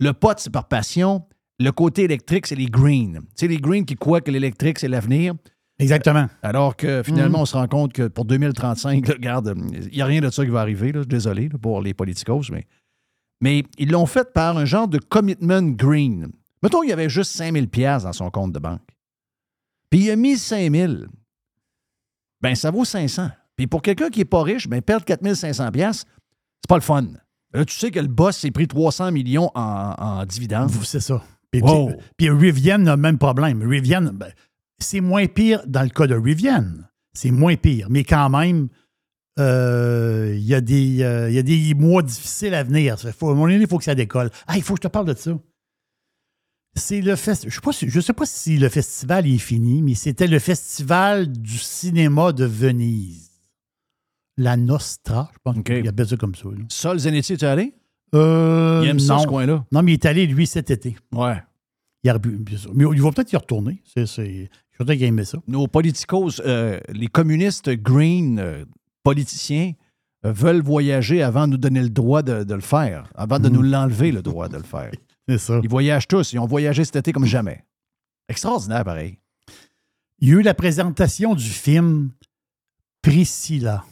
Le pot, c'est par passion. Le côté électrique, c'est les greens. Sais, les greens qui croient que l'électrique, c'est l'avenir. Exactement. Alors que finalement, Mhm. on se rend compte que pour 2035, là, regarde, il n'y a rien de ça qui va arriver. Là, désolé là, pour les politicos, mais, mais ils l'ont fait par un genre de commitment green. Mettons qu'il y avait juste 5000 pièces dans son compte de banque. Puis il a mis 5000. Ben, ça vaut 500. Puis pour quelqu'un qui n'est pas riche, ben, perdre 4500 pièces, c'est pas le fun. Là, tu sais que le boss s'est pris 300 millions en, en dividendes. C'est ça. Puis, Wow. puis- puis Rivian a le même problème. Rivian, ben, c'est moins pire dans le cas de Rivian. C'est moins pire. Mais quand même, euh, il y, a des, euh, il y a des mois difficiles à venir. Faut- à un moment donné, il faut que ça décolle. Ah, il faut que je te parle de ça. C'est le fest... Je ne sais pas si le festival est fini, mais c'était le festival du cinéma de Venise. La Nostra, je pense qu'il appelle ça comme ça. là. Sol Zanetti, tu es allé? Euh, Il aime ça, non. ce coin-là. Non, mais il est allé, lui, cet été. Ouais. Il. Mais va peut-être y retourner. Je suis certain qu'il aimait ça. Nos politicos, euh, les communistes green euh, politiciens euh, veulent voyager avant de nous donner le droit de, de le faire, avant de Mhm. nous l'enlever le droit de le faire. <laughs> C'est ça. Ils voyagent tous. Ils ont voyagé cet été comme jamais. Extraordinaire, pareil. Il y a eu la présentation du film Priscilla.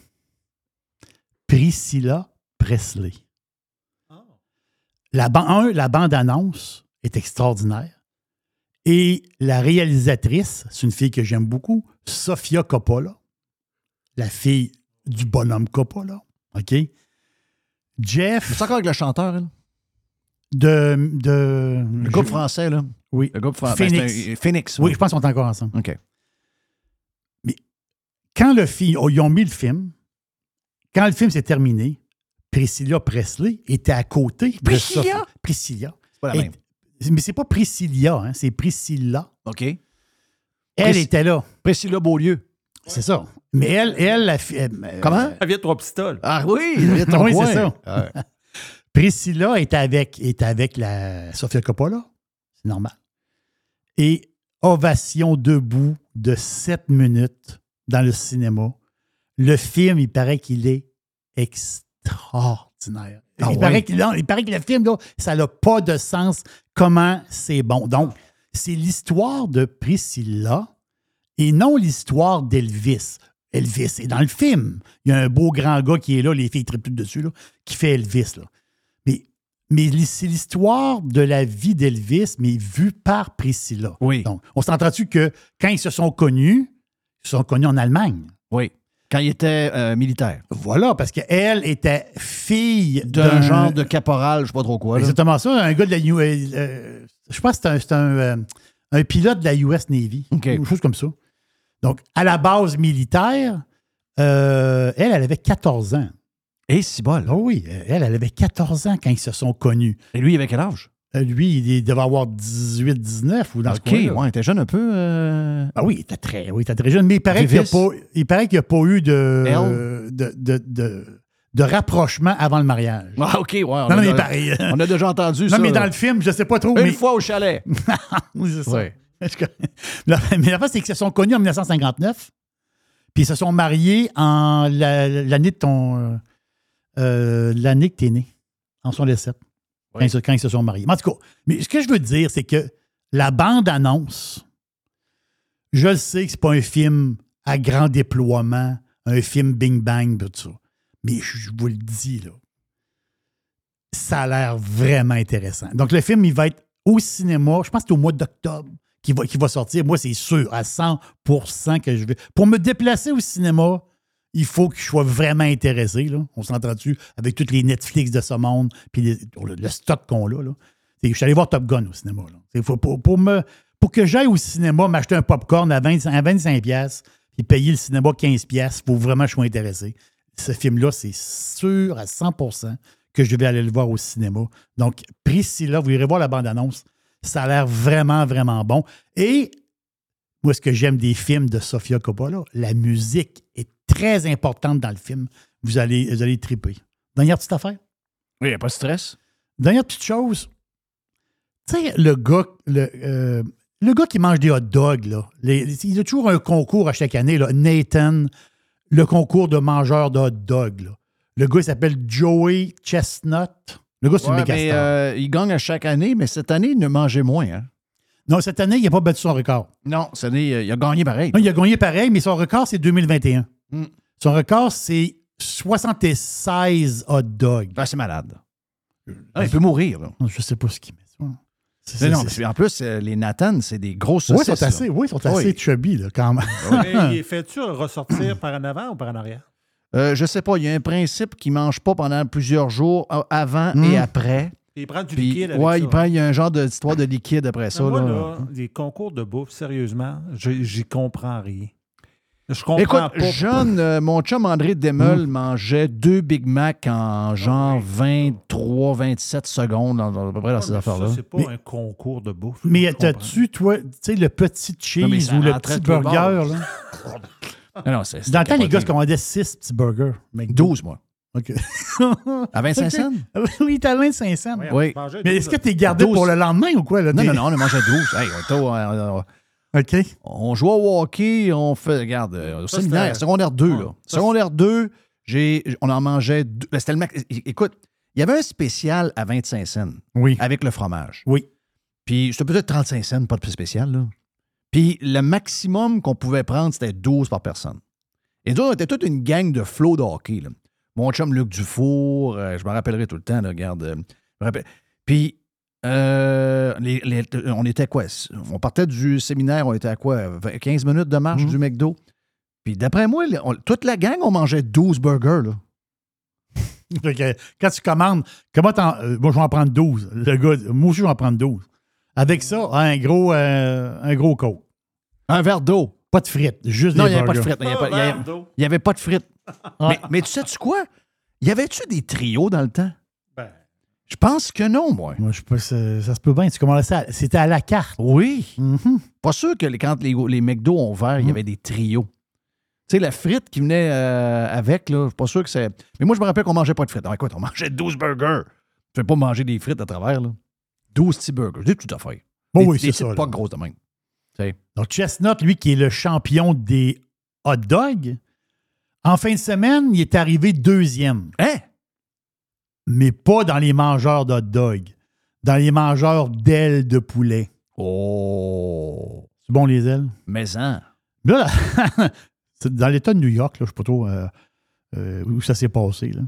Priscilla Presley. La, ban- un, la bande-annonce est extraordinaire. Et la réalisatrice, c'est une fille que j'aime beaucoup, Sofia Coppola, la fille du bonhomme Coppola. OK? Jeff. C'est encore avec le chanteur, elle? De. de Le groupe français, là. Oui. Le groupe français. Phoenix. Phoenix. Oui, je pense qu'ils sont encore ensemble. OK. quand le film, oh, ils ont mis le film, quand le film s'est terminé, Priscilla Presley était à côté de Priscilla? Sophie- Priscilla. pas la même. Mais c'est pas Priscilla, hein, c'est Priscilla. OK. Elle Pris- était là. Priscilla Beaulieu. C'est ça. Mais elle, elle, la fi- euh, Comment? Elle vient de trois pistoles. Ah oui, <laughs> il vient de ton oui, c'est ça. Ouais. <laughs> Priscilla était avec, était avec la Sofia Coppola. C'est normal. Et ovation debout de 7 minutes dans le cinéma. Le film, il paraît qu'il est extraordinaire. Ah il, ouais? paraît qu'il- non, il paraît que le film, là, ça n'a pas de sens comment c'est bon. Donc, c'est l'histoire de Priscilla et non l'histoire d'Elvis. Elvis est dans le film. Il y a un beau grand gars qui est là, les filles trippent dessus, là, qui fait Elvis. Là. Mais, mais c'est l'histoire de la vie d'Elvis, mais vue par Priscilla. Oui. Donc, on s'entend-tu que quand ils se sont connus, ils se sont connus en Allemagne? Oui. Quand il était euh, militaire. Voilà, parce qu'elle était fille D'un genre de caporal, je sais pas trop quoi. là. Exactement ça, un gars de la U- euh, euh, je pense que c'est un, c'est un, euh, un pilote de la US Navy. Quelque chose comme ça. Donc, à la base militaire, euh, elle, elle avait 14 ans. Et si bol. Oh oui, elle, elle avait 14 ans quand ils se sont connus. Et lui, il avait quel âge? Euh, Lui, il devait avoir 18, 19 ou dans OK, ce coin-là. ouais, il était jeune un peu. euh, Ah oui, il était très, oui, il était très jeune, mais il paraît qu'il n'y a, pas- il paraît qu'il y a pas eu de, de, de, de- de rapprochement avant le mariage. Ah, OK, ouais. On, Non, a, mais déjà- pareil. on a déjà entendu Non, ça. mais là. dans le film, je ne sais pas trop. Une mais... fois au chalet. <laughs> oui, c'est ça. Ouais. La- mais la c'est qu'ils se sont connus en 1959, puis ils se sont mariés en la- l'année de ton. euh, l'année que tu es né, en 67, quand, ils se, sont mariés. En tout cas, mais ce que je veux dire, c'est que la bande-annonce, je le sais que c'est pas un film à grand déploiement, un film bing-bang, tout ça. Mais je vous le dis, là, ça a l'air vraiment intéressant. Donc, le film, il va être au cinéma, je pense que c'est au mois d'octobre qu'il va, qu'il va sortir. Moi, c'est sûr, à 100% que je vais. Pour me déplacer au cinéma, il faut que je sois vraiment intéressé. On s'entend-tu avec toutes les Netflix de ce monde, puis les- le, stock qu'on a. Là. Je suis allé voir Top Gun au cinéma. Faut, pour, que j'aille au cinéma, m'acheter un popcorn à, 20 à 25$, piastres, puis payer le cinéma 15$, piastres, il faut vraiment que je sois intéressé. Ce film-là, c'est sûr à 100% que je vais aller le voir au cinéma. Donc, Priscilla, vous irez voir la bande-annonce. Ça a l'air vraiment, vraiment bon. Et moi, ce que j'aime des films de Sofia Coppola, la musique est très importante dans le film. Vous allez, vous allez triper. Dernière petite affaire? Oui, il n'y a pas de stress. Dernière petite chose. Tu sais, le gars, le, euh, le gars qui mange des hot dogs, là, les- les- il y a toujours un concours à chaque année, là, Nathan, le concours de mangeur de hot dogs. là. Le gars, il s'appelle Joey Chestnut. Le gars, c'est une Ouais, méga mais, star. euh, il gagne à chaque année, mais cette année, il ne mangeait moins. Hein? Non, cette année, il n'a pas battu son record. Non, cette année, euh, il a gagné pareil. Non, il a gagné pareil, mais son record, c'est 2021. Mm. Son record, c'est 76 hot dogs. Ah, c'est malade. Ah, il peut mourir. Là. Je sais pas ce qu'il met. Mais non, mais en plus, euh, les Nathan, c'est des grosses Oui, saucisses. sont assez, oui, ils sont assez Oui. chubby, là, quand même. Mais il <laughs> fait-tu ressortir par en avant ou par en arrière? Euh, je sais pas, il y a un principe qu'il ne mange pas pendant plusieurs jours avant Mm. et après. Il prend du Puis, liquide avec ouais, ça. il prend il y a un genre d'histoire de liquide après ça. moi, là. là, les concours de bouffe, sérieusement, je- j'y comprends rien. Je comprends Écoute, pas. jeune, euh, mon chum André Demel mangeait deux Big Mac en genre 23-27 secondes, dans- dans- à peu près dans ces Ça, affaires-là. c'est pas un concours de bouffe. Mais t'as-tu, toi, tu sais, le petit cheese ou le petit burger, là? <laughs> Non, non, c'est- Dans le temps, les gars se commandaient 6 petits burgers. McDo. 12, moi. OK. À 25 cents? <laughs> Oui, t'as 25 cents. Oui. Mais est-ce que t'es gardé 12. pour le lendemain ou quoi? Là, Non, non, non, on a mangé 12. Hey, on au- euh, euh, OK. On joue au hockey, on fait, regarde, euh, au Ça, séminaire, secondaire 2, Ouais, là. ça, secondaire 2, j'ai, on en mangeait deux. ben, C'était le Écoute, il y avait un spécial à 25 cents. Oui. Avec le fromage. Oui. Puis c'était peut-être 35 cents, pas de plus spécial, là. Puis le maximum qu'on pouvait prendre, c'était 12 par personne. Et nous, on était toute une gang de flots de hockey, là. Mon chum Luc Dufour, euh, je me rappellerai tout le temps, là, regarde. euh, je me rappelle. Puis, euh, les- les- on était quoi? On partait du séminaire, on était à quoi? 20 15 minutes de marche Mhm. du McDo. Puis d'après moi, on- toute la gang, on mangeait 12 burgers, là. <laughs> Quand tu commandes, comment t'en. moi, je vais en prendre 12. Le gars, moi aussi, je vais en prendre 12. Avec ça, un gros, un gros coke. Un verre d'eau. Pas de frites, juste Non, des il n'y avait pas de frites. Il n'y avait pas de frites. Ah. Mais, mais tu sais-tu quoi? Y avait-tu des trios dans le temps? Ben. Je pense que non, moi. Moi, je sais pas, ça, ça se peut bien. Tu c'était à la carte. Oui. Mhm. Pas sûr que les- quand les, les McDo ont ouvert, il y avait des trios. Tu sais, la frite qui venait euh, avec, là, je suis pas sûr que c'est. Mais moi, je me rappelle qu'on mangeait pas de frites. Alors, écoute, on mangeait 12 burgers. Tu ne pas manger des frites à travers, là. 12 petits burgers. C'est tout à fait. Bon, Des- oui, des c'est ça, pas là. grosses de même. Donc, Chestnut, lui, qui est le champion des hot dogs, en fin de semaine, il est arrivé deuxième. Hein? Mais pas dans les mangeurs d'hot dogs. Dans les mangeurs d'ailes de poulet. Oh. C'est bon, les ailes? Mais hein? Là, <laughs> là, dans l'État de New York, là, je ne sais pas trop euh, euh, où ça s'est passé. Là.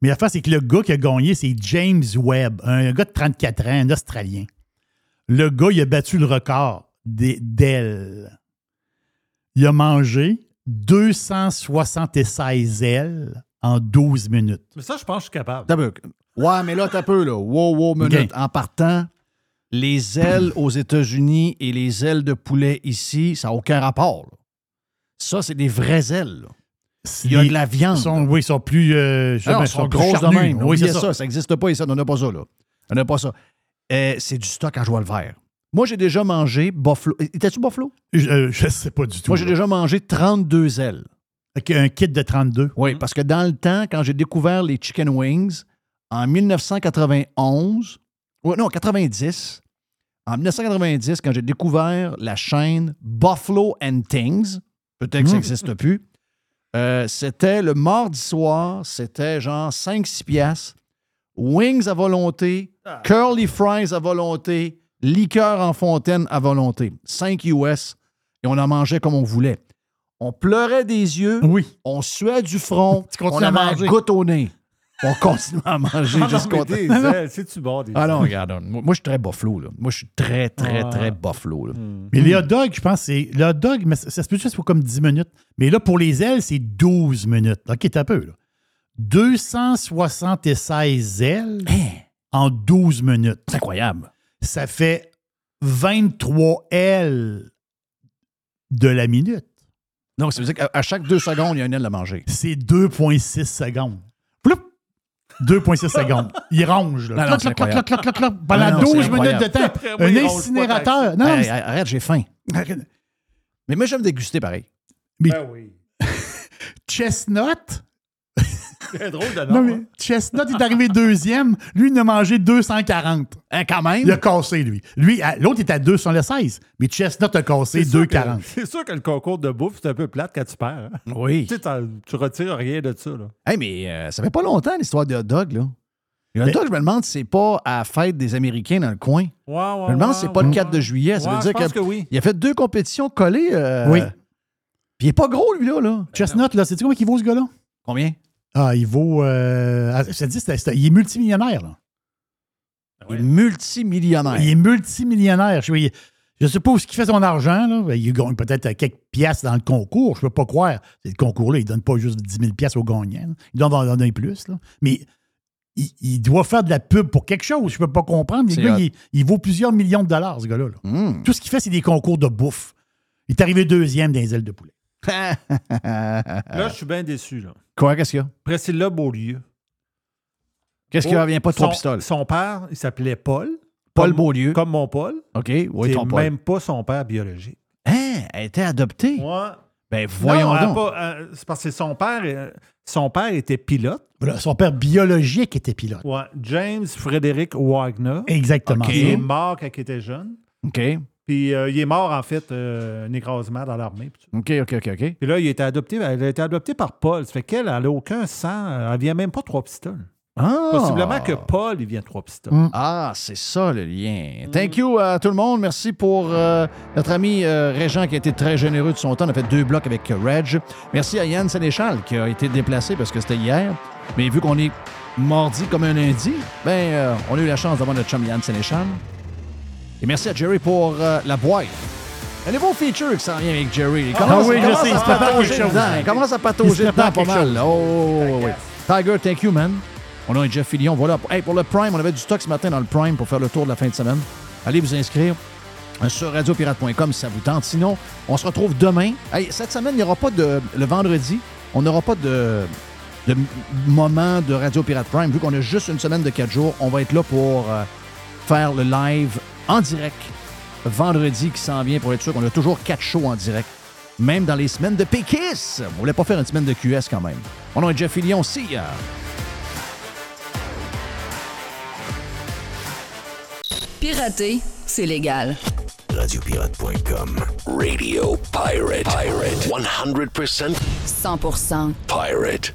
Mais la face, c'est que le gars qui a gagné, c'est James Webb, un gars de 34 ans, un Australien. Le gars, il a battu le record des- d'ailes. Il a mangé 276 ailes en 12 minutes. Mais ça, je pense que je suis capable. T'as peu. Ouais, mais là, t'as peu, là. Wow, wow, minute. En partant, les ailes aux États-Unis et les ailes de poulet ici, ça n'a aucun rapport. là. Ça, c'est des vraies ailes. là. Il y a de la viande. Sont, oui, ils sont plus. euh, Ah non, ils sont grosses de charnus. même. Oui, c'est ça. ça. N'existe pas ici. On n'a pas ça, là. On n'a pas ça. Euh, c'est du stock en joie le vert. Moi, j'ai déjà mangé Buffalo. Étais-tu Buffalo? Je, euh, je sais pas du tout. Moi, j'ai déjà mangé 32 ailes. Un kit de 32. Oui, parce que dans le temps, quand j'ai découvert les chicken wings, en 1991, ouais, non, 90, en 1990, quand j'ai découvert la chaîne Buffalo and Things, peut-être que ça n'existe plus, euh, c'était le mardi soir, c'était genre 5-6 piastres, wings à volonté, curly fries à volonté, liqueur en fontaine à volonté, 5 US, et on en mangeait comme on voulait. On pleurait des yeux, Oui. on suait du front, <laughs> Tu continues on à avait goutte au nez. On continue à manger <laughs> Ah jusqu'au c'est-tu bon, des Ah non, ailes? regarde. Moi, moi, je suis très buffalo. Là. Moi, je suis très, très, Ah. très buffalo. Là. Mais les hot dogs, je pense, c'est. Le hot dog, mais ça, ça se peut juste pour comme 10 minutes. Mais là, pour les ailes, c'est 12 minutes. OK, t'as peu, là. 276 ailes en 12 minutes. C'est incroyable. Ça fait 23 ailes de la minute. Donc, ça veut dire qu'à à chaque deux secondes, il y a une aile à manger. C'est 2,6 secondes. Ploup! 2,6 <laughs> secondes. Il ronge. Là. Non, non, Cloc, cloc, cloc, cloc, cloc, cloc, Pendant non, c'est 12 minutes de temps. Un incinérateur. Non, hey, arrête, j'ai faim. Mais moi, j'aime déguster pareil. mais Ben oui. <laughs> Chestnut, <laughs> drôle de nom. Non, mais hein. Chestnut est arrivé deuxième. Lui, il en a mangé 240. Hein, quand même? Il a cassé, lui. Lui, l'autre était à 216. Mais Chestnut a cassé C'est sûr que- 240. C'est sûr que le concours de bouffe, c'est un peu plate quand tu perds. hein. Oui. Tu sais, t'en- tu retires rien de ça. Là. Hey, mais euh, ça fait pas longtemps, l'histoire des hot dogs, là. Les hot dogs, je me demande si c'est pas à la fête des Américains dans le coin. Ouais, ouais, Je me demande si c'est pas le ouais, 4 de juillet. Ça veut je dire pense que que oui. il a fait deux compétitions collées. euh, Oui. Puis il est pas gros, lui, là. là. Chestnut, là, sais-tu combien il vaut, ce gars-là? Combien? Ah, il vaut. Euh, ah, je te dis, c'était- c'était- il est multimillionnaire, là. Il est multimillionnaire. Il est multimillionnaire. Je ne sais pas où ce qu'il fait son argent. Là. Il gagne peut-être quelques piastres dans le concours. Je ne peux pas croire. C'est le concours-là, il ne donne pas juste 10 000 piastres aux gagnants. là. Il doit en donner plus. Là. Mais il, il doit faire de la pub pour quelque chose. Je ne peux pas comprendre. Mais C'est le gars, il, il vaut plusieurs millions de dollars, ce gars-là. là. Hum. Tout ce qu'il fait, c'est des concours de bouffe. Il est arrivé deuxième dans les ailes de poulet. Là, <laughs> je suis bien déçu. Là. Quoi, qu'est-ce qu'il y a? Priscilla Beaulieu. Qu'est-ce qu'il Oh, revient pas de trois son- pistoles? Son père, il s'appelait Paul. Paul Comme- Beaulieu. Comme mon Paul. OK, oui, qui ton est Paul. même pas son père biologique. Hein? Elle été adoptée? Ouais. Ben, voyons Non, donc. euh, c'est parce que son père, euh, son père était pilote. Voilà, son père biologique était pilote. Ouais, James Frédéric Wagner. Exactement. Il est ça. mort quand il était jeune. OK. Puis euh, il est mort, en fait, euh, un écrasement dans l'armée. OK, OK, OK, OK. Puis là, il a été adopté, elle a été adoptée par Paul. Ça fait qu'elle, elle n'a aucun sang. Elle vient même pas trois pistoles. Ah! Possiblement que Paul, il vient de trois pistoles. Ah, c'est ça le lien. Thank you à tout le monde. Merci pour euh, notre ami euh, Régent qui a été très généreux de son temps. On a fait deux blocs avec euh, Reg. Merci à Yann Sénéchal qui a été déplacé parce que c'était hier. Mais vu qu'on est mardi comme un lundi, ben, euh, on a eu la chance d'avoir notre chum Yann Sénéchal. Et merci à Jerry pour euh, la boîte. Un nouveau feature qui s'en vient avec Jerry? Il Ah commence, oui, il je commence sais, à patauger chose. dedans. Il commence à patauger dedans pas mal. chose. Oh, oui. Tiger, thank you, man. On a un Jeff Fillion. Voilà. Hey, pour le Prime, on avait du stock ce matin dans le Prime pour faire le tour de la fin de semaine. Allez vous inscrire euh, sur radiopirate.com si ça vous tente. Sinon, on se retrouve demain. Hey, cette semaine, il n'y aura pas de. Le vendredi, on n'aura pas de, de moment de Radio Pirate Prime. Vu qu'on a juste une semaine de quatre jours, on va être là pour euh, faire le live en direct vendredi qui s'en vient pour être sûr qu'on a toujours quatre shows en direct. Même dans les semaines de Pékis. On voulait pas faire une semaine de QS quand même. On a un Jeff Fillion aussi. euh, Pirater, c'est légal. Radiopirate.com. Radio Pirate. Pirate. 100% 100% pirate.